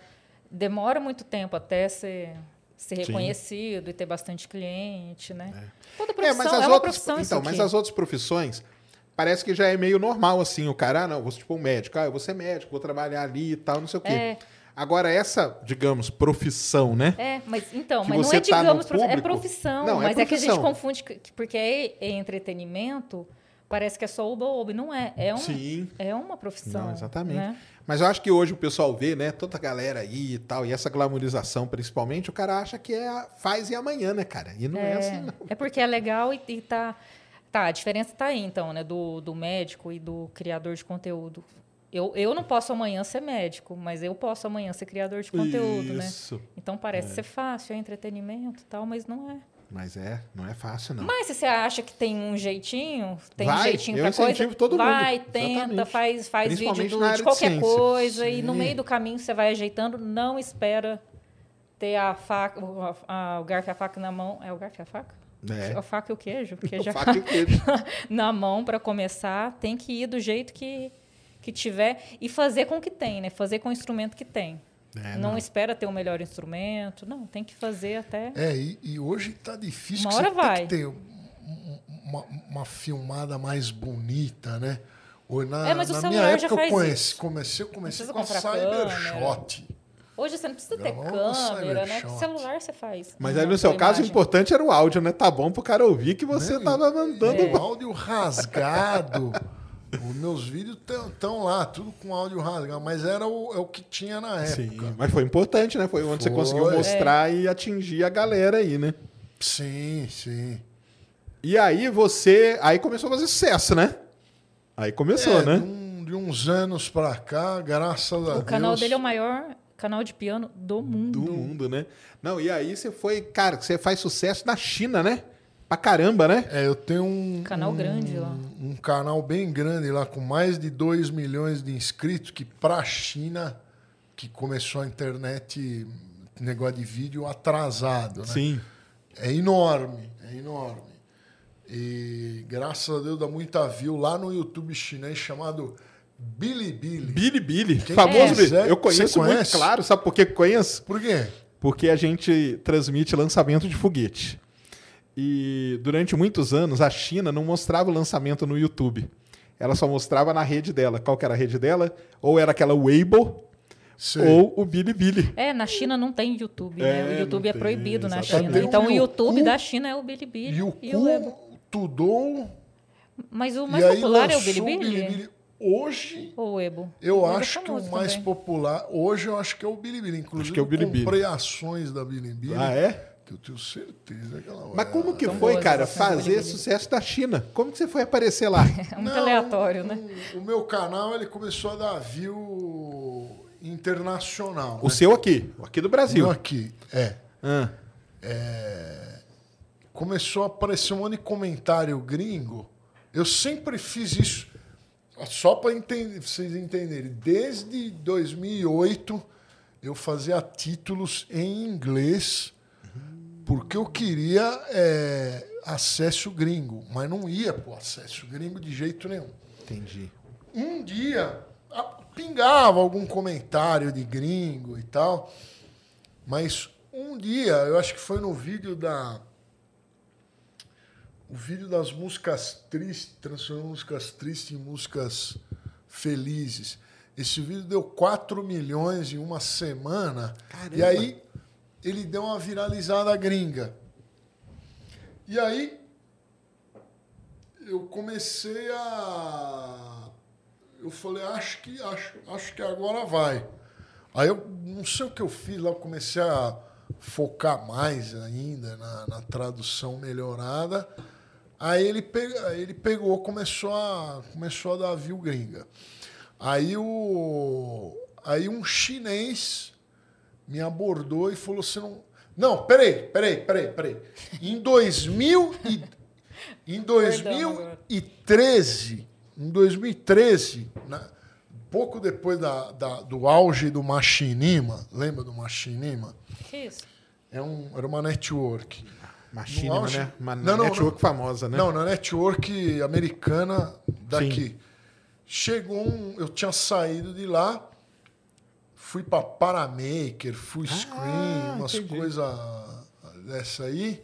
Speaker 3: demora muito tempo até ser, ser
Speaker 1: Sim.
Speaker 3: reconhecido e ter bastante cliente, né? Toda
Speaker 1: É,
Speaker 3: profissão
Speaker 1: mas
Speaker 3: é,
Speaker 1: as
Speaker 3: uma
Speaker 1: outras,
Speaker 3: profissão isso
Speaker 1: então, mas as outras profissões parece que já é meio normal assim, o cara, ah, não, vou ser tipo um médico, ah, eu vou ser médico, vou trabalhar ali e tal, não sei o quê.
Speaker 3: É.
Speaker 1: Agora essa, digamos, profissão, né?
Speaker 3: É, mas então, mas não é
Speaker 1: tá
Speaker 3: digamos, profi- é profissão,
Speaker 1: Não, é
Speaker 3: mas é que a gente
Speaker 1: profissão.
Speaker 3: confunde que- que porque é, é entretenimento, parece que é só oba-oba, não é, é um
Speaker 1: Sim.
Speaker 3: é uma profissão.
Speaker 1: Não, exatamente.
Speaker 3: né?
Speaker 1: Mas eu acho que hoje o pessoal vê, né, toda a galera aí e tal, e essa glamorização principalmente, o cara acha que é faz e amanhã, né, cara? E não é, assim, não.
Speaker 3: É porque é legal e, e tá. Tá, a diferença tá aí, então, né? Do, do médico e do criador de conteúdo. Eu, eu não posso amanhã ser médico, mas eu posso amanhã ser criador de conteúdo, né?
Speaker 1: Isso.
Speaker 3: Então parece ser fácil, é entretenimento e tal, mas não é.
Speaker 1: Mas é, não é fácil, não.
Speaker 3: Mas se você acha que tem um jeitinho, tem um
Speaker 1: Vai,
Speaker 3: jeitinho
Speaker 1: eu
Speaker 3: pra coisa,
Speaker 1: todo
Speaker 3: vai,
Speaker 1: mundo.
Speaker 3: tenta,
Speaker 1: Exatamente.
Speaker 3: faz, faz vídeo do- de
Speaker 1: de
Speaker 3: qualquer
Speaker 1: ciência.
Speaker 3: coisa e no
Speaker 1: Sim.
Speaker 3: meio do caminho você vai ajeitando, não espera ter a faca, o, a- o garfo e a faca na mão. É o garfo e a faca?
Speaker 1: É.
Speaker 3: A faca e o queijo?
Speaker 1: O
Speaker 3: Queijo e a
Speaker 1: faca e o queijo. [LAUGHS]
Speaker 3: na mão para começar, tem que ir do jeito que, que tiver e fazer com o que tem, né? Fazer com o instrumento que tem.
Speaker 1: É,
Speaker 3: não,
Speaker 1: não.
Speaker 3: espera ter o melhor instrumento, não, tem que fazer até.
Speaker 2: É, e, e hoje tá difícil.
Speaker 3: Uma hora vai.
Speaker 2: Ter um- um- uma, uma filmada mais bonita, né? Ou na,
Speaker 3: É, mas o
Speaker 2: na minha
Speaker 3: celular já
Speaker 2: época eu conheci, comecei, comecei com a Cybershot.
Speaker 3: Hoje você não precisa ter
Speaker 2: com
Speaker 3: câmera, né? Com
Speaker 2: Cybershot.
Speaker 3: celular você faz.
Speaker 1: Mas aí no seu caso, o importante era o áudio, né? Tá bom pro cara ouvir que você
Speaker 2: Né?
Speaker 1: tava mandando.
Speaker 3: É.
Speaker 2: Um áudio rasgado. [LAUGHS] Os meus vídeos estão lá, tudo com áudio rasgado, mas era o, é o que tinha na
Speaker 1: Sim,
Speaker 2: época.
Speaker 1: mas foi importante, né? Foi onde você
Speaker 2: Foi.
Speaker 1: conseguiu
Speaker 3: É.
Speaker 1: mostrar e atingir a galera aí, né?
Speaker 2: Sim, sim.
Speaker 1: E aí você. Aí começou a fazer sucesso, né? Aí começou,
Speaker 2: É,
Speaker 1: né?
Speaker 2: De, um- de uns anos pra cá, graças a Deus.
Speaker 3: O canal dele é o maior canal de piano do mundo.
Speaker 1: Do mundo, né? Não, e aí você foi, cara, você faz sucesso na China, né? Pra caramba, né?
Speaker 2: É, eu tenho um.
Speaker 3: Canal
Speaker 2: um-
Speaker 3: grande lá.
Speaker 2: Um canal bem grande lá, com mais de 2 milhões de inscritos, que pra China, que começou a internet, negócio de vídeo atrasado, né?
Speaker 1: Sim.
Speaker 2: É enorme, é enorme. E graças a Deus dá muita view lá no YouTube chinês chamado Bilibili.
Speaker 1: Bilibili.
Speaker 2: Quem
Speaker 1: Famoso.
Speaker 2: quiser,
Speaker 1: Eu conheço muito, claro. Sabe por que conheço?
Speaker 2: Por quê?
Speaker 1: Porque a gente transmite lançamento de foguete. E durante muitos anos a China não mostrava o lançamento no YouTube. Ela só mostrava na rede dela. Qual que era a rede dela? Ou era aquela Weibo
Speaker 2: Sei.
Speaker 1: ou o Bilibili.
Speaker 3: É, na China não tem YouTube,
Speaker 1: É,
Speaker 3: né? O YouTube é
Speaker 1: tem,
Speaker 3: proibido na
Speaker 1: exatamente.
Speaker 3: China.
Speaker 2: Tem o
Speaker 3: Então o YouTube da China é o Bilibili
Speaker 2: E o
Speaker 3: e o
Speaker 2: Tudou.
Speaker 3: Mas o mais
Speaker 2: e
Speaker 3: popular é o
Speaker 2: lançou
Speaker 3: Bilibili?
Speaker 2: Hoje,
Speaker 3: o Weibo?
Speaker 2: eu
Speaker 3: O é
Speaker 2: acho que o mais
Speaker 3: também.
Speaker 2: popular, hoje eu acho que é o Bilibili. Inclusive,
Speaker 1: Acho que é o Bilibili.
Speaker 2: eu comprei ações da Bilibili.
Speaker 1: Ah, é?
Speaker 2: Que eu tenho certeza que ela vai.
Speaker 1: Mas como que foi,
Speaker 3: boas
Speaker 1: cara, fazer
Speaker 3: Bilibili.
Speaker 1: sucesso da China? Como que você foi aparecer lá? [LAUGHS]
Speaker 3: É muito aleatório, né?
Speaker 2: O, o meu canal ele começou a dar view internacional.
Speaker 1: O
Speaker 2: né?
Speaker 1: seu aqui, o aqui do Brasil.
Speaker 2: Meu aqui, é.
Speaker 1: Ah,
Speaker 2: Começou a aparecer um monte de comentário gringo. Eu sempre fiz isso. Só para vocês entenderem. Desde 2008 eu fazia títulos em inglês porque eu queria é, acesso gringo, mas não ia pro acesso gringo de jeito nenhum.
Speaker 1: entendi.
Speaker 2: um dia a- pingava algum comentário de gringo e tal, mas um dia, eu acho que foi no vídeo da. O vídeo das músicas tristes, transformando músicas tristes em músicas felizes. Esse vídeo deu 4 milhões em uma semana.
Speaker 1: Caramba.
Speaker 2: E aí ele deu uma viralizada gringa. E aí eu comecei a eu falei, acho que, acho, acho que agora vai. Aí eu não sei o que eu fiz lá, eu comecei a focar mais ainda na, na tradução melhorada. Aí ele, pega, ele pegou, começou a, começou a dar view gringa. Aí, o, aí um chinês me abordou e falou: você não. Não, peraí, peraí, peraí, peraí. Em 2000 e, em [LAUGHS] 2013, em 2013, na, pouco depois da, da, do auge do Machinima, lembra do Machinima?
Speaker 3: Que isso?
Speaker 2: É um, era uma network.
Speaker 1: Machinima,
Speaker 2: auge-
Speaker 1: né? Uma
Speaker 2: Não, não,
Speaker 1: network
Speaker 2: não.
Speaker 1: famosa, né?
Speaker 2: Não, na network americana daqui. Chegou um. Eu tinha saído de lá, fui para Paramaker, fui Screen, umas
Speaker 1: Ah, entendi.
Speaker 2: coisas dessa aí.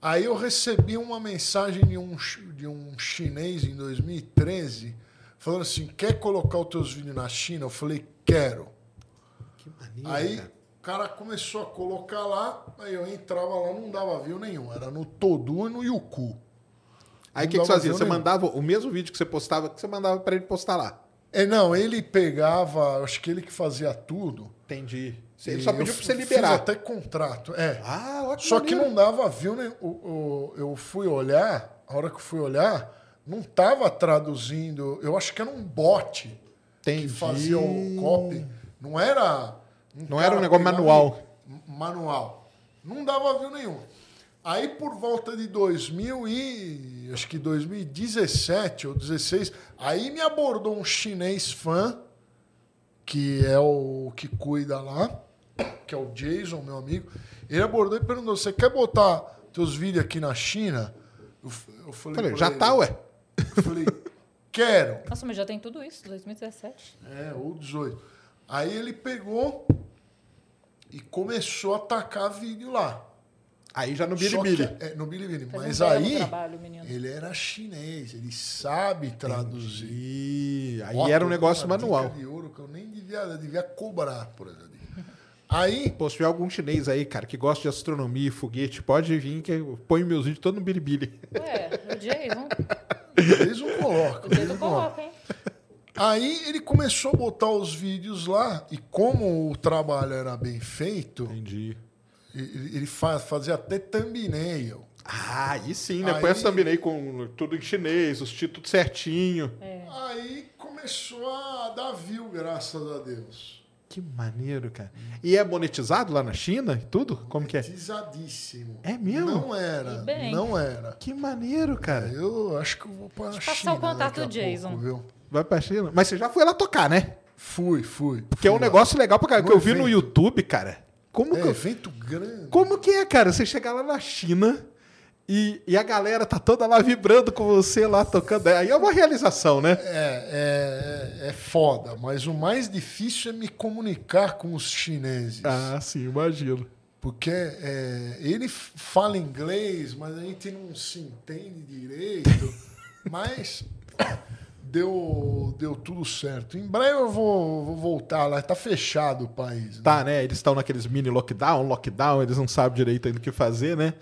Speaker 2: Aí eu recebi uma mensagem de um, de um chinês em 2013, falando assim: quer colocar os teus vídeos na China? Eu falei, quero.
Speaker 1: Que maneiro,
Speaker 2: Aí
Speaker 1: cara.
Speaker 2: O cara começou a colocar lá, aí eu entrava lá, não dava view nenhum. Era no Todu e no Yuku.
Speaker 1: Aí o que, que você fazia? Você
Speaker 2: nenhum.
Speaker 1: mandava o mesmo vídeo que você postava, que você mandava pra ele postar lá.
Speaker 2: É, não, ele pegava, acho que ele que fazia tudo.
Speaker 1: Entendi. Ele
Speaker 2: E
Speaker 1: só pediu pra você
Speaker 2: fiz
Speaker 1: liberar.
Speaker 2: até contrato, é.
Speaker 1: Ah, ó,
Speaker 2: Só que
Speaker 1: maneiro.
Speaker 2: não dava view, né? O, o- eu fui olhar, a hora que eu fui olhar, não tava traduzindo. Eu acho que era um bot que
Speaker 1: Entendi.
Speaker 2: fazia o copy. Não era.
Speaker 1: Não
Speaker 2: cara
Speaker 1: era um negócio manual.
Speaker 2: Manual. Não dava view nenhum. Aí por volta de 2000 e acho que 2017 ou 16, aí me abordou um chinês fã que é o que cuida lá, que é o Jason, meu amigo. Ele abordou e perguntou: "Você quer botar teus vídeos aqui na China?" Eu, eu falei,
Speaker 1: já
Speaker 2: ele,
Speaker 1: tá, ué.
Speaker 2: Eu falei: "Quero".
Speaker 3: Nossa, mas já tem tudo isso, 2017.
Speaker 2: É, ou 18. Aí ele pegou e começou a tacar vídeo lá.
Speaker 1: Aí já no Bilibili.
Speaker 2: que- é, no Bilibili.
Speaker 3: Faz
Speaker 2: Mas
Speaker 3: um
Speaker 2: aí
Speaker 3: trabalho,
Speaker 2: ele era chinês, ele sabe traduzir.
Speaker 1: E aí
Speaker 2: Ó,
Speaker 1: era um negócio manual.
Speaker 2: dica de ouro que eu nem devia, eu devia cobrar por essa dica. Aí, [LAUGHS]
Speaker 1: Pô, se tiver algum chinês aí, cara, que gosta de astronomia e foguete, pode vir que eu ponho meus vídeos todos no Bilibili.
Speaker 3: Ué, o Jason.
Speaker 2: eles não colocam.
Speaker 3: O Jason coloca, hein?
Speaker 2: Aí ele começou a botar os vídeos lá, e como o trabalho era bem feito,
Speaker 1: Entendi.
Speaker 2: ele, ele fa- fazia até thumbnail.
Speaker 1: Ah, aí sim, né?
Speaker 2: Aí-
Speaker 1: Põe essa thumbnail com tudo em chinês, os títulos certinho.
Speaker 2: Aí começou a dar view, graças a Deus.
Speaker 1: Que maneiro, cara. E é monetizado lá na China e tudo? Como que é?
Speaker 2: Monetizadíssimo.
Speaker 1: É mesmo?
Speaker 2: Não era.
Speaker 3: Bem.
Speaker 2: Não era.
Speaker 1: Que maneiro, cara.
Speaker 2: Eu acho que eu vou para a
Speaker 3: passar
Speaker 2: China
Speaker 3: o contato do Jason.
Speaker 2: pouco, viu?
Speaker 1: Vai pra China. Mas você já foi lá tocar, né?
Speaker 2: Fui, fui.
Speaker 1: Porque é um
Speaker 2: Fui lá.
Speaker 1: negócio legal pra caralho. Que eu vi no. YouTube, cara. Como,
Speaker 2: É,
Speaker 1: que,
Speaker 2: evento grande.
Speaker 1: como que é, cara? Você chegar lá na China e, e a galera tá toda lá vibrando com você lá tocando. Aí é uma realização, né?
Speaker 2: É, é, é foda, mas o mais difícil é me comunicar com os chineses.
Speaker 1: Ah, sim, imagino.
Speaker 2: Porque é, ele fala inglês, mas a gente não se entende direito. [LAUGHS] mas deu, deu tudo certo. Em breve eu vou, vou voltar lá. Tá fechado o país. né?
Speaker 1: Tá, né? Eles estão naqueles mini lockdown, lockdown, eles não sabem direito ainda o que fazer, né?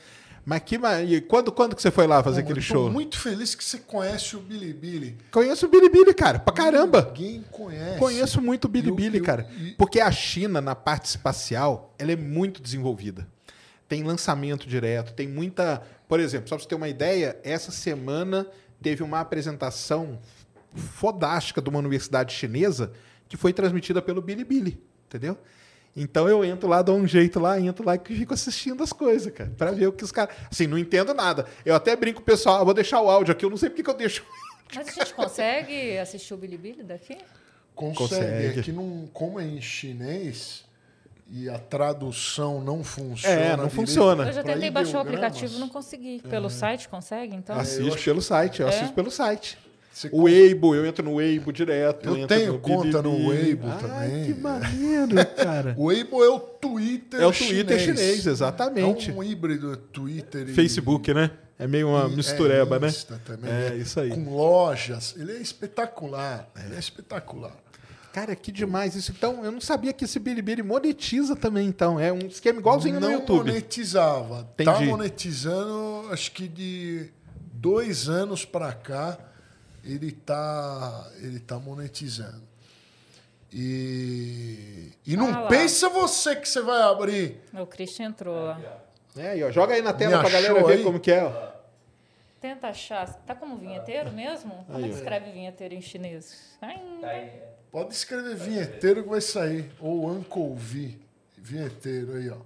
Speaker 1: Mas que e quando, quando que você foi lá fazer
Speaker 2: Pô,
Speaker 1: aquele
Speaker 2: eu tô
Speaker 1: show?
Speaker 2: muito feliz que você conhece o Bilibili.
Speaker 1: Conheço o Bilibili, cara, pra caramba.
Speaker 2: Ninguém conhece.
Speaker 1: Conheço muito o Bilibili,
Speaker 2: E o-
Speaker 1: cara.
Speaker 2: e-
Speaker 1: Porque a China, na parte espacial, ela é muito desenvolvida. Tem lançamento direto, tem muita. Por exemplo, só pra você ter uma ideia, essa semana teve uma apresentação fodástica de uma universidade chinesa que foi transmitida pelo Bilibili, entendeu? Então eu entro lá, dou um jeito lá, entro lá e fico assistindo as coisas, cara, pra ver o que os caras. Assim, não entendo nada. Eu até brinco com o pessoal, ah, vou deixar o áudio aqui, eu não sei porque que eu deixo.
Speaker 3: Mas a gente consegue assistir o Bilibili daqui?
Speaker 2: Consegue.
Speaker 1: Consegue.
Speaker 2: É que não, como é em chinês e a tradução não funciona.
Speaker 1: É, não
Speaker 2: direito,
Speaker 1: funciona.
Speaker 3: Eu já tentei baixar o aplicativo não consegui. Pelo site consegue, então?
Speaker 1: Assiste
Speaker 2: acho-
Speaker 1: pelo site, eu
Speaker 3: É?
Speaker 1: assisto pelo site.
Speaker 2: Você
Speaker 1: O Weibo, eu entro no Weibo direto.
Speaker 2: Eu tenho conta no. Weibo
Speaker 1: Ai,
Speaker 2: também.
Speaker 1: que maneiro, cara. [LAUGHS]
Speaker 2: O Weibo é o Twitter
Speaker 1: É o Twitter chinês, exatamente.
Speaker 2: É um híbrido Twitter e...
Speaker 1: Facebook, né? É meio uma mistureba,
Speaker 2: é,
Speaker 1: né?
Speaker 2: Também,
Speaker 1: É,
Speaker 2: né?
Speaker 1: isso aí.
Speaker 2: Com lojas. Ele é espetacular. Ele é espetacular.
Speaker 1: Cara, que demais isso. Então, eu não sabia que esse Bilibili monetiza também, então. É um esquema igualzinho
Speaker 2: não
Speaker 1: no YouTube.
Speaker 2: monetizava. Tá
Speaker 1: Entendi.
Speaker 2: monetizando, acho que de dois anos pra cá. Ele tá, ele tá monetizando. E, e não
Speaker 3: Ah
Speaker 2: pensa você que você vai abrir.
Speaker 3: O Christian entrou lá.
Speaker 1: É, aí, ó, joga aí na tela pra galera ver
Speaker 2: aí?
Speaker 1: como que é. Ó.
Speaker 3: Tenta achar. Tá como vinheteiro mesmo? Como é que escreve vinheteiro em chinês?
Speaker 4: Tá aí.
Speaker 2: Pode escrever vinheteiro que vai sair. Ou Uncle V. Vinheteiro aí, ó.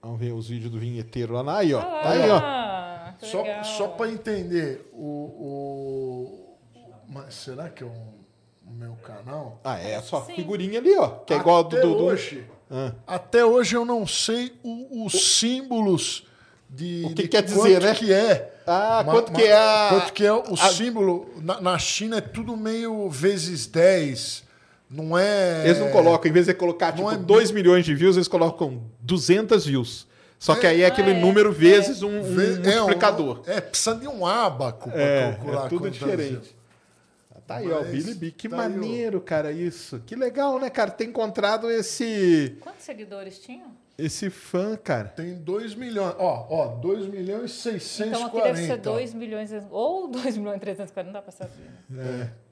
Speaker 1: Vamos ver os vídeos do vinheteiro lá. Aí, ó. Tá aí, ó.
Speaker 3: que
Speaker 2: Só,
Speaker 3: legal.
Speaker 2: só para entender, o, o. Mas será que é um, o meu canal?
Speaker 1: Ah, é só
Speaker 3: Sim.
Speaker 1: figurinha ali, ó. Que é igual do.
Speaker 2: Até
Speaker 1: do, do-
Speaker 2: hoje.
Speaker 1: Ah.
Speaker 2: Até hoje eu não sei o- os símbolos de.
Speaker 1: O que
Speaker 2: de
Speaker 1: quer dizer,
Speaker 2: quanto
Speaker 1: né?
Speaker 2: que é.
Speaker 1: Ah,
Speaker 2: Ma-
Speaker 1: quanto
Speaker 2: ma-
Speaker 1: que é a.
Speaker 2: Quanto que é o
Speaker 1: a-
Speaker 2: símbolo? Na, na China é tudo meio vezes 10. Não é.
Speaker 1: Eles não colocam, em vez de colocar tipo
Speaker 2: Não é
Speaker 1: 2 milhões de views, eles colocam 200 views. Só que aí é aquele
Speaker 3: Ah, é.
Speaker 1: número vezes um, um
Speaker 2: é, um-
Speaker 1: multiplicador.
Speaker 2: É, precisa de um abaco para
Speaker 1: É,
Speaker 2: calcular.
Speaker 1: é tudo diferente.
Speaker 2: vezes.
Speaker 1: Tá aí, ó,
Speaker 2: Mas
Speaker 1: Billy B. Que
Speaker 2: tá aí,
Speaker 1: maneiro, cara, isso. Que legal, né, cara? Ter encontrado esse,
Speaker 3: Quantos seguidores tinham?
Speaker 1: esse fã, cara.
Speaker 2: Tem 2 milhões. Ó, ó, 2 milhões e 640.
Speaker 3: Então aqui deve ser 2 milhões e- ou 2 milhões e 340, não dá pra saber. Né?
Speaker 1: É.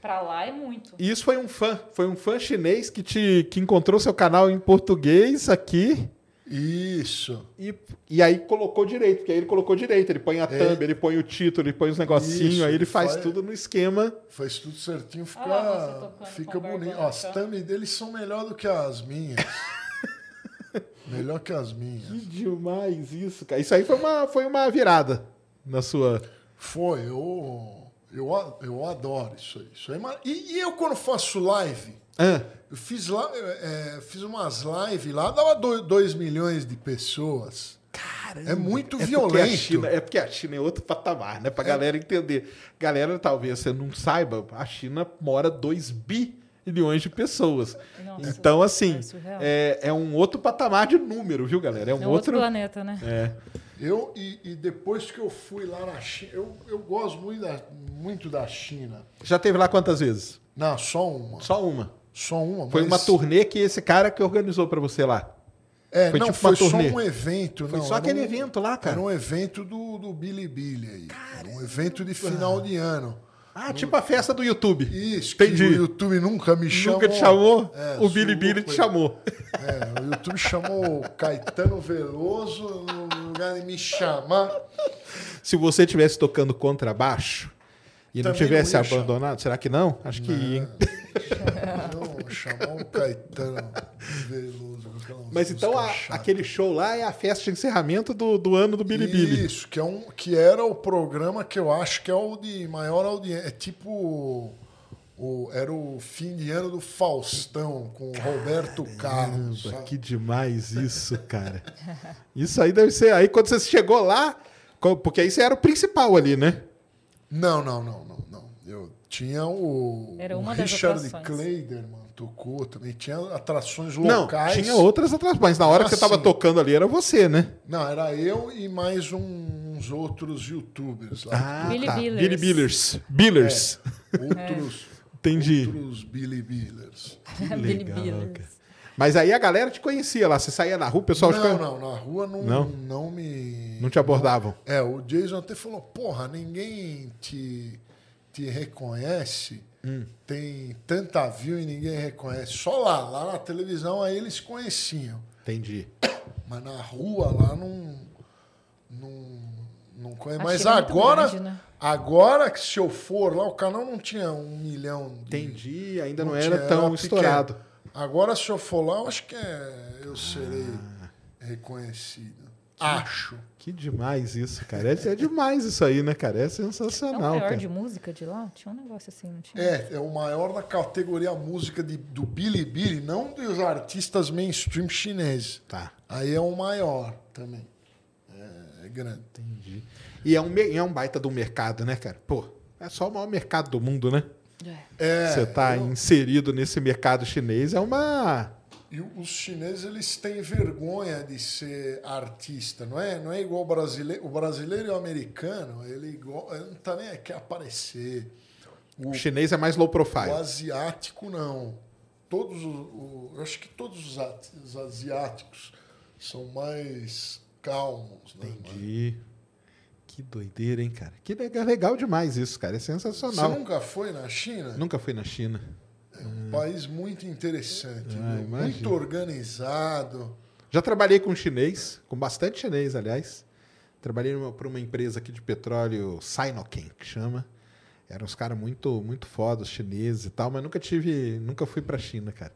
Speaker 3: Pra lá é muito.
Speaker 1: E isso foi um fã. Foi um fã chinês que, te, que encontrou seu canal em português aqui.
Speaker 2: Isso.
Speaker 1: E, e aí colocou direito, porque aí ele colocou direito. Ele põe a thumb, ele põe o título, ele põe os negocinhos, aí ele faz
Speaker 2: faz-
Speaker 1: tudo no esquema.
Speaker 2: Faz tudo certinho, fica,
Speaker 3: Ah
Speaker 2: fica
Speaker 3: com
Speaker 2: bonito. Ó, as thumb deles são melhor do que as minhas. [LAUGHS] melhor que as minhas.
Speaker 1: Que demais isso, cara. Isso aí foi uma, foi uma virada na sua.
Speaker 2: Foi, eu, eu, eu adoro isso aí. Isso aí é mar- e, e eu quando faço live,
Speaker 1: Ah,
Speaker 2: eu fiz, lá, é, fiz umas lives lá, dava 2 milhões de pessoas.
Speaker 1: caramba.
Speaker 2: É muito
Speaker 1: porque a
Speaker 2: violento.
Speaker 1: China- é porque a China é outro patamar, né? Pra galera entender. Galera, talvez você não saiba, a China mora 2 bilhões de pessoas.
Speaker 3: Nossa,
Speaker 1: então, assim,
Speaker 3: é
Speaker 1: é, é um outro patamar de número, viu, galera? É um
Speaker 3: É outro
Speaker 1: outro.
Speaker 3: planeta, né?
Speaker 1: É.
Speaker 2: Eu, e, e depois que eu fui lá na China, eu, eu gosto muito da, muito da China.
Speaker 1: Já teve lá quantas vezes?
Speaker 2: Não, só uma.
Speaker 1: Só uma.
Speaker 2: Só uma.
Speaker 1: Foi
Speaker 2: mas-
Speaker 1: uma turnê que esse cara que organizou pra você lá.
Speaker 2: É,
Speaker 1: foi
Speaker 2: não,
Speaker 1: tipo
Speaker 2: foi só
Speaker 1: turnê.
Speaker 2: um evento.
Speaker 1: Foi
Speaker 2: não,
Speaker 1: só
Speaker 2: era
Speaker 1: aquele
Speaker 2: um-
Speaker 1: evento lá, cara.
Speaker 2: Era um evento do, do Billy Billy aí. Era um evento de final de ano.
Speaker 1: Ah, tipo a festa do YouTube.
Speaker 2: Isso, que
Speaker 1: Entendi.
Speaker 2: o YouTube nunca me chamou.
Speaker 1: Nunca te chamou?
Speaker 2: É,
Speaker 1: o Billy Billy te chamou.
Speaker 2: É, o YouTube chamou o Caetano Veloso no lugar de me chamar.
Speaker 1: Se você estivesse tocando contrabaixo e não
Speaker 2: Também
Speaker 1: tivesse
Speaker 2: não ia chamar.
Speaker 1: abandonado, será que não? Acho que ia, hein? [LAUGHS]
Speaker 2: Chamar o Caetano Veloso.
Speaker 1: Mas então a- aquele show lá é a festa de encerramento do, do ano do Billy Billy.
Speaker 2: Isso, que, é um, que era o programa que eu acho que é o de maior audiência. É tipo. O, era o fim de ano do Faustão com o Roberto Carlos. Sabe?
Speaker 1: que demais isso, cara. Isso aí deve ser. Aí quando você chegou lá, porque aí você era o principal ali, né?
Speaker 2: Não, não, não, não, não. Eu tinha o,
Speaker 3: Era
Speaker 2: o
Speaker 3: uma das
Speaker 2: Richard. Kleiderman tocou também. Tinha atrações
Speaker 1: Não,
Speaker 2: locais.
Speaker 1: tinha outras atrações, mas na hora
Speaker 2: Ah,
Speaker 1: que você tava
Speaker 2: sim.
Speaker 1: tocando ali era você, né?
Speaker 2: Não, era eu e mais um- uns outros youtubers lá.
Speaker 1: Ah,
Speaker 3: Billy
Speaker 1: tá.
Speaker 3: Billers.
Speaker 1: Billy Billers. Billers.
Speaker 2: Outros, [LAUGHS]
Speaker 1: Entendi.
Speaker 2: outros Billy Billers.
Speaker 1: Que [LAUGHS]
Speaker 3: Billy
Speaker 1: legal,
Speaker 3: Billers.
Speaker 1: cara. Mas aí a galera te conhecia lá, você saía na rua, o pessoal
Speaker 2: Não,
Speaker 1: ficava-
Speaker 2: não, na rua não,
Speaker 1: Não?
Speaker 2: não. me.
Speaker 1: não te abordavam.
Speaker 2: É, o Jason até falou: porra, ninguém te, te reconhece.
Speaker 1: Hum.
Speaker 2: Tem tanta view e ninguém reconhece. Só lá, lá na televisão aí eles conheciam.
Speaker 1: Entendi.
Speaker 2: Mas na rua lá não. Não, não conhece.
Speaker 3: A
Speaker 2: Mas agora.
Speaker 3: grande, né?
Speaker 2: Agora que se eu for lá, o canal não tinha um milhão de.
Speaker 1: Entendi, ainda não,
Speaker 2: Não
Speaker 1: era
Speaker 2: tinha,
Speaker 1: tão
Speaker 2: era
Speaker 1: estourado.
Speaker 2: Agora, se eu for lá, eu acho que é, eu serei reconhecido. Acho.
Speaker 1: Que demais isso, cara. É, é demais isso aí, né, cara? É
Speaker 3: É o
Speaker 1: sensacional,
Speaker 3: maior
Speaker 1: cara.
Speaker 3: de música de lá? Tinha um negócio assim, não tinha?
Speaker 2: É, é o maior da categoria música de, do Billy Billy, não dos artistas mainstream chineses.
Speaker 1: Tá,
Speaker 2: Aí é o maior também. É, é grande.
Speaker 1: entendi. E é um, é um baita do mercado, né, cara? Pô, é só o maior mercado do mundo, né?
Speaker 2: É,
Speaker 1: Você tá
Speaker 2: eu-
Speaker 1: inserido nesse mercado chinês, é uma.
Speaker 2: E os chineses eles têm vergonha de ser artista, não é? Não é igual o brasileiro. O brasileiro e o americano, ele, igual, ele não tá nem quer aparecer. O,
Speaker 1: O chinês é mais low
Speaker 2: o
Speaker 1: profile.
Speaker 2: asiático não. Todos os, o- eu acho que todos os, asiáticos são mais calmos, né?
Speaker 1: Entendi. Que doideira, hein, cara? Que legal, legal demais isso, cara. É
Speaker 2: Você
Speaker 1: sensacional.
Speaker 2: nunca foi na China?
Speaker 1: Nunca fui na China.
Speaker 2: É um país muito interessante,
Speaker 1: Ah,
Speaker 2: muito organizado.
Speaker 1: Já trabalhei com chinês, com bastante chinês, aliás. Trabalhei para uma empresa aqui de petróleo, Sinochem, que chama. Eram uns caras muito, muito fodas, chineses e tal, mas nunca tive, nunca fui pra China, cara.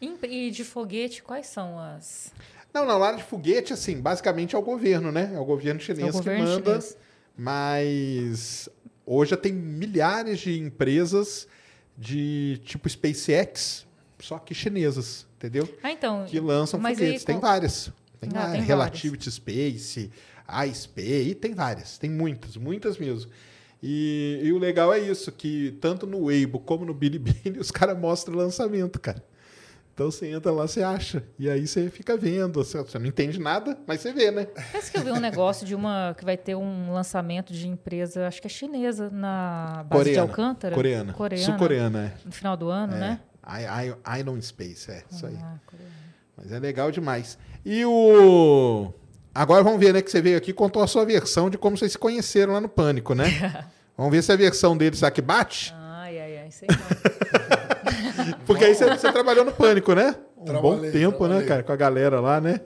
Speaker 3: E de foguete, quais são as.
Speaker 1: Não, na hora de foguete, assim, basicamente é o governo, né? É o governo chinês
Speaker 3: É o governo
Speaker 1: que manda.
Speaker 3: chinês.
Speaker 1: Mas hoje já tem milhares de empresas de tipo SpaceX, só que chinesas, entendeu?
Speaker 3: Ah, então.
Speaker 1: Que lançam foguetes.
Speaker 3: aí
Speaker 1: Tem
Speaker 3: com-
Speaker 1: várias. Tem,
Speaker 3: Ah,
Speaker 1: várias.
Speaker 3: tem
Speaker 1: Relativity Space, iSpace, e tem várias. Tem muitas, muitas mesmo. E, e o legal é isso, que tanto no Weibo como no Bilibili [LAUGHS] os caras mostram o lançamento, cara. Então você entra lá, você acha. E aí você fica vendo. Você, você não entende nada, mas você vê, né?
Speaker 3: Parece que eu vi um negócio de uma. que vai ter um lançamento de empresa, acho que é chinesa, na base de Alcântara.
Speaker 1: Coreana.
Speaker 3: Coreana.
Speaker 1: Sul-coreana,
Speaker 3: No final do ano,
Speaker 1: é.
Speaker 3: né?
Speaker 1: I, I, Iron Space, é. Isso aí.
Speaker 3: Ah, coreana.
Speaker 1: Mas é legal demais. E o. Agora vamos ver, né? Que você veio aqui e contou a sua versão de como vocês se conheceram lá no Pânico, né? [LAUGHS] vamos ver se a versão dele será que bate?
Speaker 3: Ai, ai, ai, sei não.
Speaker 1: Porque aí você, você trabalhou no Pânico, né? Um bom
Speaker 2: Trabalhei,
Speaker 1: tempo, né,
Speaker 2: trabalhei.
Speaker 1: cara? Com a galera lá, né?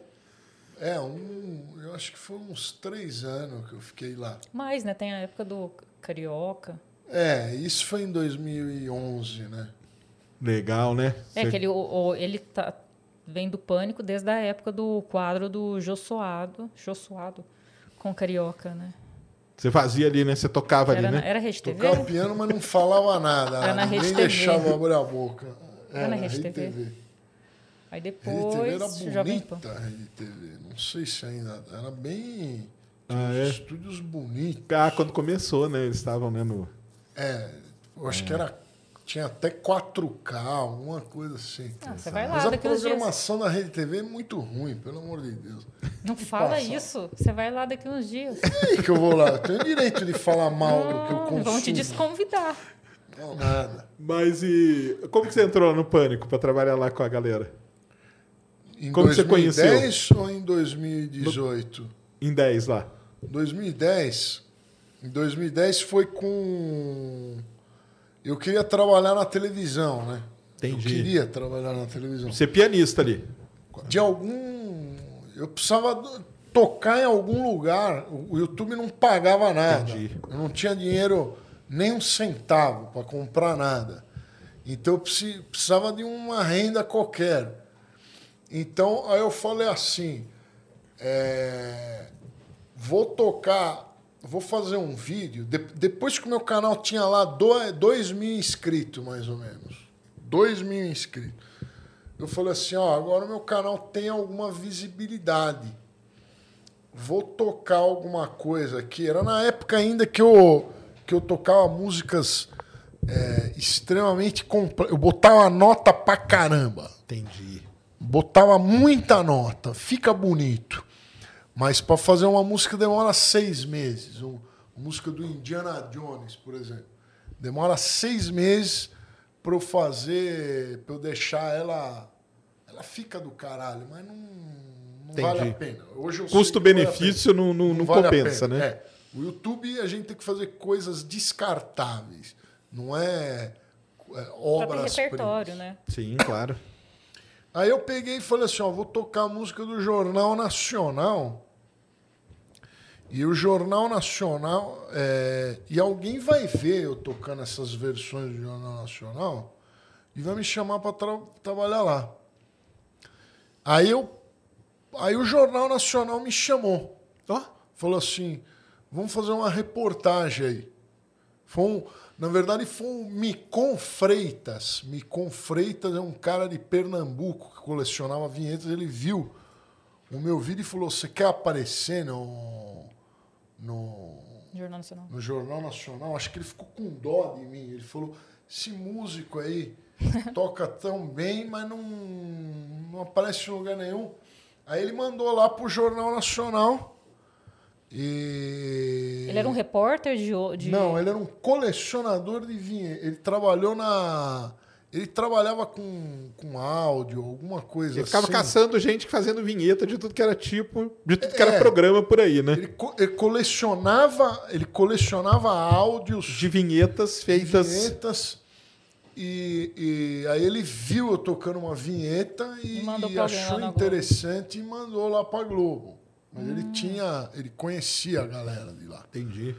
Speaker 2: É, um, eu acho que foi uns três anos que eu fiquei lá.
Speaker 3: Mas, né? Tem a época do Carioca.
Speaker 2: É, isso foi em 2011, né?
Speaker 1: Legal, né?
Speaker 3: É
Speaker 1: Você-
Speaker 3: que ele, o- o- ele tá, vem do Pânico desde a época do quadro do Jossuado, Jossuado com Carioca, né?
Speaker 1: Você fazia ali, né? Você tocava
Speaker 3: Era,
Speaker 1: ali, né?
Speaker 3: era Rede TV?
Speaker 2: Tocava piano, mas não falava nada.
Speaker 3: Era na Rede TV.
Speaker 2: deixava abrir a boca.
Speaker 3: Era na Rede TV? Aí
Speaker 2: Rede TV
Speaker 3: depois,
Speaker 2: era
Speaker 3: Jovem Pan.
Speaker 2: bonita, a Rede TV. Não sei se ainda... Era bem...
Speaker 1: Ah,
Speaker 2: tinha
Speaker 1: é?
Speaker 2: uns Estúdios bonitos.
Speaker 1: Ah, quando começou, né? Eles estavam, né? No...
Speaker 2: É, eu acho que era... Tinha até 4K, alguma coisa assim.
Speaker 3: Ah, você vai lá
Speaker 2: Mas a
Speaker 3: uns dias.
Speaker 2: programação da Rede TV é muito ruim, pelo amor de Deus.
Speaker 3: Não fala
Speaker 2: passa?
Speaker 3: isso. Você vai lá daqui uns dias.
Speaker 2: E que eu vou lá? Eu tenho direito de falar mal do que eu
Speaker 3: Não,
Speaker 2: consumo.
Speaker 3: vão te desconvidar.
Speaker 2: Não, nada.
Speaker 1: Mas e. Como que você entrou no Pânico pra trabalhar lá com a galera?
Speaker 2: Em
Speaker 1: Como você
Speaker 2: 2010 ou em 2018?
Speaker 1: Em 10 lá.
Speaker 2: 2010. Em 2010 foi com. Eu queria trabalhar na televisão, né?
Speaker 1: Entendi.
Speaker 2: Eu queria trabalhar na televisão.
Speaker 1: Ser pianista ali.
Speaker 2: De algum. Eu precisava tocar em algum lugar. O YouTube não pagava nada.
Speaker 1: Entendi.
Speaker 2: Eu não tinha dinheiro nem um centavo para comprar nada. Então eu preci- precisava de uma renda qualquer. Então aí eu falei assim: é, vou tocar, vou fazer um vídeo. De- depois que o meu canal tinha lá 2 mil inscritos, mais ou menos. 2 mil inscritos. Eu falei assim: ó, agora o meu canal tem alguma visibilidade. Vou tocar alguma coisa aqui. Era na época ainda que eu, que eu tocava músicas é, extremamente complexas. Eu botava nota pra caramba.
Speaker 1: Entendi.
Speaker 2: Botava muita nota, fica bonito. Mas para fazer uma música demora seis meses. Um- Uma música do Indiana Jones, por exemplo. Demora seis meses para eu fazer, para eu deixar ela. Ela fica do caralho, mas não, não vale a pena. Hoje que vale
Speaker 1: Custo-benefício
Speaker 2: pena.
Speaker 1: não, não, não
Speaker 2: vale
Speaker 1: compensa, né?
Speaker 2: É. O YouTube a gente tem que fazer coisas descartáveis. Não é, é obras
Speaker 3: repertório, né?
Speaker 1: Sim, claro.
Speaker 2: Aí eu peguei e falei assim, ó, vou tocar a música do Jornal Nacional. E o Jornal Nacional, é, e alguém vai ver eu tocando essas versões do Jornal Nacional e vai me chamar para trabalhar lá. Aí eu, aí o Jornal Nacional me chamou,
Speaker 1: Ó,
Speaker 2: falou assim, vamos fazer uma reportagem aí. Foi um, na verdade, foi um Micon Freitas. Micon Freitas é um cara de Pernambuco que colecionava vinhetas. Ele viu o meu vídeo e falou: Você quer aparecer no, no,
Speaker 3: Jornal Nacional.
Speaker 2: no Jornal Nacional? Acho que ele ficou com dó de mim. Ele falou: Esse músico aí [LAUGHS] toca tão bem, mas não, não aparece em lugar nenhum. Aí ele mandou lá pro Jornal Nacional. E...
Speaker 3: Ele era um repórter de. de...
Speaker 2: Não, ele era um colecionador de vinho. Ele trabalhou na Ele trabalhava com, com áudio, alguma coisa
Speaker 1: Ele ficava
Speaker 2: assim.
Speaker 1: caçando gente fazendo vinheta de tudo que era tipo, de tudo que era
Speaker 2: É.
Speaker 1: programa por aí, né?
Speaker 2: Ele, co- ele colecionava, ele colecionava áudios
Speaker 1: De vinhetas feitas.
Speaker 2: vinhetas. E, e aí ele viu eu tocando uma vinheta e,
Speaker 3: E
Speaker 2: achou interessante e mandou lá pra Globo. Mas ele tinha, ele conhecia a galera de lá.
Speaker 1: Entendi.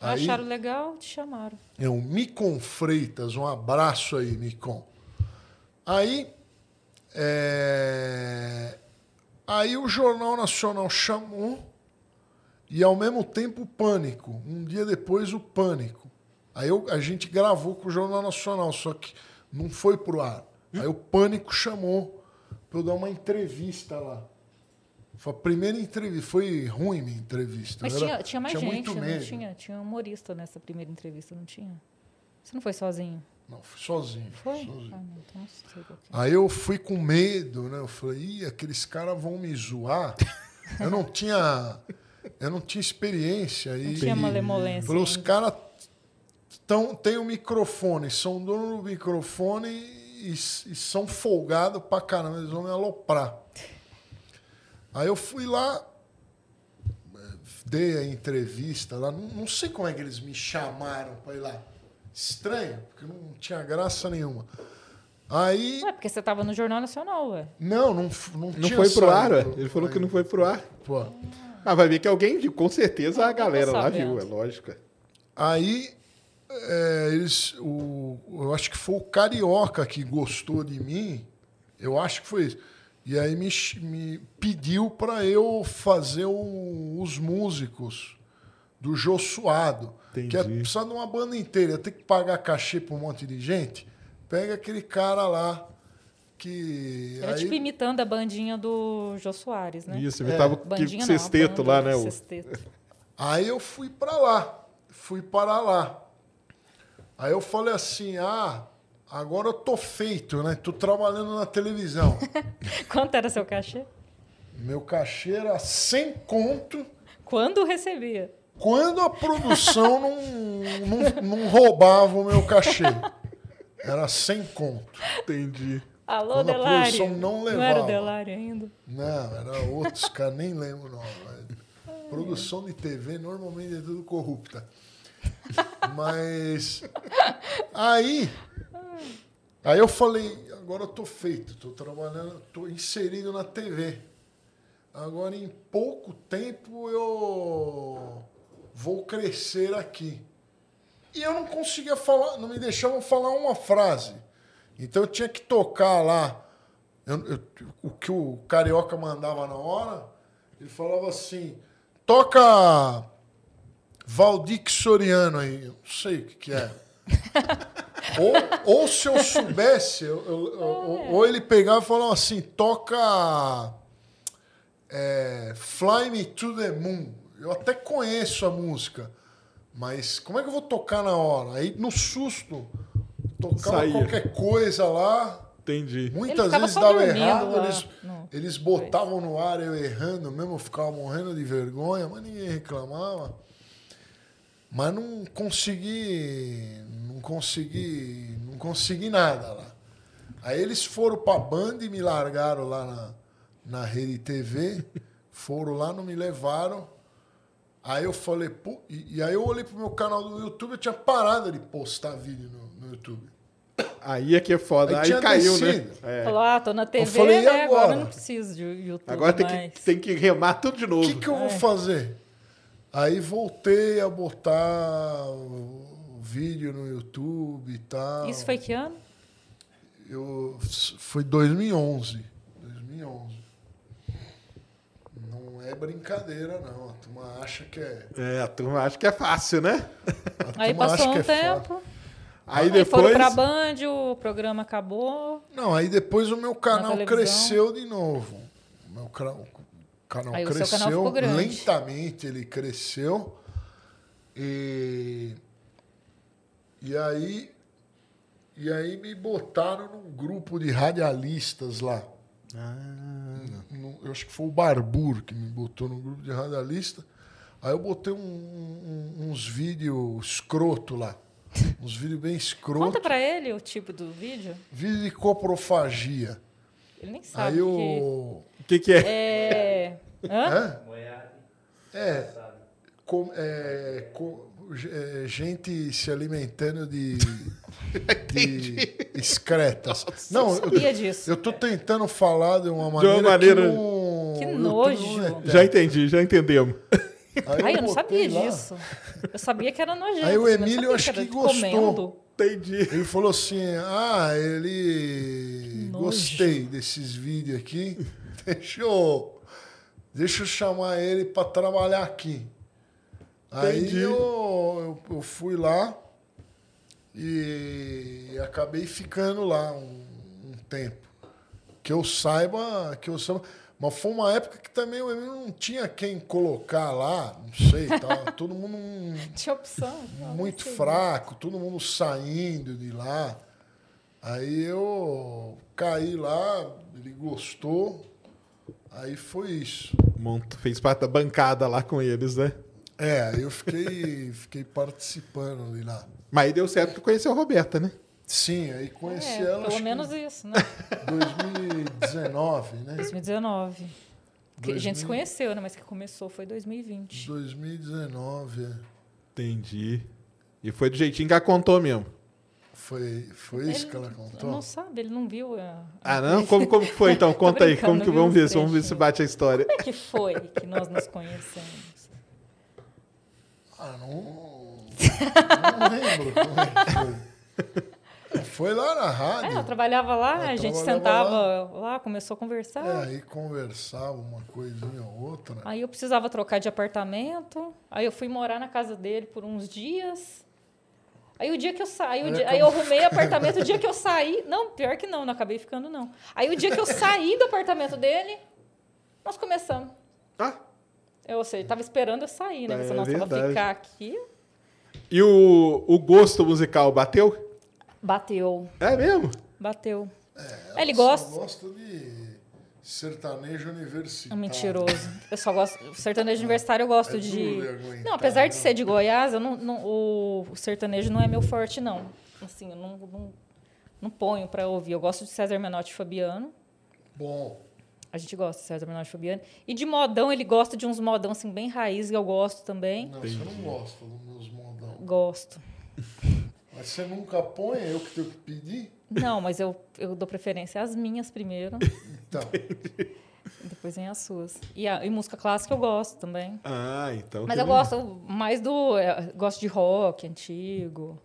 Speaker 2: Aí-
Speaker 3: Acharam legal, te chamaram.
Speaker 2: É o Micon Freitas, um abraço aí, Micon. Aí, é, aí o Jornal Nacional chamou e ao mesmo tempo o Pânico. Um dia depois o Pânico. Aí eu- a gente gravou com o Jornal Nacional, só que não foi pro ar. Aí o Pânico chamou para eu dar uma entrevista lá. Foi a primeira entrevista. Foi ruim minha entrevista.
Speaker 3: Mas tinha,
Speaker 2: era-
Speaker 3: tinha mais
Speaker 2: muito
Speaker 3: gente, não
Speaker 2: medo.
Speaker 3: tinha? Tinha um humorista nessa primeira entrevista, não tinha? Você não foi sozinho?
Speaker 2: Não, fui sozinho.
Speaker 3: Foi?
Speaker 2: sozinho.
Speaker 3: Ah, não, então não é.
Speaker 2: Aí eu fui com medo, né? Eu falei, Ih, aqueles caras vão me zoar. [LAUGHS] Eu não tinha, eu não tinha experiência.
Speaker 3: Não
Speaker 2: E,
Speaker 3: tinha malemolência.
Speaker 2: falei, os caras têm o microfone, são dono do microfone e, e são folgados pra caramba, eles vão me aloprar. Aí eu fui lá, dei a entrevista lá, não, não sei como é que eles me chamaram pra ir lá. Estranho, porque não tinha graça nenhuma. Aí
Speaker 3: Ué, porque você tava no Jornal Nacional, ué.
Speaker 2: não, não, não,
Speaker 1: Não
Speaker 2: tinha
Speaker 1: foi pro ar, ué? Ele falou que não foi pro ar.
Speaker 2: Pô.
Speaker 1: Mas vai ver que alguém viu. Com certeza a
Speaker 3: tá
Speaker 1: galera lá viu, é lógico.
Speaker 2: Aí é, eles, o, eu acho que foi o Carioca que gostou de mim, eu acho que foi isso. E aí me, me pediu para eu fazer o- os músicos do Jô Suado.
Speaker 1: Entendi.
Speaker 2: Que é precisar de uma banda inteira, ia ter que pagar cachê para um monte de gente. Pega aquele cara lá que.
Speaker 3: Era
Speaker 2: aí-
Speaker 3: tipo imitando a bandinha do Jô Soares, né?
Speaker 1: Isso, ele tava
Speaker 3: Bandinha
Speaker 1: que sexteto lá, né? o-
Speaker 3: Sexteto.
Speaker 2: Aí eu fui para lá, fui para lá. Aí eu falei assim: ah, agora eu tô feito, né? Tô trabalhando na televisão. [LAUGHS]
Speaker 3: Quanto era seu cachê?
Speaker 2: Meu cachê era 100 conto
Speaker 3: Quando recebia?
Speaker 2: quando a produção não, não, não roubava o meu cachê. Era 100 conto.
Speaker 1: Entendi.
Speaker 3: Alô,
Speaker 2: Quando a
Speaker 3: Delário?
Speaker 2: produção não
Speaker 3: era
Speaker 2: levava.
Speaker 3: o Delário ainda?
Speaker 2: Não, era outros caras, nem lembro o nome. Produção de TV normalmente é tudo corrupta. Mas aí, aí eu falei, agora eu tô feito, tô trabalhando, tô inserido na TV. Agora em pouco tempo eu vou crescer aqui. E eu não conseguia falar, não me deixavam falar uma frase. Então eu tinha que tocar lá. Eu- eu- o que o carioca mandava na hora, ele falava assim: toca Valdir Soriano aí. Eu não sei o que, que é. [LAUGHS] ou, ou se eu soubesse, eu- eu- eu- ou- [LAUGHS] ou ele pegava e falava assim: toca é, Fly Me to the Moon. Eu até conheço a música, mas como é que eu vou tocar na hora? Aí no susto, tocava
Speaker 1: Saía.
Speaker 2: qualquer coisa lá.
Speaker 1: Entendi.
Speaker 2: Muitas vezes dava errado,
Speaker 3: lá
Speaker 2: eles, eles botavam no ar eu errando mesmo, eu ficava morrendo de vergonha, mas ninguém reclamava. Mas não consegui, consegui, não consegui nada lá. Aí eles foram pra Band e me largaram lá na, na Rede TV, foram lá, não me levaram. Aí eu falei, pô, e, e aí eu olhei pro meu canal do YouTube, eu tinha parado de postar vídeo no, no YouTube.
Speaker 1: Aí é que é foda.
Speaker 2: Aí
Speaker 1: Aí,
Speaker 2: tinha
Speaker 1: caiu,
Speaker 2: descido.
Speaker 1: né? É.
Speaker 3: Falou, ah, tô na TV,
Speaker 2: falei,
Speaker 3: né? Agora?
Speaker 2: agora?
Speaker 3: eu não preciso de YouTube
Speaker 1: Agora tem
Speaker 3: mais.
Speaker 1: que, tem que remar tudo de
Speaker 2: O
Speaker 1: novo.
Speaker 2: que, que eu
Speaker 3: É.
Speaker 2: vou fazer? Aí voltei a botar o vídeo no YouTube e tal.
Speaker 3: Isso foi que ano?
Speaker 2: Eu, foi 2011. 2011. Não é brincadeira, não. A turma acha que é.
Speaker 1: É, a turma acha que é fácil, né?
Speaker 3: Aí passou um
Speaker 2: é fácil.
Speaker 3: tempo.
Speaker 1: Aí
Speaker 3: Aí foram
Speaker 1: depois.
Speaker 3: pra Band, o programa acabou.
Speaker 2: Não, aí depois o meu canal cresceu de novo. O meu cra- o canal
Speaker 3: Aí o seu
Speaker 2: cresceu
Speaker 3: canal ficou grande.
Speaker 2: lentamente, ele cresceu. E, e aí e aí me botaram num grupo de radialistas lá.
Speaker 1: Ah,
Speaker 2: No- eu acho que foi o Barbur que me botou no grupo de radialista. Aí eu botei um- um- uns vídeos escroto lá. [LAUGHS] Uns vídeos bem
Speaker 3: Conta
Speaker 2: escroto.
Speaker 3: pra ele o tipo do vídeo.
Speaker 2: Vídeo de coprofagia.
Speaker 3: Ele nem sabe.
Speaker 2: Aí
Speaker 3: que-
Speaker 2: o.
Speaker 1: O que, que é?
Speaker 3: É. Hã?
Speaker 2: É,
Speaker 4: sabe?
Speaker 2: com- é, com- é, gente se alimentando de, [LAUGHS] de excretas. Não, eu,
Speaker 3: sabia disso.
Speaker 2: eu tô tentando falar de uma maneira.
Speaker 1: maneira-
Speaker 2: Que, não,
Speaker 3: Que
Speaker 2: eu
Speaker 3: nojo.
Speaker 2: não é-
Speaker 1: Já entendi, já entendemos.
Speaker 2: Aí
Speaker 3: Ai, eu não
Speaker 2: botei
Speaker 3: sabia
Speaker 2: lá.
Speaker 3: disso. Eu sabia que era nojento.
Speaker 2: Aí o
Speaker 3: não
Speaker 2: Emílio, acho que
Speaker 3: de
Speaker 2: gostou.
Speaker 3: Comendo.
Speaker 1: Entendi.
Speaker 2: Ele falou assim: Ah, ele.
Speaker 3: Nojo.
Speaker 2: Gostei desses vídeos aqui. [LAUGHS] Deixa eu, deixa eu chamar ele para trabalhar aqui. Aí
Speaker 1: Entendi.
Speaker 2: eu, eu, eu fui lá e acabei ficando lá um, um tempo. Que eu saiba, que eu saiba. Mas foi uma época que também eu não tinha quem colocar lá, não sei, tava [LAUGHS] todo mundo
Speaker 3: Tinha opção.
Speaker 2: Muito fraco, todo mundo saindo de lá. Aí eu caí lá, ele gostou. Aí foi isso.
Speaker 1: Monta- fez parte da bancada lá com eles, né?
Speaker 2: É, aí eu fiquei, fiquei participando de lá.
Speaker 1: Mas aí deu certo que conheceu a Roberta, né?
Speaker 2: Sim, aí conheci
Speaker 3: É,
Speaker 2: ela
Speaker 3: pelo
Speaker 2: acho
Speaker 3: menos
Speaker 2: que
Speaker 3: isso, né?
Speaker 2: em 2019, né?
Speaker 3: 2019. Que a gente se
Speaker 2: 2000.
Speaker 3: conheceu, né? Mas que começou foi 2020.
Speaker 2: 2019, é.
Speaker 1: Entendi. E foi do jeitinho que ela contou mesmo.
Speaker 2: Foi, foi isso que ela contou?
Speaker 3: Não sabe, ele não viu. A...
Speaker 1: Ah, não? Como, como que foi então? [LAUGHS] Conta aí. Como que vamos ver, se- vamos ver se bate a história.
Speaker 3: Como é que foi que nós nos conhecemos?
Speaker 2: Ah, não. Não lembro como é que foi. Foi lá na
Speaker 3: É,
Speaker 2: rádio.
Speaker 3: eu trabalhava lá,
Speaker 2: Ah,
Speaker 3: a gente
Speaker 2: trabalhava
Speaker 3: sentava lá. começou a conversar.
Speaker 2: É, aí conversava uma coisinha ou outra.
Speaker 3: Aí eu precisava trocar de apartamento. Aí eu fui morar na casa dele por uns dias. Aí o dia que eu saí, o
Speaker 2: É,
Speaker 3: dia- aí eu [LAUGHS] arrumei apartamento, o dia que eu saí. Não, pior que não, não acabei ficando, não. Aí o dia que eu saí do apartamento dele, nós começamos.
Speaker 1: Ah,
Speaker 3: Eu, ou seja, tava esperando eu sair, né?
Speaker 1: É
Speaker 3: Se nós tava
Speaker 1: verdade.
Speaker 3: ficar aqui,
Speaker 1: e o, o gosto musical bateu?
Speaker 3: bateu.
Speaker 1: É mesmo?
Speaker 3: Bateu.
Speaker 2: Ela
Speaker 3: ele gosta.
Speaker 2: gosta de sertanejo
Speaker 3: É
Speaker 2: universitário.
Speaker 3: um mentiroso. Eu só gosto. O sertanejo universitário eu gosto
Speaker 2: É
Speaker 3: de.
Speaker 2: aguentar,
Speaker 3: Não, apesar de
Speaker 2: né?
Speaker 3: ser de Goiás, eu não, não- o, sertanejo não é meu forte, não. Assim, eu não, não, não ponho pra ouvir. Eu gosto de César Menotti e Fabiano.
Speaker 2: Bom,
Speaker 3: A gente gosta de César Menotti e Fabiano. E de modão, ele gosta de uns modão assim, bem raiz, que eu gosto também.
Speaker 2: não, você não gosta dos meus modão.
Speaker 3: Gosto. [LAUGHS]
Speaker 2: Mas você nunca põe, é eu que tenho que pedir?
Speaker 3: Não, mas eu, eu dou preferência às minhas primeiro,
Speaker 2: Então, [LAUGHS]
Speaker 3: depois vem as suas. E, a, e música clássica eu gosto também.
Speaker 1: Ah, então.
Speaker 3: Mas eu gosto mais do. é, gosto de rock antigo.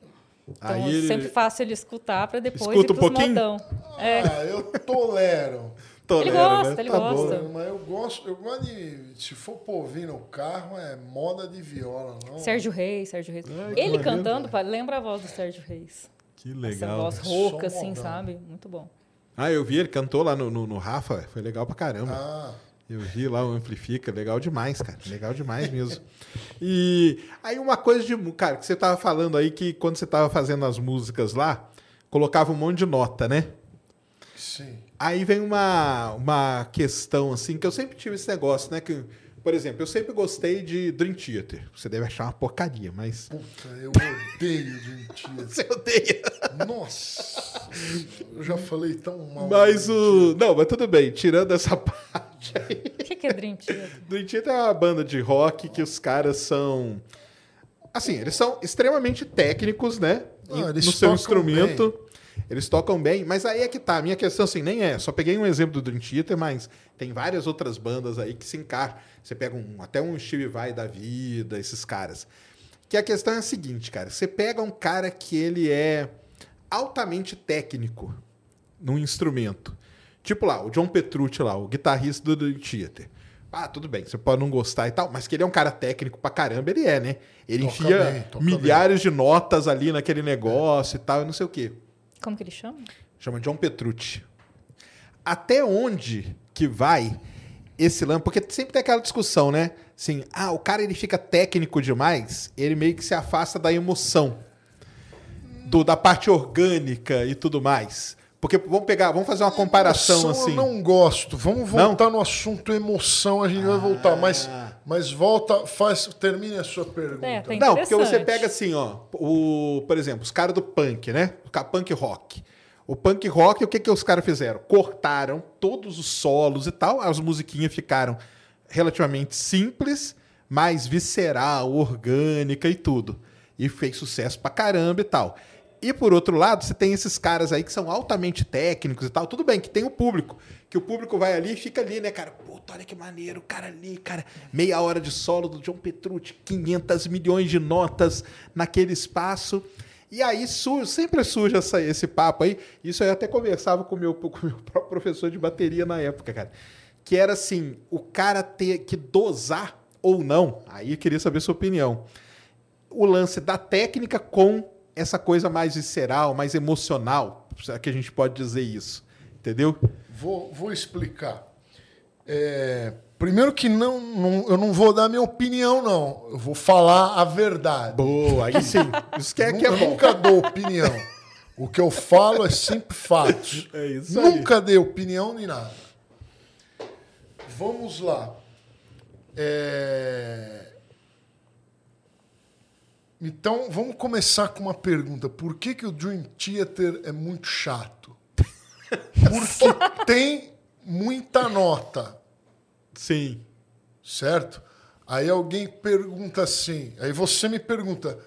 Speaker 3: Então
Speaker 1: Aí
Speaker 3: eu
Speaker 1: ele-
Speaker 3: sempre faço ele escutar para depois
Speaker 1: Escuta
Speaker 3: ir
Speaker 1: um
Speaker 3: pros
Speaker 1: pouquinho?
Speaker 3: modão. É.
Speaker 2: ah, eu tolero.
Speaker 1: Tolera,
Speaker 3: Ele gosta,
Speaker 1: né?
Speaker 3: ele
Speaker 1: Tá
Speaker 3: gosta.
Speaker 1: bom.
Speaker 2: Mas eu gosto, eu gosto de. Se for ouvir no carro, é moda de viola, não.
Speaker 3: Sérgio Reis, Sérgio Reis.
Speaker 1: Que
Speaker 3: ele cantando, pá, lembra a voz do Sérgio Reis.
Speaker 1: Que
Speaker 3: Essa
Speaker 1: legal.
Speaker 3: voz
Speaker 2: Só
Speaker 3: rouca, assim,
Speaker 2: modão.
Speaker 3: sabe? Muito bom.
Speaker 1: Ah, eu vi, ele cantou lá no, no, no Rafa, foi legal pra caramba.
Speaker 2: Ah,
Speaker 1: Eu vi lá o Amplifica, legal demais, cara. Legal demais mesmo. [LAUGHS] E aí uma coisa de, cara, que você tava falando aí que quando você tava fazendo as músicas lá, colocava um monte de nota, né?
Speaker 2: sim.
Speaker 1: Aí vem uma, uma questão assim, que eu sempre tive esse negócio, né? Que, por exemplo, eu sempre gostei de Dream Theater. Você deve achar uma porcaria, mas.
Speaker 2: Puta, eu [LAUGHS] odeio Dream Theater.
Speaker 1: Você odeia.
Speaker 2: Nossa, eu já falei tão mal.
Speaker 1: Mas o. Não, mas tudo bem, tirando essa [LAUGHS] parte aí.
Speaker 3: O que, que é Dream Theater?
Speaker 1: Dream Theater é uma banda de rock que os caras são. Assim, eles são extremamente técnicos, né?
Speaker 2: Não, eles
Speaker 1: no seu instrumento. Eles tocam bem, mas aí é que tá. A minha questão, assim, nem é. Só peguei um exemplo do Dream Theater, mas tem várias outras bandas aí que se encaixam. Você pega um, até um Steve Vai da vida, esses caras. Que a questão é a seguinte, cara. Você pega um cara que ele é altamente técnico num instrumento. Tipo lá, o John Petrucci lá, o guitarrista do Dream Theater. Ah, tudo bem, você pode não gostar e tal, mas que ele é um cara técnico pra caramba, ele é, né? Ele
Speaker 2: Toca
Speaker 1: enfia
Speaker 2: bem,
Speaker 1: milhares de notas ali naquele negócio e tal, e não sei o quê.
Speaker 3: Como que ele chama?
Speaker 1: Chama John Petrucci. Até onde que vai esse lance? Porque sempre tem aquela discussão, né? Assim, ah, o cara ele fica técnico demais, ele meio que se afasta da emoção, do, da parte orgânica e tudo mais. Porque vamos pegar, vamos fazer uma comparação
Speaker 2: Emoção
Speaker 1: assim.
Speaker 2: Eu não gosto. Vamos
Speaker 1: Não?
Speaker 2: voltar no assunto emoção, a gente vai voltar. Mas
Speaker 1: Ah.
Speaker 2: Mas volta, faz, termine a sua pergunta.
Speaker 3: É, tem-
Speaker 1: Não, porque você pega assim, ó, o, por exemplo, os caras do punk, né? O punk rock. O punk rock, o que, que os caras fizeram? Cortaram todos os solos e tal, as musiquinhas ficaram relativamente simples, mais visceral, orgânica e tudo. E fez sucesso pra caramba e tal. E por outro lado, você tem esses caras aí que são altamente técnicos e tal. Tudo bem que tem o público, que o público vai ali e fica ali, né, cara? Puta, olha que maneiro, cara ali, cara. Meia hora de solo do John Petrucci, 500 milhões de notas naquele espaço. E aí su- sempre surge essa- esse papo aí. Isso eu até conversava com o meu, [LAUGHS] com o meu próprio professor de bateria na época, cara. Que era assim, o cara ter que dosar ou não. Aí eu queria saber sua opinião o lance da técnica com essa coisa mais visceral, mais emocional, será que a gente pode dizer isso? Entendeu?
Speaker 2: Vou, vou explicar. É, primeiro que não, não- eu não vou dar minha opinião, não. Eu vou falar a verdade.
Speaker 1: Boa, aí sim. Isso que é, que é
Speaker 2: eu
Speaker 1: bom.
Speaker 2: nunca dou opinião. O que eu falo é sempre fatos. [LAUGHS]
Speaker 1: É isso aí.
Speaker 2: nunca dei opinião nem nada. Vamos lá. É, Então, vamos começar com uma pergunta. Por que, que o Dream Theater é muito chato? [LAUGHS] Porque tem muita nota
Speaker 1: Sim.
Speaker 2: certo? Aí alguém pergunta assim, aí você me pergunta,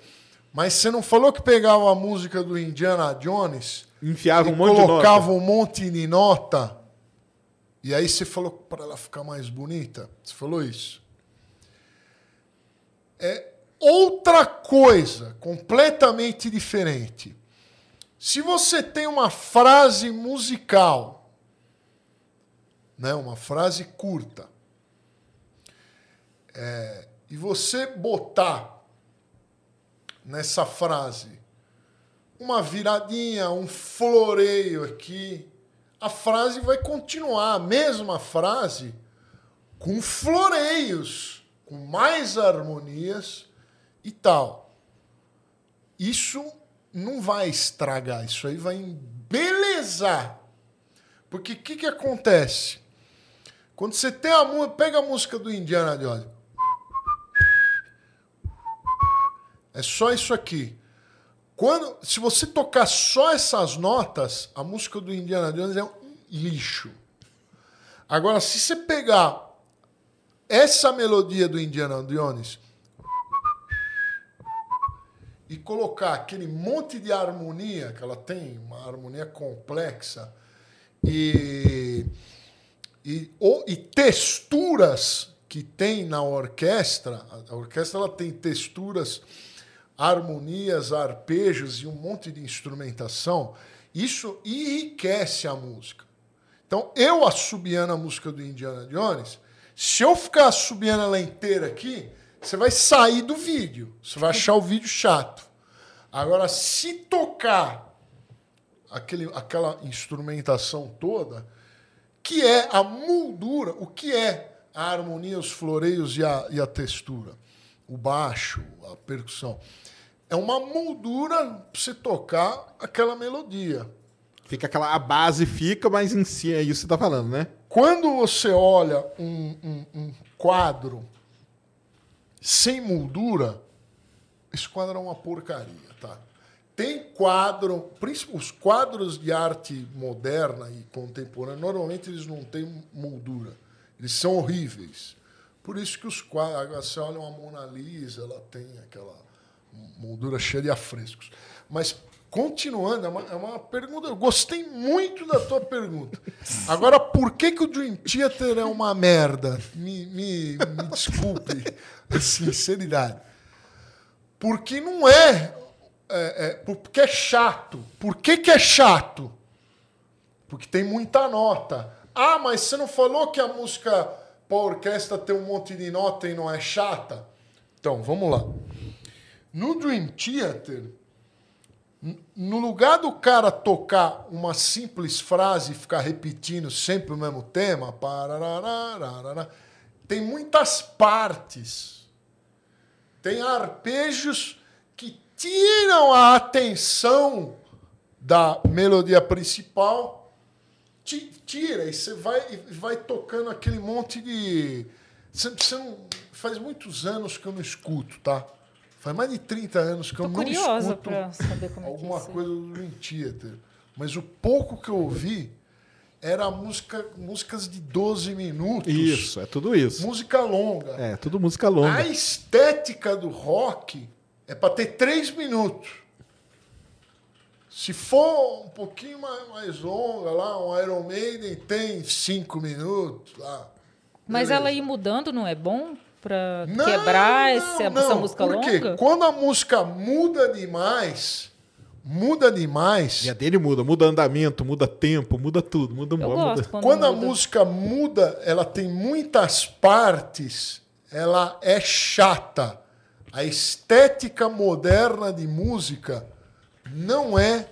Speaker 2: mas você não falou que pegava a música do Indiana Jones
Speaker 1: Enfiava
Speaker 2: e
Speaker 1: um monte de
Speaker 2: colocava
Speaker 1: nota.
Speaker 2: um monte de nota? E aí você falou para ela ficar mais bonita? Você falou isso? É outra coisa, completamente diferente. Se você tem uma frase musical, né, uma frase curta, é, e você botar nessa frase uma viradinha, um floreio aqui, a frase vai continuar, a mesma frase, com floreios, com mais harmonias e tal. Isso não vai estragar, isso aí vai embelezar. Porque o que, que acontece? Quando você tem a música, pega a música do Indiana Jones. É só isso aqui. Quando, se você tocar só essas notas, a música do Indiana Jones é um lixo. Agora, se você pegar essa melodia do Indiana Jones e colocar aquele monte de harmonia, que ela tem uma harmonia complexa, e, e, ou- e texturas que tem na orquestra, a- orquestra ela tem texturas, harmonias, arpejos e um monte de instrumentação, isso enriquece a música. Então, eu assobiando a música do Indiana Jones, se eu ficar assobiando ela inteira aqui, você vai sair do vídeo. Você vai achar o vídeo chato. Agora, se tocar aquele, aquela instrumentação toda, que é a moldura, o que é a harmonia, os floreios e a, e a textura, o baixo, a percussão. É uma moldura para você tocar aquela melodia.
Speaker 1: Fica aquela. A base fica, mas em si é isso que você tá falando, né?
Speaker 2: Quando você olha um, um- um quadro sem moldura, esse quadro é uma porcaria, tá? Tem quadro, os quadros de arte moderna e contemporânea, normalmente eles não têm moldura. Eles são horríveis. Por isso que os quadros, agora você olha uma Mona Lisa, ela tem aquela moldura cheia de afrescos. Mas, continuando, é uma, é uma pergunta. Eu gostei muito da tua pergunta. Agora, por que, que o Dream Theater é uma merda? Me, me, me desculpe [LAUGHS] sinceridade. Porque não é, é, é. Porque é chato. Por que, que é chato? Porque tem muita nota. Ah, mas você não falou que a música para orquestra tem um monte de nota e não é chata? Então, vamos lá. No Dream Theater, no lugar do cara tocar uma simples frase e ficar repetindo sempre o mesmo tema, tem muitas partes. Tem arpejos que tiram a atenção da melodia principal, ti- tira e você vai, vai tocando aquele monte de. Faz muitos anos que eu não escuto, tá? Faz mais de 30 anos que
Speaker 3: Tô
Speaker 2: eu não escuto
Speaker 3: pra saber como é é
Speaker 2: alguma
Speaker 3: aí.
Speaker 2: coisa do Dream Theater. Mas o pouco que eu ouvi era música, músicas de 12 minutos.
Speaker 1: Isso, é tudo isso.
Speaker 2: Música longa.
Speaker 1: É, tudo música longa.
Speaker 2: A estética do rock é para ter 3 minutos. Se for um pouquinho mais, mais longa lá, um Iron Maiden tem 5 minutos lá.
Speaker 3: Mas
Speaker 2: Beleza.
Speaker 3: ela ir mudando não é bom pra
Speaker 2: Não,
Speaker 3: quebrar
Speaker 2: não,
Speaker 3: essa,
Speaker 2: não.
Speaker 3: essa música
Speaker 2: Por quê?
Speaker 3: longa?
Speaker 2: Quando a música muda demais, muda demais.
Speaker 1: E a dele muda, muda andamento, muda tempo, muda tudo, muda
Speaker 3: Eu
Speaker 1: muda.
Speaker 3: gosto quando,
Speaker 2: Quando a
Speaker 3: muda.
Speaker 2: música muda, ela tem muitas partes, ela é chata. A estética moderna de música não é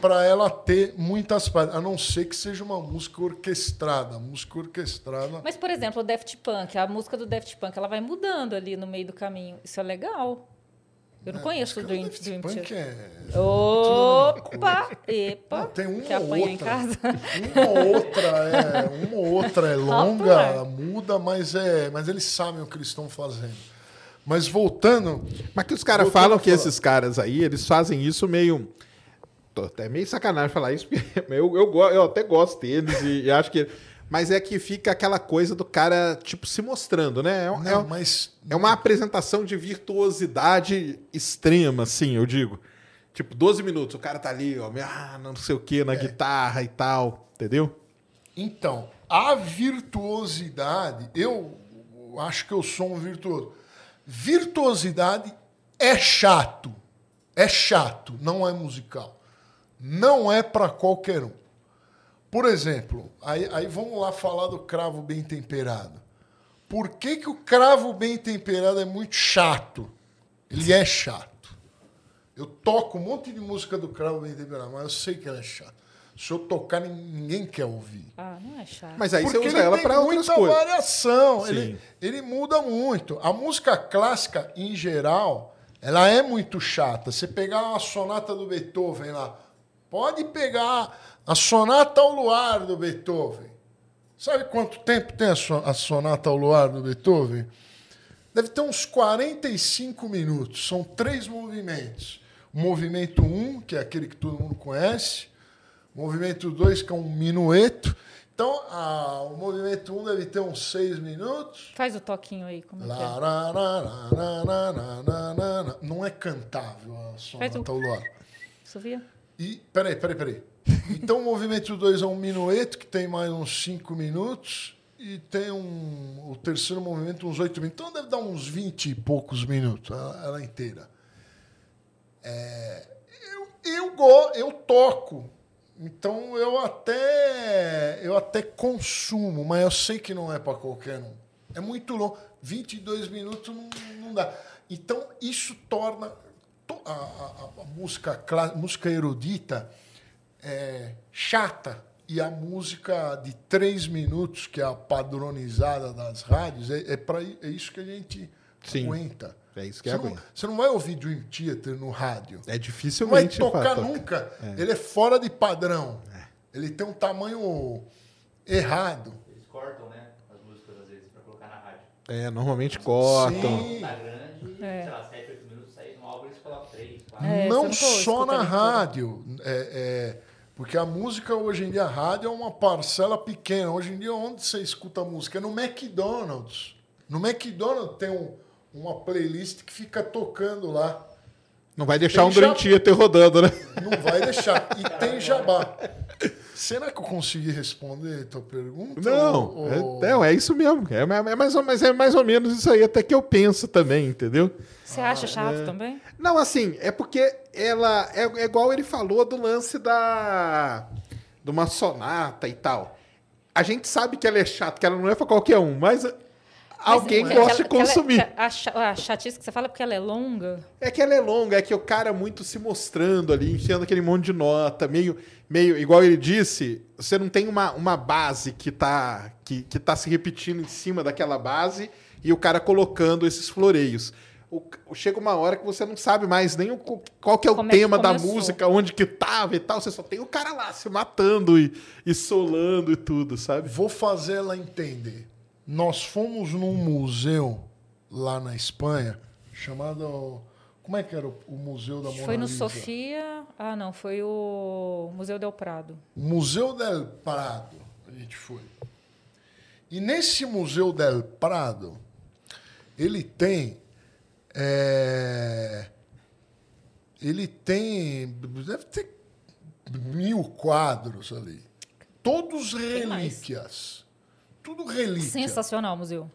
Speaker 2: para ela ter muitas partes, a não ser que seja uma música orquestrada. Música orquestrada.
Speaker 3: Mas, por exemplo, o Daft Punk, a música do Daft Punk, ela vai mudando ali no meio do caminho. Isso é legal. Eu não conheço o Dream,
Speaker 2: Daft
Speaker 3: Dream
Speaker 2: Punk é-
Speaker 3: Opa! Epa!
Speaker 2: Não, tem uma
Speaker 3: que
Speaker 2: ou
Speaker 3: apanha em
Speaker 2: outra.
Speaker 3: casa.
Speaker 2: Uma ou outra é, uma ou outra é longa, muda, mas é, mas eles sabem o que eles estão fazendo. Mas voltando,
Speaker 1: Mas que os caras falam que
Speaker 2: falar.
Speaker 1: esses caras aí, eles fazem isso meio. Tô até meio sacanagem falar isso, porque [LAUGHS] eu, eu, eu até gosto deles e, e acho que. Mas é que fica aquela coisa do cara, tipo, se mostrando, né? É, é
Speaker 2: não,
Speaker 1: um-
Speaker 2: mas
Speaker 1: é uma apresentação de virtuosidade extrema, assim, eu digo. Tipo, 12 minutos, o cara tá ali, ó, ah, não sei o que,
Speaker 2: É.
Speaker 1: na guitarra e tal, entendeu?
Speaker 2: Então, a virtuosidade, eu acho que eu sou um virtuoso. Virtuosidade é chato. É chato, não é musical. Não é para qualquer um. Por exemplo, aí, aí vamos lá falar do cravo bem temperado. Por que, que o cravo bem temperado é muito chato? Ele é chato. Eu toco um monte de música do cravo bem temperado, mas eu sei que ela é chata. Se eu tocar, nin- ninguém quer ouvir.
Speaker 3: Ah, não é chato.
Speaker 1: Mas aí
Speaker 2: Porque
Speaker 1: você usa
Speaker 2: ele
Speaker 1: ela
Speaker 2: tem
Speaker 1: pra outras
Speaker 2: muita
Speaker 1: coisas.
Speaker 2: variação.
Speaker 1: Sim.
Speaker 2: Ele, ele muda muito. A música clássica, em geral, ela é muito chata. Você pegar uma sonata do Beethoven lá, Pode pegar a Sonata ao Luar do Beethoven. Sabe quanto tempo tem a Sonata ao Luar do Beethoven? Deve ter uns 45 minutos. São três movimentos. O movimento 1, um, que é aquele que todo mundo conhece. O movimento 2, que é um minueto. Então, a, o movimento 1 um deve ter uns seis minutos.
Speaker 3: Faz o toquinho aí, como lá, é.
Speaker 2: Não é cantável a
Speaker 3: sonata o
Speaker 2: ao luar.
Speaker 3: Sofia?
Speaker 2: E, peraí, peraí, peraí. Então o movimento 2 é um minueto, que tem mais uns 5 minutos, e tem um, o terceiro movimento, uns 8 minutos. Então deve dar uns 20 e poucos minutos, ela, ela inteira. É, eu, eu, go, eu toco, então eu até, eu até consumo, mas eu sei que não é para qualquer um. É muito longo. 22 minutos não, não dá. Então isso torna to- a, a- a música, clá- música erudita é, chata. E a música de três minutos, que é a padronizada das rádios, é, é, pra, é isso que a gente
Speaker 1: Sim.
Speaker 2: aguenta.
Speaker 1: É isso que
Speaker 2: Você
Speaker 1: é
Speaker 2: não,
Speaker 1: aguenta.
Speaker 2: você não vai ouvir Dream Theater no rádio.
Speaker 1: É
Speaker 2: Não vai
Speaker 1: dificilmente.
Speaker 2: tocar nunca. Ele é fora de padrão. Ele tem um tamanho errado.
Speaker 4: Eles cortam, né? As músicas às vezes pra colocar na rádio.
Speaker 1: É, normalmente cortam.
Speaker 2: Sim.
Speaker 4: Tá grande,
Speaker 3: É.
Speaker 4: sei lá, 7, 8 minutos sair no álbum eles colocam 3, 4.
Speaker 3: É,
Speaker 2: não só na rádio. É, é, porque a música hoje em dia, a rádio é uma parcela pequena. Hoje em dia, onde você escuta música? É no McDonald's. No McDonald's tem um- uma playlist que fica tocando lá.
Speaker 1: Não vai deixar
Speaker 2: Tem
Speaker 1: um Dream
Speaker 2: já-
Speaker 1: Theater rodando, né?
Speaker 2: Não vai deixar. E tem jabá. [LAUGHS] Será que eu consegui responder a tua pergunta?
Speaker 1: Não,
Speaker 2: Ou-
Speaker 1: é, não, é isso mesmo. É, é mais, ou- mas é mais ou menos isso aí até que eu penso também, entendeu?
Speaker 3: Você acha
Speaker 2: é.
Speaker 3: chato também?
Speaker 1: Não, assim, é porque ela. É, é igual ele falou do lance da. de uma sonata e tal. A gente sabe que ela é chata, que ela não é pra qualquer um, mas alguém
Speaker 3: Mas,
Speaker 1: gosta de
Speaker 3: aquela- aquela-
Speaker 1: consumir.
Speaker 3: a, cha- a chatice que você fala é porque ela é longa.
Speaker 1: É que ela é longa, é que o cara muito se mostrando ali, enfiando aquele monte de nota, meio, meio igual ele disse, você não tem uma, uma base que tá, que, que tá se repetindo em cima daquela base e o cara colocando esses floreios. O- chega uma hora que você não sabe mais nem o, qual que é o
Speaker 3: Como é
Speaker 1: tema da
Speaker 3: começou.
Speaker 1: música, onde que tava e tal, você só tem o cara lá se matando e, e solando e tudo, sabe?
Speaker 2: Vou fazer ela entender. Nós fomos num museu lá na Espanha, chamado. Como é que era o, Museu da Mona
Speaker 3: Foi no? Sofia. Ah, não, foi o Museu del Prado.
Speaker 2: Museu del Prado, a gente foi. E nesse Museu del Prado, ele tem. é, ele tem. Deve ter mil quadros ali. Todos relíquias. Tudo relíquia.
Speaker 3: Sensacional o museu.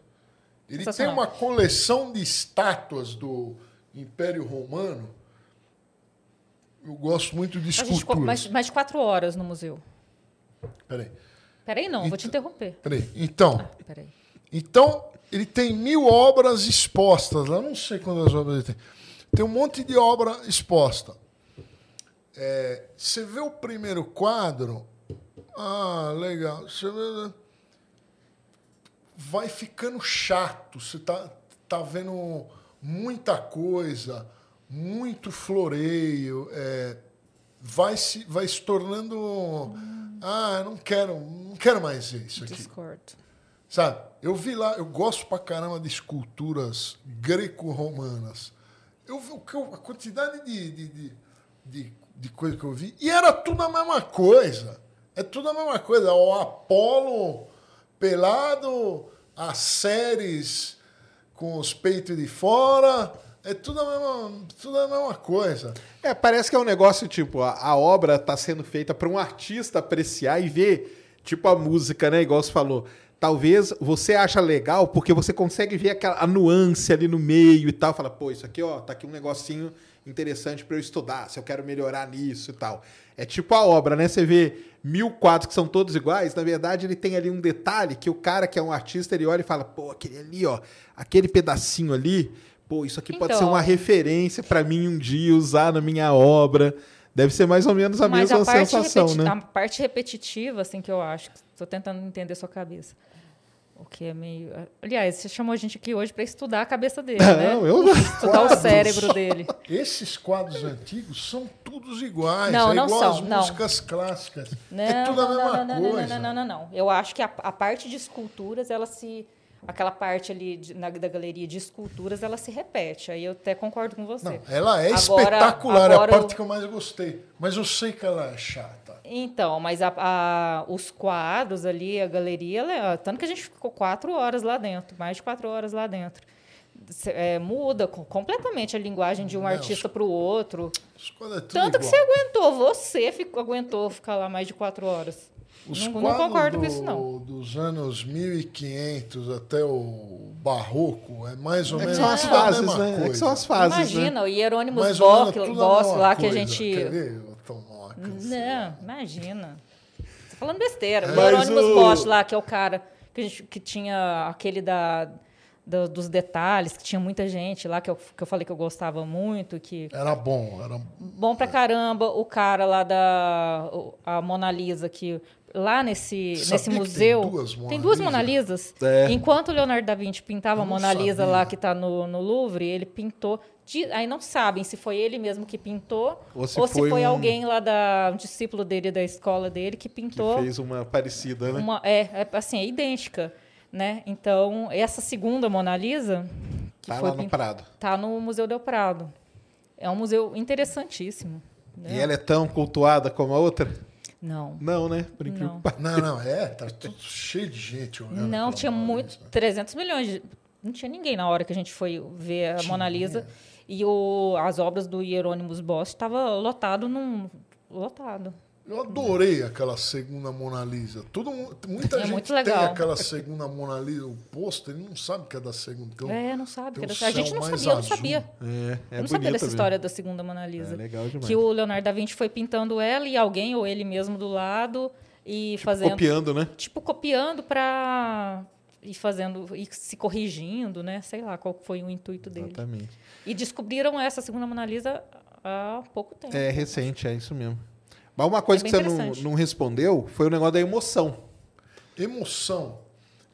Speaker 2: Ele tem
Speaker 3: Sensacional.
Speaker 2: uma coleção de estátuas do Império Romano. Eu gosto muito de
Speaker 3: A gente ficou mais, mais de quatro horas no museu.
Speaker 2: Peraí,
Speaker 3: Peraí, não, vou te interromper.
Speaker 2: peraí. Então,
Speaker 3: Peraí.
Speaker 2: então, ele tem mil obras expostas lá. Não sei quantas obras ele tem. Tem um monte de obra exposta. É, você vê o primeiro quadro. Ah, legal. Você vê, vai ficando chato. Você tá, tá vendo muita coisa, muito floreio. é, vai, se, vai se tornando. Ah, eu não quero, não quero mais ver isso aqui.
Speaker 3: Discord.
Speaker 2: Sabe? Eu vi lá, eu gosto pra caramba de esculturas greco-romanas. Eu vi a quantidade de, de, de, de, de coisa que eu vi. E era tudo a mesma coisa. É tudo a mesma coisa. O Apolo pelado, as séries com os peitos de fora. É tudo a mesma, tudo a mesma coisa.
Speaker 1: É, parece que é um negócio tipo, a, a obra está sendo feita para um artista apreciar e ver, tipo a música, né? Igual você falou. Talvez você acha legal porque você consegue ver aquela, a nuance ali no meio e tal. Fala, pô, isso aqui, ó, tá aqui um negocinho interessante para eu estudar, se eu quero melhorar nisso e tal. É tipo a obra, né? Você vê mil quadros que são todos iguais, na verdade ele tem ali um detalhe que o cara que é um artista, ele olha e fala, pô, aquele ali, ó, aquele pedacinho ali, pô, isso aqui pode ser
Speaker 3: Então.
Speaker 1: uma referência para mim um dia usar na minha obra. Deve ser mais ou menos a mesma
Speaker 3: a
Speaker 1: sensação, né?
Speaker 3: a parte repetitiva, assim, que eu acho, estou tentando entender sua cabeça. O que é meio. Aliás, você chamou a gente aqui hoje para estudar a cabeça dele, né?
Speaker 1: Não, eu não.
Speaker 3: Estudar o
Speaker 2: Quadros.
Speaker 3: cérebro dele.
Speaker 2: Esses quadros antigos são todos iguais.
Speaker 3: Não,
Speaker 2: é
Speaker 3: não
Speaker 2: igual
Speaker 3: são,
Speaker 2: as
Speaker 3: não.
Speaker 2: músicas clássicas.
Speaker 3: Não,
Speaker 2: é tudo a
Speaker 3: não,
Speaker 2: mesma
Speaker 3: não, não, não,
Speaker 2: coisa.
Speaker 3: não, não, não, não. Eu acho que a, a parte de esculturas, ela se. Aquela parte ali de- na, da galeria de esculturas, ela se repete. Aí eu até concordo com você.
Speaker 2: Não, ela é
Speaker 3: Agora-
Speaker 2: espetacular, é
Speaker 3: agora
Speaker 2: a
Speaker 3: eu-
Speaker 2: parte que eu mais gostei. Mas eu sei que ela é chata.
Speaker 3: Então, mas a- a- os quadros ali, a galeria, ela- tanto que a gente ficou quatro horas lá dentro, mais de quatro horas lá dentro. É, muda co- completamente a linguagem de um
Speaker 2: Não,
Speaker 3: artista para o outro.
Speaker 2: É tudo
Speaker 3: Tanto que
Speaker 2: igual.
Speaker 3: você aguentou, você ficou, aguentou ficar lá mais de quatro horas.
Speaker 2: Os
Speaker 3: não, não concordo
Speaker 2: do-
Speaker 3: com isso, não.
Speaker 2: dos anos 1500 até o barroco é mais ou
Speaker 1: É
Speaker 2: menos
Speaker 1: são as fases, né? É que são as fases, né?
Speaker 3: Imagina, o Hieronymus
Speaker 2: Mais ou menos
Speaker 3: Bosch, lá que a gente. Não, imagina. Você tá falando besteira. O
Speaker 1: Mas o-
Speaker 3: Bosch lá, que é o cara que, gente- que tinha aquele da, dos detalhes, que tinha muita gente lá, que eu, que eu falei que eu gostava muito, que
Speaker 2: Era bom, era
Speaker 3: bom pra caramba. O cara lá da a Mona Lisa, que lá nesse,
Speaker 2: Sabia
Speaker 3: nesse
Speaker 2: que tem
Speaker 3: museu.
Speaker 2: duas Mona
Speaker 3: tem duas? Mona Lisas.
Speaker 1: É.
Speaker 3: Enquanto o Leonardo da Vinci pintava a Mona Lisa
Speaker 2: sabia.
Speaker 3: lá, que está no, no Louvre, ele pintou. Aí não sabem se foi ele mesmo que pintou
Speaker 1: Ou
Speaker 3: ou
Speaker 1: se
Speaker 3: se,
Speaker 1: foi
Speaker 3: foi,
Speaker 1: um-
Speaker 3: alguém lá da um discípulo dele da escola dele que
Speaker 1: Que
Speaker 3: pintou
Speaker 1: fez uma parecida, né?
Speaker 3: uma é, é assim é idêntica né então essa segunda Mona Lisa que
Speaker 1: Tá
Speaker 3: foi
Speaker 1: lá no Prado.
Speaker 3: tá no Museu del Prado é um museu interessantíssimo né?
Speaker 1: E ela é tão cultuada como a outra?
Speaker 3: não
Speaker 1: Não, né? Por incrível
Speaker 3: Não.
Speaker 1: que.
Speaker 2: Não, não, é, tá tudo cheio de gente olhando.
Speaker 3: Não, tinha muito.
Speaker 2: Lisa.
Speaker 3: 300 milhões. de- não tinha ninguém na hora que a gente foi ver a Mona Lisa. E o, as obras do Hieronymus Bosch estava lotado num. Lotado.
Speaker 2: Eu adorei aquela segunda Mona Lisa. Todo, mundo- muita
Speaker 3: É
Speaker 2: gente
Speaker 3: muito
Speaker 2: tem aquela segunda Mona Lisa, o pôster, ele não sabe que é da segunda. Então,
Speaker 3: é, não sabe. que
Speaker 2: um
Speaker 3: era- a gente não sabia, eu não sabia.
Speaker 1: É, é
Speaker 3: eu não sabia dessa
Speaker 1: mesmo.
Speaker 3: história da segunda Mona Lisa.
Speaker 1: É legal demais.
Speaker 3: que o Leonardo da Vinci foi pintando ela e alguém, ou ele mesmo do lado, e fazendo.
Speaker 1: Copiando, né?
Speaker 3: Tipo, copiando para. E fazendo. E se corrigindo, né? Sei lá qual foi o intuito dele.
Speaker 1: Exatamente.
Speaker 3: E descobriram essa segunda Mona Lisa há pouco tempo.
Speaker 1: É recente, é isso mesmo. Mas uma coisa
Speaker 3: É
Speaker 1: que você não, não respondeu foi o negócio da emoção.
Speaker 2: Emoção.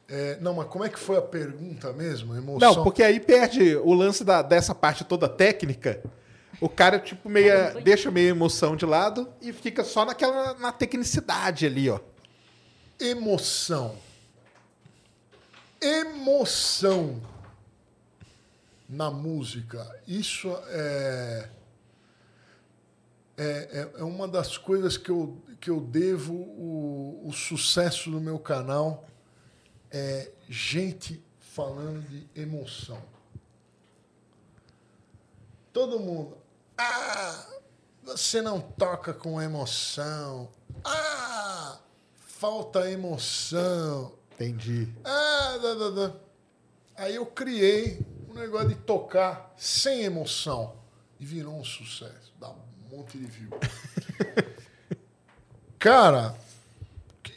Speaker 2: É, não, mas como é que foi a pergunta mesmo? Emoção.
Speaker 1: Não, porque aí perde o lance da, dessa parte toda técnica. O cara, tipo, meia, deixa meio emoção de lado e fica só naquela na tecnicidade ali, ó.
Speaker 2: Emoção. Emoção. na música. Isso é, é, é- é uma das coisas que eu, que eu devo o, o sucesso do meu canal. É gente falando de emoção. Todo mundo. Ah, você não toca com emoção. Ah, falta emoção.
Speaker 1: Entendi.
Speaker 2: Ah, dá, dá, dá. Aí eu criei um negócio de tocar sem emoção. E virou um sucesso. Dá um monte de view. [LAUGHS] Cara,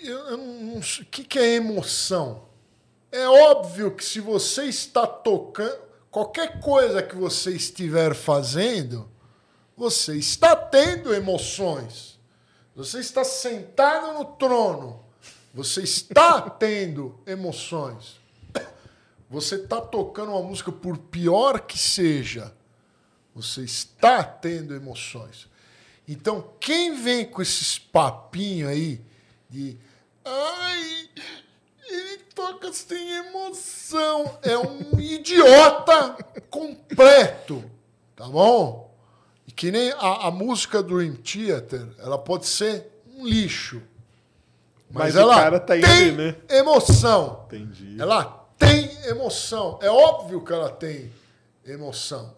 Speaker 2: eu, eu não sei- o que, que é emoção? É óbvio que se você está tocando, qualquer coisa que você estiver fazendo, você está tendo emoções. Você está sentado no trono. Você está tendo emoções. Você está tocando uma música, por pior que seja, você está tendo emoções. Então, quem vem com esses papinhos aí de. Ai, ele toca sem emoção. É um idiota completo. Tá bom? E que nem a, a música do Dream Theater, ela pode ser um lixo. Mas,
Speaker 1: Mas
Speaker 2: ela
Speaker 1: cara tá
Speaker 2: tem
Speaker 1: né?
Speaker 2: emoção.
Speaker 1: Entendi.
Speaker 2: Ela tem emoção. É óbvio que ela tem emoção.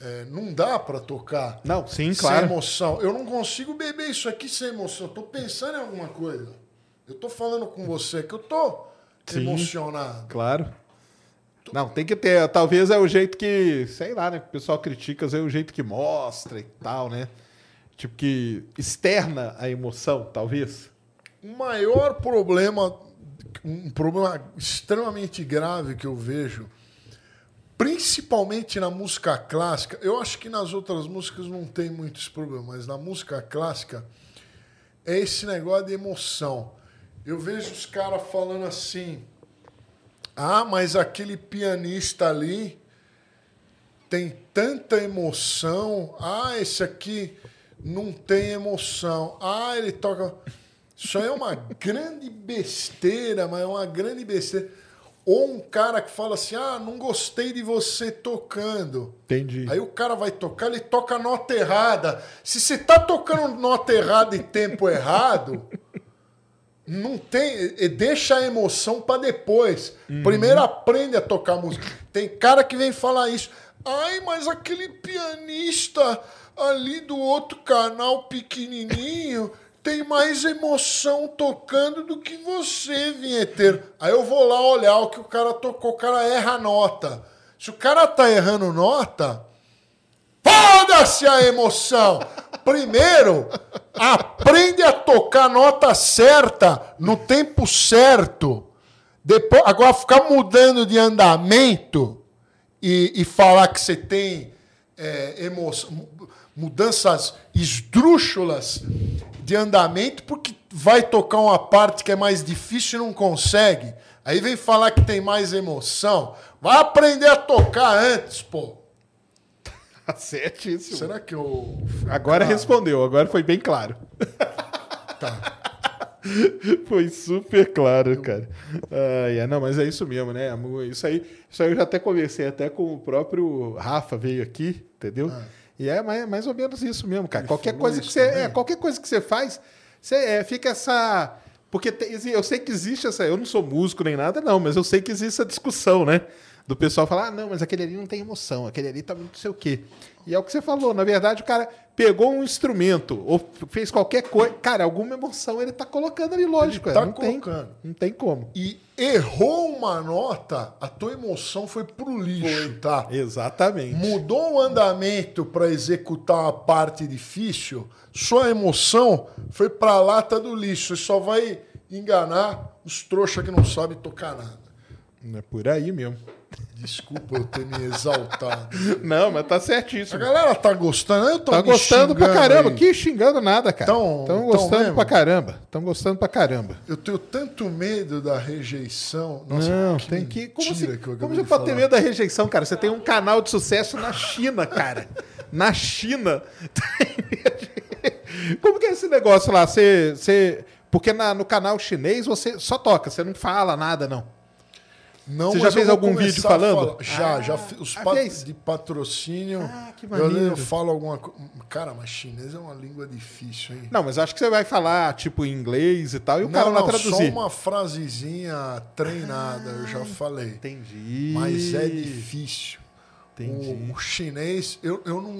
Speaker 2: É, não dá para tocar
Speaker 1: Não, sim,
Speaker 2: sem
Speaker 1: claro.
Speaker 2: emoção. Eu não consigo beber isso aqui sem emoção. Eu tô pensando em alguma coisa. Eu tô falando com você que eu tô
Speaker 1: Sim.
Speaker 2: emocionado.
Speaker 1: Claro. Não, tem que ter. Talvez é o jeito que, sei lá, né? O pessoal critica, é o jeito que mostra e tal, né? Tipo que externa a emoção, talvez.
Speaker 2: O maior problema, um problema extremamente grave que eu vejo, principalmente na música clássica, eu acho que nas outras músicas não tem muitos problemas, mas na música clássica é esse negócio de emoção. Eu vejo os caras falando assim: ah, mas aquele pianista ali tem tanta emoção. Ah, esse aqui não tem emoção. Ah, ele toca. Isso aí é uma grande besteira, mas é uma grande besteira. Ou um cara que fala assim: ah, não gostei de você tocando.
Speaker 1: Entendi.
Speaker 2: Aí o cara vai tocar, ele toca nota errada. Se você tá tocando nota errada e tempo errado, não tem. e Deixa a emoção para depois. Primeiro aprende a tocar música. Tem cara que vem falar isso. Ai, mas aquele pianista ali do outro canal pequenininho tem mais emoção tocando do que você, vinheteiro. Aí eu vou lá olhar o que o cara tocou, o cara erra a nota. Se o cara tá errando nota, Foda-se a emoção! Primeiro, aprende a tocar nota certa no tempo certo. Depois, agora, ficar mudando de andamento e, e falar que você tem é, emo- mu- mudanças esdrúxulas de andamento, porque vai tocar uma parte que é mais difícil e não consegue. Aí vem falar que tem mais emoção. Vai aprender a tocar antes, pô. [LAUGHS]
Speaker 1: Certíssimo.
Speaker 2: Será que eu.
Speaker 1: Agora
Speaker 2: Ah,
Speaker 1: respondeu, agora foi bem claro. [LAUGHS]
Speaker 2: Tá. [LAUGHS]
Speaker 1: Foi super claro, cara. Ah, é, não, mas é isso mesmo, né? Isso aí, isso aí eu já até conversei até com o próprio Rafa veio aqui, entendeu? E é mais, mais ou menos isso mesmo, cara. Qualquer coisa que você,
Speaker 2: também?
Speaker 1: é, qualquer coisa que você faz, você é, fica essa porque tem- eu sei que existe essa, eu não sou músico nem nada não, mas eu sei que existe essa discussão, né? Do pessoal falar, ah, não, mas aquele ali não tem emoção, aquele ali tá não sei o quê. E é o que você falou, na verdade o cara pegou um instrumento ou fez qualquer coisa, cara, alguma emoção ele tá colocando ali, lógico,
Speaker 2: Ele
Speaker 1: é,
Speaker 2: tá
Speaker 1: não tem,
Speaker 2: colocando.
Speaker 1: não tem como.
Speaker 2: E errou uma nota, a tua emoção foi pro lixo, tá?
Speaker 1: Exatamente.
Speaker 2: Mudou o andamento para executar uma parte difícil, sua emoção foi pra lata do lixo. Você só vai enganar os trouxas que não sabem tocar nada.
Speaker 1: É por aí mesmo.
Speaker 2: Desculpa eu ter me exaltado.
Speaker 1: Não, mas tá
Speaker 2: A
Speaker 1: certíssimo.
Speaker 2: galera tá gostando, eu tô
Speaker 1: Tá gostando pra caramba.
Speaker 2: aí.
Speaker 1: Que xingando nada, cara.
Speaker 2: Tão-
Speaker 1: Estão
Speaker 2: tão
Speaker 1: gostando
Speaker 2: mesmo?
Speaker 1: pra caramba. Estão gostando pra caramba.
Speaker 2: Eu tenho tanto medo da rejeição. Nossa,
Speaker 1: não,
Speaker 2: que
Speaker 1: tem que. Como, assim,
Speaker 2: que
Speaker 1: como você
Speaker 2: de
Speaker 1: pode ter medo da rejeição, cara? Você tem um canal de sucesso na China, cara. na China. [LAUGHS] como que é esse negócio lá? Você. você... Porque na- no canal chinês você só toca, você não fala nada, não.
Speaker 2: Não,
Speaker 1: Você já fez
Speaker 2: eu
Speaker 1: algum vídeo falando?
Speaker 2: falar. Já,
Speaker 1: Ah,
Speaker 2: já fiz. Os
Speaker 1: ah,
Speaker 2: pa-
Speaker 1: fez?
Speaker 2: de patrocínio.
Speaker 1: Ah, que
Speaker 2: eu,
Speaker 1: maneiro.
Speaker 2: eu falo alguma coisa. Cara, mas chinês é uma língua difícil, hein?
Speaker 1: Não, mas acho que você vai falar, tipo, em inglês e tal, e o
Speaker 2: não,
Speaker 1: cara lá
Speaker 2: não, só
Speaker 1: traduzir.
Speaker 2: uma frasezinha treinada, eu já falei.
Speaker 1: Entendi.
Speaker 2: Mas é difícil.
Speaker 1: Entendi.
Speaker 2: O, o chinês, eu, eu não,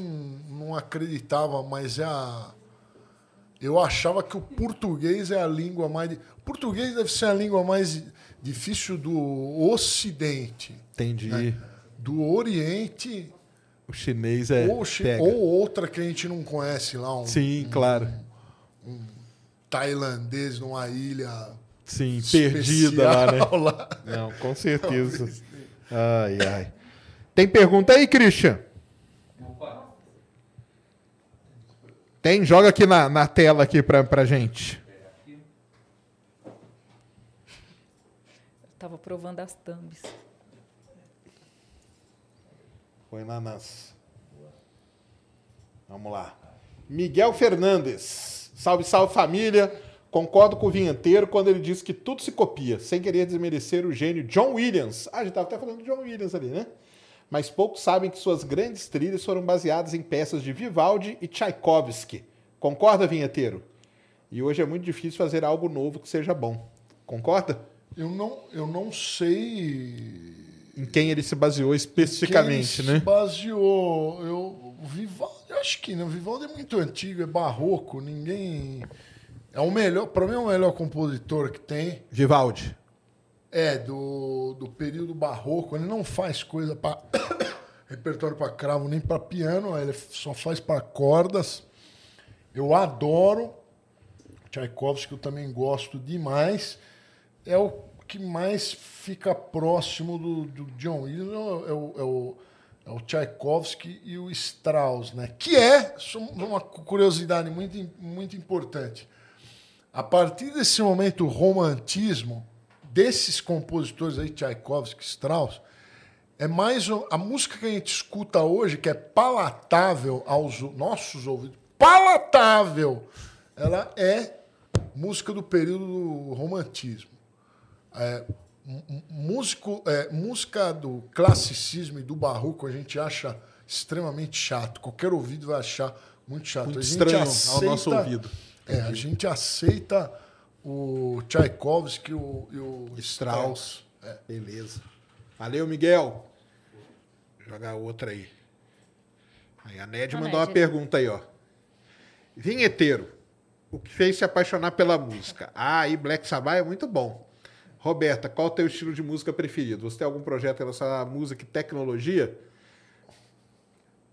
Speaker 2: não acreditava, mas é a. Eu achava que o português é a língua mais. português deve ser a língua mais difícil do Ocidente.
Speaker 1: Entendi.
Speaker 2: né? Do Oriente,
Speaker 1: O chinês é.
Speaker 2: ou, chi-
Speaker 1: pega.
Speaker 2: ou outra que a gente não conhece lá, um
Speaker 1: Sim, claro.
Speaker 2: tailandês numa ilha.
Speaker 1: Sim, perdida lá, né? [LAUGHS]
Speaker 2: lá.
Speaker 1: Não, com certeza. Ai, ai. Tem pergunta aí, Christian?
Speaker 4: Opa,
Speaker 1: Tem? Joga aqui na, na tela aqui pra, pra gente.
Speaker 3: Tava provando as thumbs.
Speaker 1: Põe lá nas. Vamos lá. Miguel Fernandes. Salve, salve família. Concordo com o vinheteiro quando ele diz que tudo se copia, sem querer desmerecer o gênio John Williams. Ah, a gente estava até falando do John Williams ali, né? Mas poucos sabem que suas grandes trilhas foram baseadas em peças de Vivaldi e Tchaikovsky. Concorda, vinheteiro? E hoje é muito difícil fazer algo novo que seja bom. Concorda?
Speaker 2: Eu não, eu não sei
Speaker 1: Em quem ele se baseou especificamente, né?
Speaker 2: se baseou. Eu, o Vivaldi, eu acho que não. O Vivaldi é muito antigo, é barroco, ninguém. É o melhor, para mim é o melhor compositor que tem.
Speaker 1: Vivaldi.
Speaker 2: É, do, do período barroco. Ele não faz coisa para [COUGHS] repertório para cravo nem para piano, ele só faz para cordas. Eu adoro. Tchaikovsky eu também gosto demais. É o que mais fica próximo do, do John Williams, é o, é o, é o, é Tchaikovsky e o Strauss, né? Que é uma curiosidade muito, muito importante. A partir desse momento, o romantismo desses compositores aí, Tchaikovsky, Strauss, é mais a música que a gente escuta hoje, que é palatável aos nossos ouvidos, palatável, ela é música do período do romantismo. É, músico, é, música do classicismo e do barroco a gente acha extremamente chato. Qualquer ouvido vai achar muito chato.
Speaker 1: Muito
Speaker 2: a gente
Speaker 1: estranho ao nosso ouvido.
Speaker 2: É, a gente aceita o Tchaikovsky e o, e o
Speaker 1: Strauss.
Speaker 2: Strauss. É.
Speaker 1: Beleza. Valeu, Miguel. Vou jogar outra aí. Aí a Ned
Speaker 3: A
Speaker 1: mandou uma
Speaker 3: Ned.
Speaker 1: pergunta aí, ó. Vinheteiro, o que fez se apaixonar pela música? Ah, e Black Sabbath é muito bom. Roberta, qual o teu estilo de música preferido? Você tem algum projeto relacionado à música e tecnologia?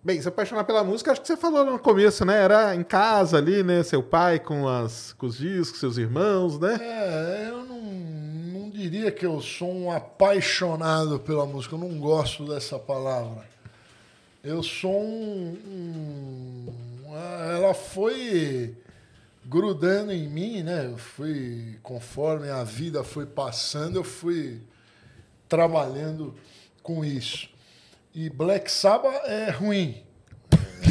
Speaker 1: Bem, se apaixonar pela música, acho que você falou no começo, né? Era em casa ali, né? Seu pai com, as, com os discos, seus irmãos, né?
Speaker 2: É, eu não, não diria que eu sou um apaixonado pela música, eu não gosto dessa palavra. Eu sou um. um- ela foi grudando em mim, né? Eu fui, conforme a vida foi passando, eu fui trabalhando com isso. E Black Sabbath é ruim.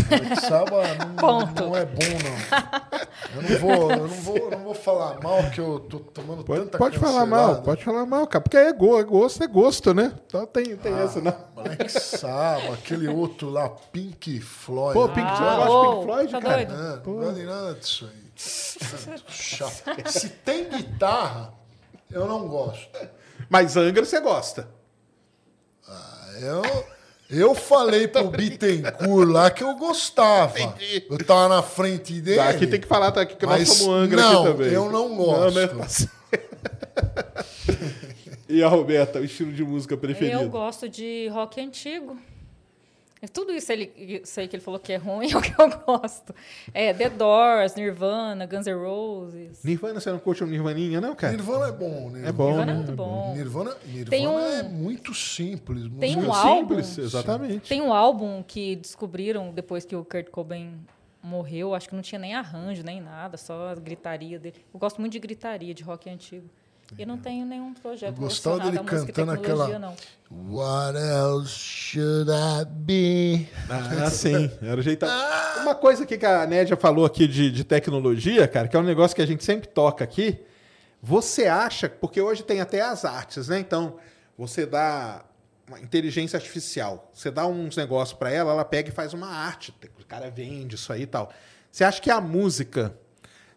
Speaker 2: Black Sabbath não,
Speaker 3: Ponto.
Speaker 2: não é bom, não. Eu não vou, eu não vou, eu não vou falar mal que eu tô tomando
Speaker 1: Pode,
Speaker 2: tanta
Speaker 1: pode falar mal,
Speaker 2: cancelada.
Speaker 1: pode falar mal, cara. Porque é, go, é gosto, é gosto, né? Então tem, tem
Speaker 2: Ah,
Speaker 1: essa, não.
Speaker 2: Black Sabbath, aquele outro lá, Pink Floyd.
Speaker 1: Pô? Pink
Speaker 3: Ah,
Speaker 1: Floyd, eu gosto de Pink Floyd,
Speaker 3: tá
Speaker 1: cara.
Speaker 3: doido?
Speaker 2: É, não gosto de nada disso aí. Chato. Se tem guitarra, eu não gosto.
Speaker 1: Mas Angra você gosta.
Speaker 2: Eu, eu falei pro Bittencourt lá que eu gostava.
Speaker 1: Entendi.
Speaker 2: Eu tava na frente dele.
Speaker 1: Tá, aqui tem que falar, tá aqui que nós
Speaker 2: Mas
Speaker 1: somos Angra
Speaker 2: não,
Speaker 1: aqui também.
Speaker 2: eu não gosto.
Speaker 1: né? Tá certo. [LAUGHS] e a Roberta, o estilo de música preferido?
Speaker 3: Eu gosto de rock antigo. É Tudo isso, ele, isso aí que ele falou que é ruim [LAUGHS] é o que eu gosto. É The Doors, Nirvana, Guns N' Roses.
Speaker 1: Nirvana, você não curte um Nirvaninha, não, cara?
Speaker 2: Nirvana é bom. Nirvana
Speaker 1: É bom,
Speaker 3: Nirvana é
Speaker 1: né?
Speaker 3: muito bom.
Speaker 2: Nirvana, Nirvana
Speaker 3: Tem um-
Speaker 2: é muito simples.
Speaker 3: Tem um álbum.
Speaker 1: simples, exatamente.
Speaker 3: Tem um álbum que descobriram depois que o Kurt Cobain morreu. Acho que não tinha nem arranjo, nem nada, só a gritaria dele. Eu gosto muito de gritaria, de rock antigo. E não tenho nenhum projeto
Speaker 2: Eu gostava dele cantando
Speaker 3: tecnologia,
Speaker 2: aquela-
Speaker 3: não.
Speaker 2: What else should I be?
Speaker 1: Ah, sim. Era o jeito. Uma coisa aqui que a Nédia falou aqui de, de tecnologia, cara, que é um negócio que a gente sempre toca aqui. Você acha, porque hoje tem até as artes, né? Então, você dá uma inteligência artificial, você dá uns negócios para ela, ela pega e faz uma arte. O cara vende isso aí e tal. Você acha que a música,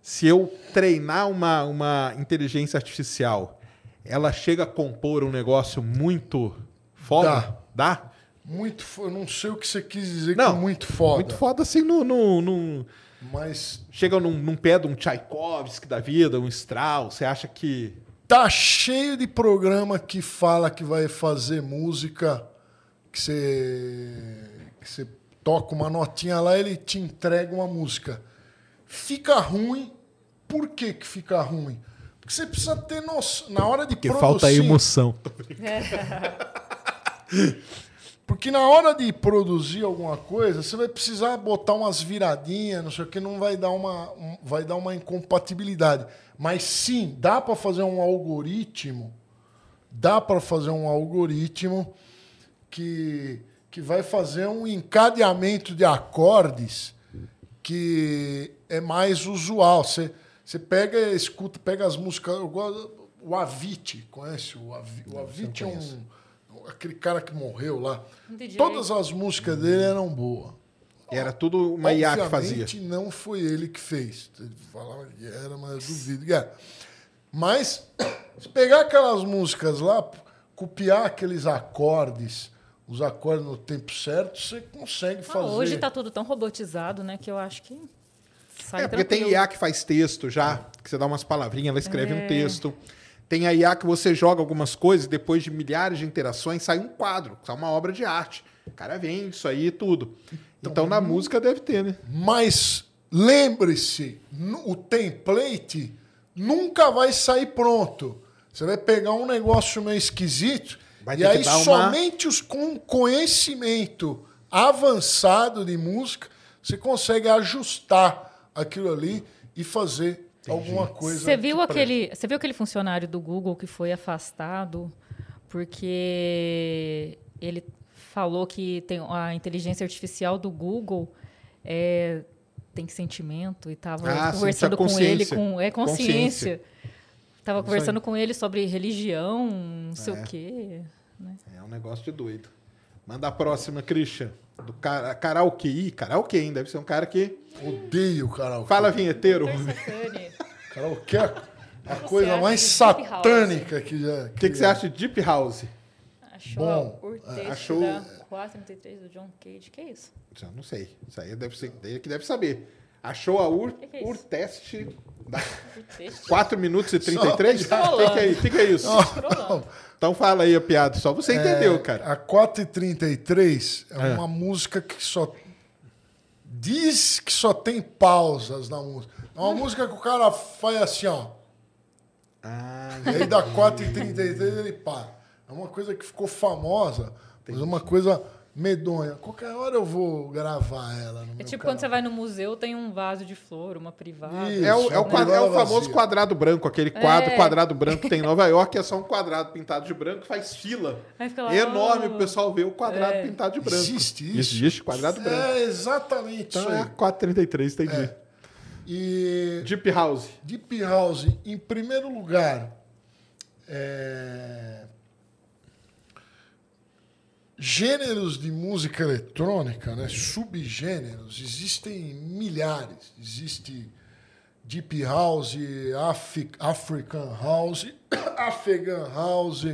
Speaker 1: se eu treinar uma, uma inteligência artificial, ela chega a compor um negócio muito foda? Dá?
Speaker 2: Muito fo- Eu não sei o que você quis dizer
Speaker 1: Não,
Speaker 2: com muito foda.
Speaker 1: Muito foda assim no. no, no-
Speaker 2: Mas
Speaker 1: chega num, num pé de um Tchaikovsky da vida, um Strauss. Você acha que.
Speaker 2: tá cheio de programa que fala que vai fazer música, que você, que você toca uma notinha lá, ele te entrega uma música. Fica ruim. Por que que fica ruim? Porque você precisa ter noção. Na hora de
Speaker 1: Que
Speaker 2: produzir.
Speaker 1: falta emoção. [LAUGHS]
Speaker 2: Porque na hora de produzir alguma coisa, você vai precisar botar umas viradinhas, não sei o que, não vai dar uma, um- vai dar uma incompatibilidade. Mas sim, dá para fazer um algoritmo, dá para fazer um algoritmo que, que vai fazer um encadeamento de acordes que é mais usual. Você, você pega, escuta, pega as músicas. Eu gosto, o Avicii, conhece? O Avicii, o Avicii é um. Aquele cara que morreu lá. Todas as músicas dele eram boas.
Speaker 1: Era tudo uma IA que fazia.
Speaker 2: Obviamente, não foi ele que fez. Ele falava que era, mas eu duvido era. Mas, [COUGHS] se pegar aquelas músicas lá, copiar aqueles acordes, os acordes no tempo certo, você consegue
Speaker 3: Ah,
Speaker 2: fazer.
Speaker 3: hoje tá tudo tão robotizado, né? Que eu acho que sai
Speaker 1: É, porque tem
Speaker 3: tranquilo.
Speaker 1: IA que faz texto já, que você dá umas palavrinhas, ela escreve um texto. Tem a IA que você joga algumas coisas e depois de milhares de interações sai um quadro, sai uma obra de arte. O cara vende isso aí e tudo. Então, na música deve ter, né?
Speaker 2: Mas lembre-se, o template nunca vai sair pronto. Você vai pegar um negócio meio esquisito
Speaker 1: Vai
Speaker 2: e aí
Speaker 1: uma-
Speaker 2: somente os com conhecimento avançado de música você consegue ajustar aquilo ali e fazer alguma coisa.
Speaker 3: Você viu aquele, você viu aquele funcionário do Google que foi afastado porque ele falou que tem a inteligência artificial do Google é, tem sentimento e estava
Speaker 1: Ah,
Speaker 3: conversando com ele com é consciência.
Speaker 1: Consciência.
Speaker 3: Tava
Speaker 1: Isso
Speaker 3: conversando com ele sobre religião, não sei
Speaker 1: É.
Speaker 3: o quê. né?
Speaker 1: É um negócio de doido. Manda a próxima, Christian. Do cara, karaokê. Ih, karaokê, hein? Deve ser um cara que.
Speaker 2: Odeio karaokê.
Speaker 1: Fala, vinheteiro. [LAUGHS]
Speaker 2: Karaokê é a coisa mais satânica que já.
Speaker 1: O que, que você acha de Deep House?
Speaker 3: Achou
Speaker 2: Bom,
Speaker 3: o texto
Speaker 1: achou-
Speaker 3: da 433 do John Cage. Que é isso?
Speaker 1: Já não sei. Isso aí deve ser. Ele que deve saber. Achou a Ur,
Speaker 3: Que que é?
Speaker 1: Urtest da
Speaker 3: O texto.
Speaker 1: 4 minutos e 33? [LAUGHS] O
Speaker 3: Só-
Speaker 1: que, que é isso? Que que é isso? Então fala aí a piada. Só você entendeu, cara.
Speaker 2: A 4h33 é,
Speaker 1: É.
Speaker 2: uma música que só. Diz que só tem pausas na música. É uma música que o cara faz assim, ó.
Speaker 1: Ah,
Speaker 2: E aí da 4h33 ele para. É uma coisa que ficou famosa, mas é uma coisa medonha. Qualquer hora eu vou gravar ela no
Speaker 3: É
Speaker 2: meu
Speaker 3: tipo quando você vai no museu, tem um vaso de flor, uma privada.
Speaker 2: Isso.
Speaker 1: é o, é o, quadra- é o
Speaker 2: Vazia.
Speaker 1: famoso quadrado branco, aquele quadro,
Speaker 3: É.
Speaker 1: quadrado branco que tem em Nova York, é só um quadrado pintado de branco, faz fila.
Speaker 3: Lá,
Speaker 1: Enorme
Speaker 3: oh.
Speaker 1: pro pessoal ver o quadrado
Speaker 3: É.
Speaker 1: pintado de branco.
Speaker 2: Existe isso?
Speaker 1: Existe, quadrado branco.
Speaker 2: É exatamente
Speaker 1: Então
Speaker 2: isso
Speaker 1: é
Speaker 2: aí.
Speaker 1: a 433, entendi.
Speaker 2: É. E
Speaker 1: Deep House.
Speaker 2: Deep House, em primeiro lugar, é, gêneros de música eletrônica, né, subgêneros, existem milhares. Existe Deep House, Afri- African House, [COUGHS] Afghan House,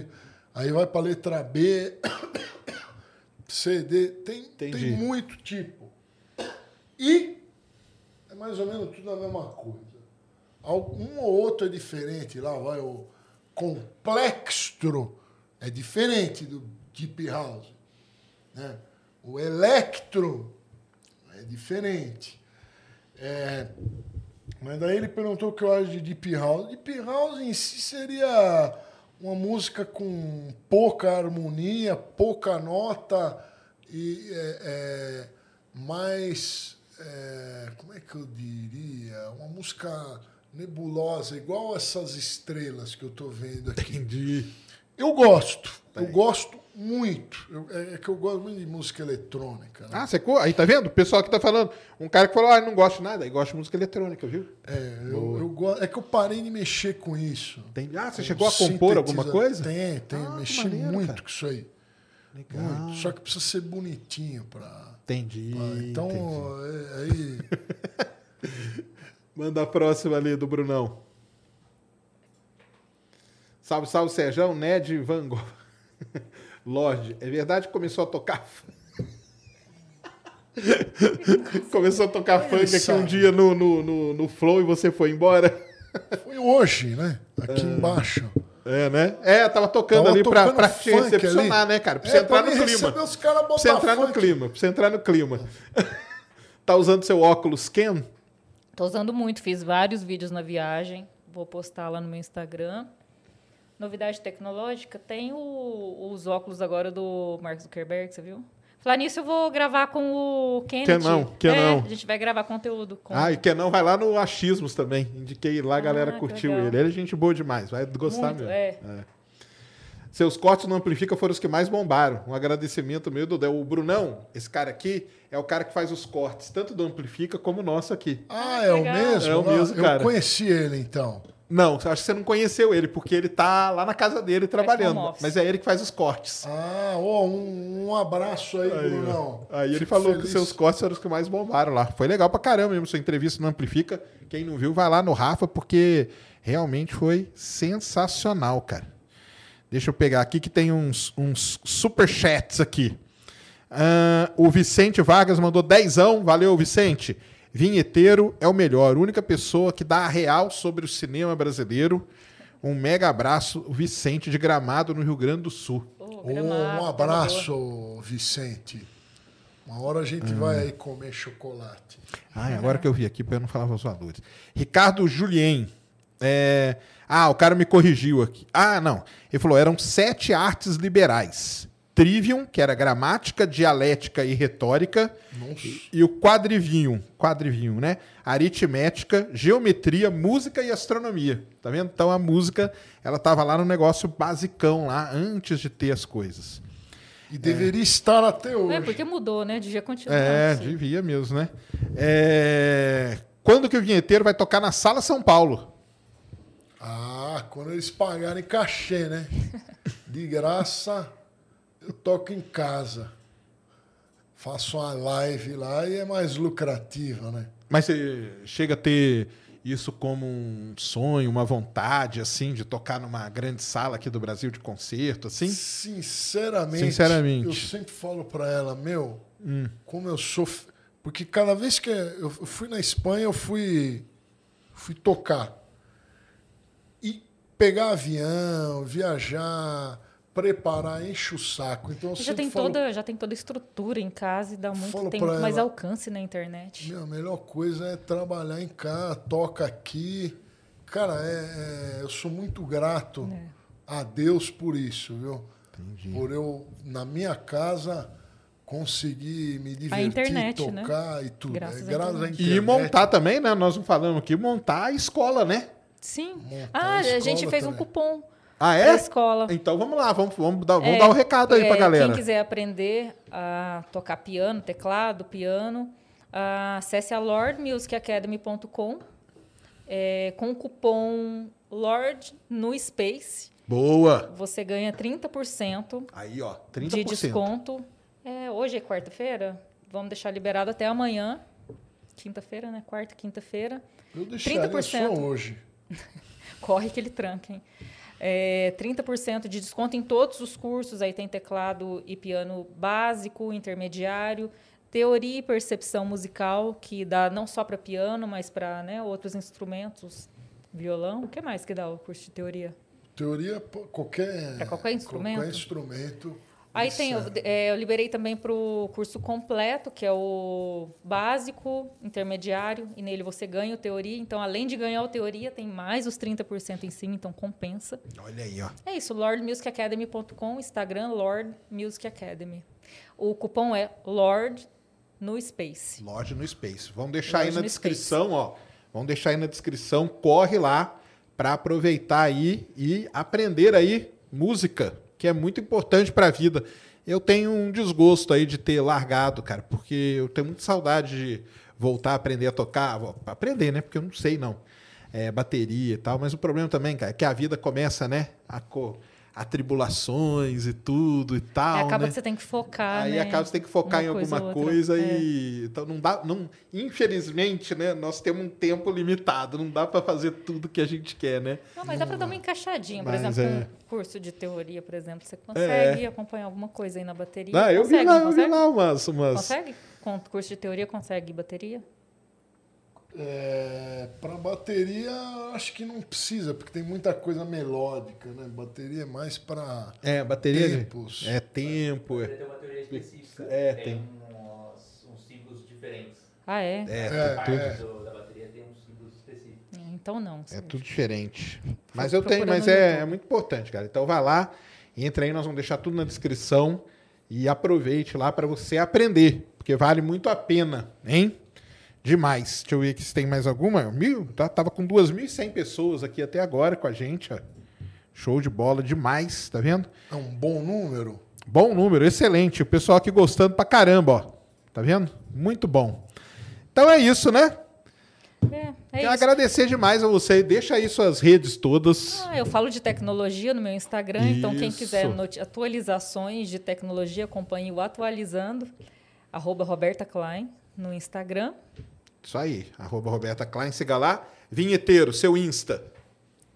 Speaker 2: aí vai para letra B, [COUGHS] CD, tem, tem muito tipo. E é mais ou menos tudo a mesma coisa. Um ou outro é diferente. Lá vai o complextro, é diferente do Deep House. Né? O electro é diferente. É, mas daí ele perguntou o que eu acho de Deep House. Deep House em si seria uma música com pouca harmonia, pouca nota e é, é, mais. é, como é que eu diria? Uma música nebulosa, igual essas estrelas que eu estou vendo aqui.
Speaker 1: Entendi.
Speaker 2: Eu gosto. Eu
Speaker 1: Bem.
Speaker 2: gosto muito. Eu- é, é que eu gosto muito de música eletrônica. Né?
Speaker 1: Ah, você... Aí tá vendo? O pessoal que tá falando. Um cara que falou, ah, não gosto de nada. Aí gosta de música eletrônica, viu?
Speaker 2: É, eu, eu gosto, é que eu parei de mexer com isso.
Speaker 1: Tem... Ah, você chegou a compor alguma coisa?
Speaker 2: Tem, tem.
Speaker 1: Ah,
Speaker 2: mexi
Speaker 1: maneiro,
Speaker 2: muito
Speaker 1: cara.
Speaker 2: com isso aí.
Speaker 1: Legal.
Speaker 2: Muito. Só que precisa ser bonitinho pra.
Speaker 1: Entendi.
Speaker 2: Ah, então,
Speaker 1: entendi.
Speaker 2: é, aí. [LAUGHS]
Speaker 1: Manda a próxima ali do Brunão. Salve, salve, Serjão, Ned Van Gogh. [LAUGHS] Lorde, é verdade que começou a tocar. [LAUGHS] começou a tocar funk aqui um dia no, no, no, no Flow e você foi embora?
Speaker 2: Foi hoje, né? Aqui embaixo.
Speaker 1: É, né? É, tava tocando
Speaker 2: Tava
Speaker 1: ali pra,
Speaker 2: tocando
Speaker 1: pra te
Speaker 2: funk
Speaker 1: recepcionar,
Speaker 2: ali.
Speaker 1: né, cara? Pra você
Speaker 2: É,
Speaker 1: entrar
Speaker 2: pra
Speaker 1: no clima.
Speaker 2: os caras
Speaker 1: Pra você entrar no
Speaker 2: funk.
Speaker 1: clima, pra você entrar no clima. [LAUGHS] tá usando seu óculos Ken?
Speaker 3: Tô usando muito, fiz vários vídeos na viagem. Vou postar lá no meu Instagram. Novidade tecnológica, tem o- os óculos agora do Mark Zuckerberg, você viu? Falar nisso, eu vou gravar com o Kennedy.
Speaker 1: Quer não, quer
Speaker 3: é,
Speaker 1: não.
Speaker 3: A gente vai gravar conteúdo com
Speaker 1: Ah, e quem não vai lá no Achismos também. Indiquei lá, a galera
Speaker 3: Ah,
Speaker 1: curtiu
Speaker 3: legal.
Speaker 1: ele. Ele é gente boa demais, vai gostar
Speaker 3: Muito,
Speaker 1: mesmo.
Speaker 3: é.
Speaker 1: Seus cortes no Amplifica foram os que mais bombaram. Um agradecimento meu do Del. O Brunão, esse cara aqui, é o cara que faz os cortes, tanto do Amplifica como o nosso aqui.
Speaker 2: Ah, é o mesmo?
Speaker 1: É o
Speaker 2: Ah,
Speaker 1: mesmo,
Speaker 2: eu
Speaker 1: cara.
Speaker 2: conheci ele, então.
Speaker 1: Não, acho que você não conheceu ele, porque ele tá lá na casa dele trabalhando.
Speaker 3: home office.
Speaker 1: Mas é ele que faz os cortes.
Speaker 2: Ah, ó, um, um abraço aí,
Speaker 1: Aí,
Speaker 2: Brunão.
Speaker 1: Aí ele
Speaker 2: Fico
Speaker 1: falou que
Speaker 2: feliz.
Speaker 1: seus cortes foram os que mais bombaram lá. Foi legal pra caramba mesmo, sua entrevista no Amplifica. Quem não viu, vai lá no Rafa, porque realmente foi sensacional, cara. Deixa eu pegar aqui que tem uns, uns superchats aqui. Ah, o Vicente Vargas mandou dezão. Valeu, Vicente. Vinheteiro é o melhor. Única pessoa que dá a real sobre o cinema brasileiro. Um mega abraço, Vicente de Gramado, no Rio Grande do Sul.
Speaker 3: Ô, Gramado,
Speaker 2: um abraço, Vicente. Uma hora a
Speaker 1: Ah.
Speaker 2: gente vai aí comer chocolate.
Speaker 1: Ai, agora que eu vi aqui, para eu não falar os valores. Ricardo Julien. É... Ah, o cara me corrigiu aqui. Ah, não. Ele falou, eram sete artes liberais. Trivium, que era gramática, dialética e retórica. E o quadrivium, quadrivium, né? Aritmética, geometria, música e astronomia. Tá vendo? Então a música, ela tava lá no negócio basicão lá, antes de ter as coisas.
Speaker 2: E deveria estar até hoje.
Speaker 3: É, porque mudou, né? Devia continuar.
Speaker 1: É,
Speaker 3: assim.
Speaker 1: devia mesmo, né? É, Quando que o vinheteiro vai tocar na Sala São Paulo?
Speaker 2: Ah, quando eles pagarem cachê, né? [LAUGHS] De graça, eu toco em casa. Faço uma live lá e é mais lucrativa, né?
Speaker 1: Mas você chega a ter isso como um sonho, uma vontade, assim, de tocar numa grande sala aqui do Brasil de concerto, assim?
Speaker 2: Sinceramente,
Speaker 1: Sinceramente.
Speaker 2: eu sempre falo pra ela, meu,
Speaker 1: Hum.
Speaker 2: como eu sou. Porque cada vez que eu fui na Espanha, eu fui, fui tocar. E pegar avião, viajar, preparar, enche o saco. Então
Speaker 3: Já tem,
Speaker 2: falo,
Speaker 3: toda, já tem toda a estrutura em casa e dá muito, tem muito mais
Speaker 2: ela.
Speaker 3: alcance na internet.
Speaker 2: Meu, a melhor coisa é trabalhar em casa, toca aqui. Cara, é- é- eu sou muito grato
Speaker 3: É.
Speaker 2: a Deus por isso, viu? Por eu, na minha casa, conseguir me divertir,
Speaker 3: internet, né?
Speaker 2: tocar e tudo.
Speaker 3: Graças
Speaker 2: é,
Speaker 3: à
Speaker 2: graças à
Speaker 3: internet.
Speaker 1: E montar também, né? Nós não falamos aqui, montar a escola, né?
Speaker 3: Sim.
Speaker 2: Montar
Speaker 3: Ah,
Speaker 2: a
Speaker 3: a gente fez um
Speaker 2: também.
Speaker 3: cupom
Speaker 1: Ah, é?
Speaker 3: escola.
Speaker 1: Então vamos lá, vamos, vamos dar, vamos
Speaker 3: É,
Speaker 1: dar o recado aí pra
Speaker 3: é,
Speaker 1: galera.
Speaker 3: Quem quiser aprender a tocar piano, teclado, piano, acesse a lordmusicacademy.com é, com o cupom LORD no Space.
Speaker 1: Boa!
Speaker 3: Você ganha 30%
Speaker 1: Aí, ó, 30%.
Speaker 3: de desconto. É, hoje é quarta-feira? Vamos deixar liberado até amanhã. Quinta-feira, né? Quarta, quinta-feira.
Speaker 2: Eu deixaria
Speaker 3: 30%.
Speaker 2: só hoje. [LAUGHS]
Speaker 3: Corre que ele tranca, hein? É, 30% de desconto em todos os cursos. Aí tem teclado e piano básico, intermediário, teoria e percepção musical, que dá não só para piano, mas para né, outros instrumentos, violão. O que mais que dá o curso de teoria?
Speaker 2: Teoria, qualquer,
Speaker 3: Pra qualquer instrumento?
Speaker 2: Qualquer instrumento.
Speaker 3: Aí
Speaker 2: isso
Speaker 3: tem, eu,
Speaker 2: serve.
Speaker 3: é, eu liberei também para o curso completo, que é o básico, intermediário, e nele você ganha o teoria. Então, além de ganhar o teoria, tem mais os 30% em cima, então compensa.
Speaker 1: Olha aí, ó.
Speaker 3: É isso, lordmusicacademy.com, Instagram Lord Music Academy. O cupom é Lord no Space.
Speaker 1: Loja no Space. Vamos deixar aí
Speaker 3: Loja
Speaker 1: na descrição, ó. Vamos deixar aí na descrição. Corre lá para aproveitar aí e aprender aí música. Que é muito importante para a vida. Eu tenho um desgosto aí de ter largado, cara, porque eu tenho muita saudade de voltar a aprender a tocar, aprender, né? Porque eu não sei não, é, bateria e tal. Mas o problema também, cara, é que a vida começa, né? A co atribulações e tudo e tal.
Speaker 3: É, acaba
Speaker 1: né?
Speaker 3: que você tem que focar.
Speaker 1: Aí
Speaker 3: né?
Speaker 1: acaba que você tem que focar
Speaker 3: Uma
Speaker 1: em
Speaker 3: coisa
Speaker 1: alguma
Speaker 3: ou outra.
Speaker 1: coisa
Speaker 3: É.
Speaker 1: e então não dá, não, infelizmente, né, nós temos um tempo limitado, não dá para fazer tudo que a gente quer, né?
Speaker 3: Não, mas dá para dar uma encaixadinha. Por
Speaker 1: Mas
Speaker 3: exemplo,
Speaker 1: é.
Speaker 3: um curso de teoria, por exemplo, você consegue acompanhar alguma coisa aí na bateria?
Speaker 1: Não, eu vi
Speaker 3: consegue,
Speaker 1: lá, eu vi
Speaker 3: consegue?
Speaker 1: lá umas, umas
Speaker 3: Consegue? Curso de teoria, consegue bateria?
Speaker 2: É, para bateria, acho que não precisa, porque tem muita coisa melódica, né? Bateria é mais para
Speaker 1: é, bateria
Speaker 2: tempos.
Speaker 1: é tempo, é,
Speaker 4: tem uma teoria específica.
Speaker 1: É,
Speaker 4: tem.
Speaker 1: tem.
Speaker 4: Uns, uns símbolos diferentes.
Speaker 3: Ah, é?
Speaker 1: é,
Speaker 2: É,
Speaker 4: Parte
Speaker 1: tudo,
Speaker 4: do- da bateria tem uns símbolos específicos.
Speaker 3: Então não.
Speaker 1: é
Speaker 3: Sérgio.
Speaker 1: tudo diferente. Mas eu tenho, mas é, é muito importante, cara. Então vai lá, entra aí, nós vamos deixar tudo na descrição e aproveite lá para você aprender, porque vale muito a pena, hein? Demais. Deixa eu ver aqui se tem mais alguma. Mil, tá, tava com 2.100 pessoas aqui até agora com a gente, ó. Show de bola demais, tá vendo?
Speaker 2: É um bom número.
Speaker 1: Bom número, excelente. O pessoal aqui gostando pra caramba, ó. Tá vendo? Muito bom. Então é isso, né?
Speaker 3: É, é
Speaker 1: Quero
Speaker 3: isso.
Speaker 1: agradecer demais a você. Deixa aí suas redes todas.
Speaker 3: Ah, eu falo de tecnologia no meu Instagram, então quem
Speaker 1: Isso.
Speaker 3: quiser atualizações de tecnologia, acompanhe o Atualizando, arroba Roberta Klein no Instagram.
Speaker 1: Isso aí. Arroba Roberta Klein, siga lá. Vinheteiro, seu Insta.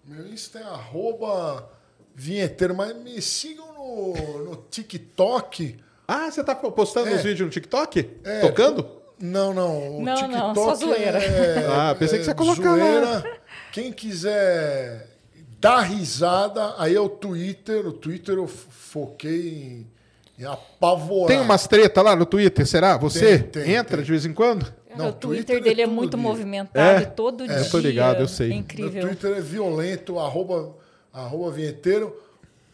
Speaker 2: Meu Insta é arroba vinheteiro, mas me sigam no, no TikTok.
Speaker 1: Ah, você tá postando
Speaker 2: É.
Speaker 1: os vídeos no TikTok?
Speaker 2: É,
Speaker 1: Tocando?
Speaker 2: Não, não. O
Speaker 3: Não,
Speaker 2: TikTok
Speaker 3: não, só zoeira.
Speaker 2: É, [LAUGHS]
Speaker 1: Ah, pensei que você ia colocar lá.
Speaker 2: zoeira. Quem quiser dar risada, aí é o Twitter. O Twitter eu foquei em, em apavorar.
Speaker 1: Tem umas treta lá no Twitter, será? Você
Speaker 2: Tem, tem,
Speaker 1: entra
Speaker 2: tem.
Speaker 1: de vez em quando?
Speaker 2: Não,
Speaker 3: o Twitter,
Speaker 2: Twitter é
Speaker 3: dele é,
Speaker 2: todo
Speaker 3: muito
Speaker 2: dia.
Speaker 3: movimentado
Speaker 1: É?
Speaker 3: e todo
Speaker 1: É,
Speaker 3: dia.
Speaker 1: eu tô ligado, eu sei.
Speaker 3: É
Speaker 2: Meu
Speaker 3: incrível.
Speaker 2: Twitter é violento, arroba, arroba vinheteiro.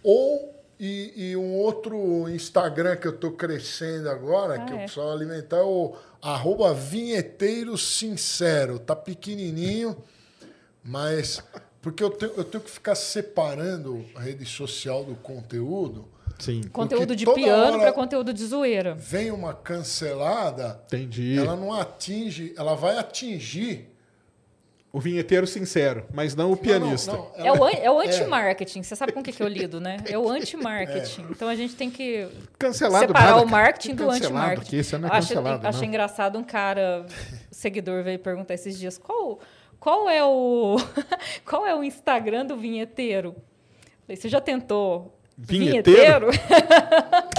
Speaker 2: Ou e, e um outro Instagram que eu tô crescendo agora, que eu
Speaker 3: é.
Speaker 2: preciso alimentar, é o arroba vinheteiro sincero. Tá pequenininho, mas... Porque eu tenho, eu tenho que ficar separando a rede social do conteúdo.
Speaker 1: Sim.
Speaker 3: Conteúdo
Speaker 2: Porque
Speaker 3: de piano para conteúdo de zoeira.
Speaker 2: Vem uma cancelada,
Speaker 1: Entendi.
Speaker 2: ela não atinge, ela vai atingir...
Speaker 1: O vinheteiro sincero, mas não o
Speaker 2: Não,
Speaker 1: pianista.
Speaker 2: não, não,
Speaker 3: É
Speaker 2: ela-
Speaker 3: o, an- é o anti-marketing. Você sabe com o que, que eu lido, né? É o anti-marketing. [LAUGHS] Então a gente tem que
Speaker 1: Cancelado
Speaker 3: separar
Speaker 1: nada,
Speaker 3: o marketing do anti-marketing.
Speaker 1: esse não é
Speaker 3: Acho-
Speaker 1: cancelado,
Speaker 3: Achei
Speaker 1: não.
Speaker 3: engraçado um cara, o [LAUGHS] seguidor veio perguntar esses dias, qual, qual é o [LAUGHS] qual é o Instagram do vinheteiro? Falei, você já tentou
Speaker 1: Vinheteiro?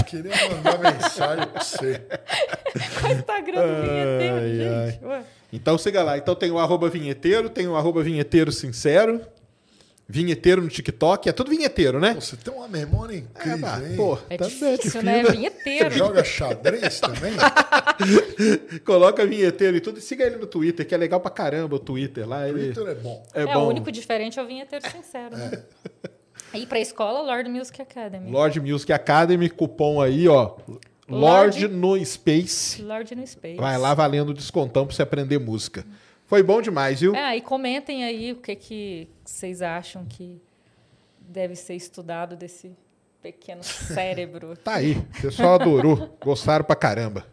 Speaker 2: Queria mandar mensagem pra você. [LAUGHS]
Speaker 3: Qual é o Instagram do vinheteiro,
Speaker 1: Ai,
Speaker 3: gente? Ué.
Speaker 1: Então siga lá. Então tem o arroba vinheteiro, tem o arroba vinheteiro sincero, vinheteiro no TikTok, é tudo vinheteiro, né?
Speaker 2: Você tem uma memória
Speaker 1: É,
Speaker 2: incrível,
Speaker 1: pá,
Speaker 2: hein?
Speaker 1: pô,
Speaker 3: É
Speaker 1: tá
Speaker 3: difícil, né?
Speaker 2: Você
Speaker 3: Vinheteiro.
Speaker 2: joga xadrez também? [LAUGHS]
Speaker 1: Coloca vinheteiro e tudo e siga ele no Twitter, que é legal pra caramba o Twitter lá. Ele
Speaker 2: Twitter é bom.
Speaker 1: é,
Speaker 3: É,
Speaker 1: bom.
Speaker 3: o único diferente é o vinheteiro sincero. Né? E pra escola, Lord Music Academy.
Speaker 1: Lord Music Academy, cupom aí, ó.
Speaker 3: Lorde-
Speaker 1: Lord no Space.
Speaker 3: Lord no Space.
Speaker 1: Vai lá valendo descontão pra você aprender música. Foi bom demais, viu?
Speaker 3: É, e comentem aí o que, que vocês acham que deve ser estudado desse pequeno [LAUGHS] cérebro.
Speaker 1: Tá aí. O pessoal adorou. Gostaram pra caramba.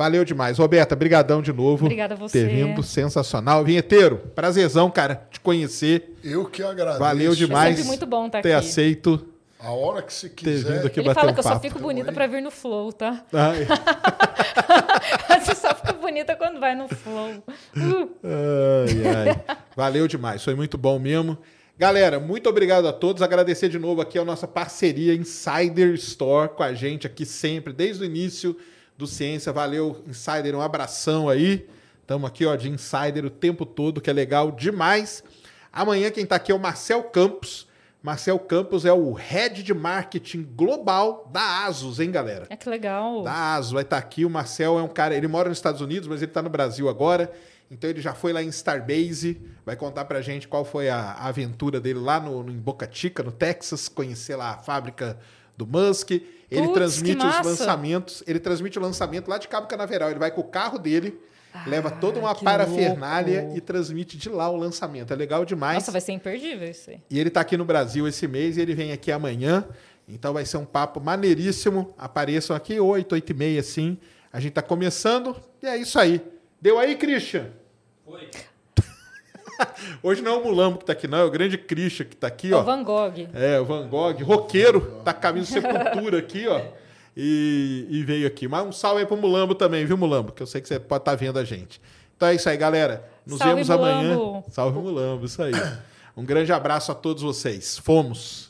Speaker 1: Valeu demais. Roberta, brigadão de novo.
Speaker 3: Obrigada a você.
Speaker 1: Ter vindo, sensacional. Vinheteiro, prazerzão, cara, te conhecer.
Speaker 2: Eu que agradeço.
Speaker 1: Valeu demais.
Speaker 3: sempre muito bom estar
Speaker 1: ter
Speaker 3: aqui.
Speaker 1: aceito
Speaker 2: A hora que você
Speaker 1: ter
Speaker 2: quiser.
Speaker 1: vindo aqui
Speaker 3: Ele
Speaker 1: bater
Speaker 3: fala
Speaker 1: um
Speaker 3: que eu só fico bonita
Speaker 2: aí.
Speaker 3: pra vir no flow, tá?
Speaker 1: Ai, [LAUGHS]
Speaker 3: Você só fica bonita quando vai no flow. Uh.
Speaker 1: ai, ai. Valeu demais. Foi muito bom mesmo. Galera, muito obrigado a todos. Agradecer de novo aqui a nossa parceria Insider Store com a gente aqui sempre, desde o início do Ciência. Valeu, Insider. Um abração aí. Estamos aqui ó, de Insider o tempo todo, que é legal demais. Amanhã quem está aqui é o Marcel Campos. Marcel Campos é o Head de Marketing Global da Asus, hein, galera?
Speaker 3: É que legal.
Speaker 1: Da ASUS vai estar aqui. O Marcel é um cara, ele mora nos Estados Unidos, mas ele está no Brasil agora. Então ele já foi lá em Starbase, vai contar pra gente qual foi a, a aventura dele lá no, no- em Boca Chica, no Texas, conhecer lá a fábrica do Musk. Ele
Speaker 3: Putz,
Speaker 1: transmite os lançamentos, ele transmite o lançamento lá de Cabo Canaveral. Ele vai com o carro dele, leva toda uma
Speaker 3: Ah,
Speaker 1: parafernália
Speaker 3: louco.
Speaker 1: e transmite de lá o lançamento. É legal demais.
Speaker 3: Nossa, vai ser imperdível isso aí.
Speaker 1: E ele está aqui no Brasil esse mês e ele vem aqui amanhã. Então vai ser um papo maneiríssimo. Apareçam aqui 8, 8 e meia, assim. A gente tá começando e é isso aí. Deu aí, Christian?
Speaker 4: Foi. [LAUGHS]
Speaker 1: Hoje não é o Mulambo que tá aqui, não. É o grande Christian que tá aqui,
Speaker 3: É
Speaker 1: ó.
Speaker 3: o Van Gogh.
Speaker 1: É, o Van Gogh, roqueiro, tá caminho sepultura aqui, ó. E, e veio aqui. Mas um salve aí pro Mulambo também, viu, Mulambo? Que eu sei que você pode estar vendo a gente. Então é isso aí, galera. Nos
Speaker 3: Salve,
Speaker 1: vemos amanhã.
Speaker 3: Mulambo.
Speaker 1: Salve, Mulambo, isso aí. Um grande abraço a todos vocês. Fomos.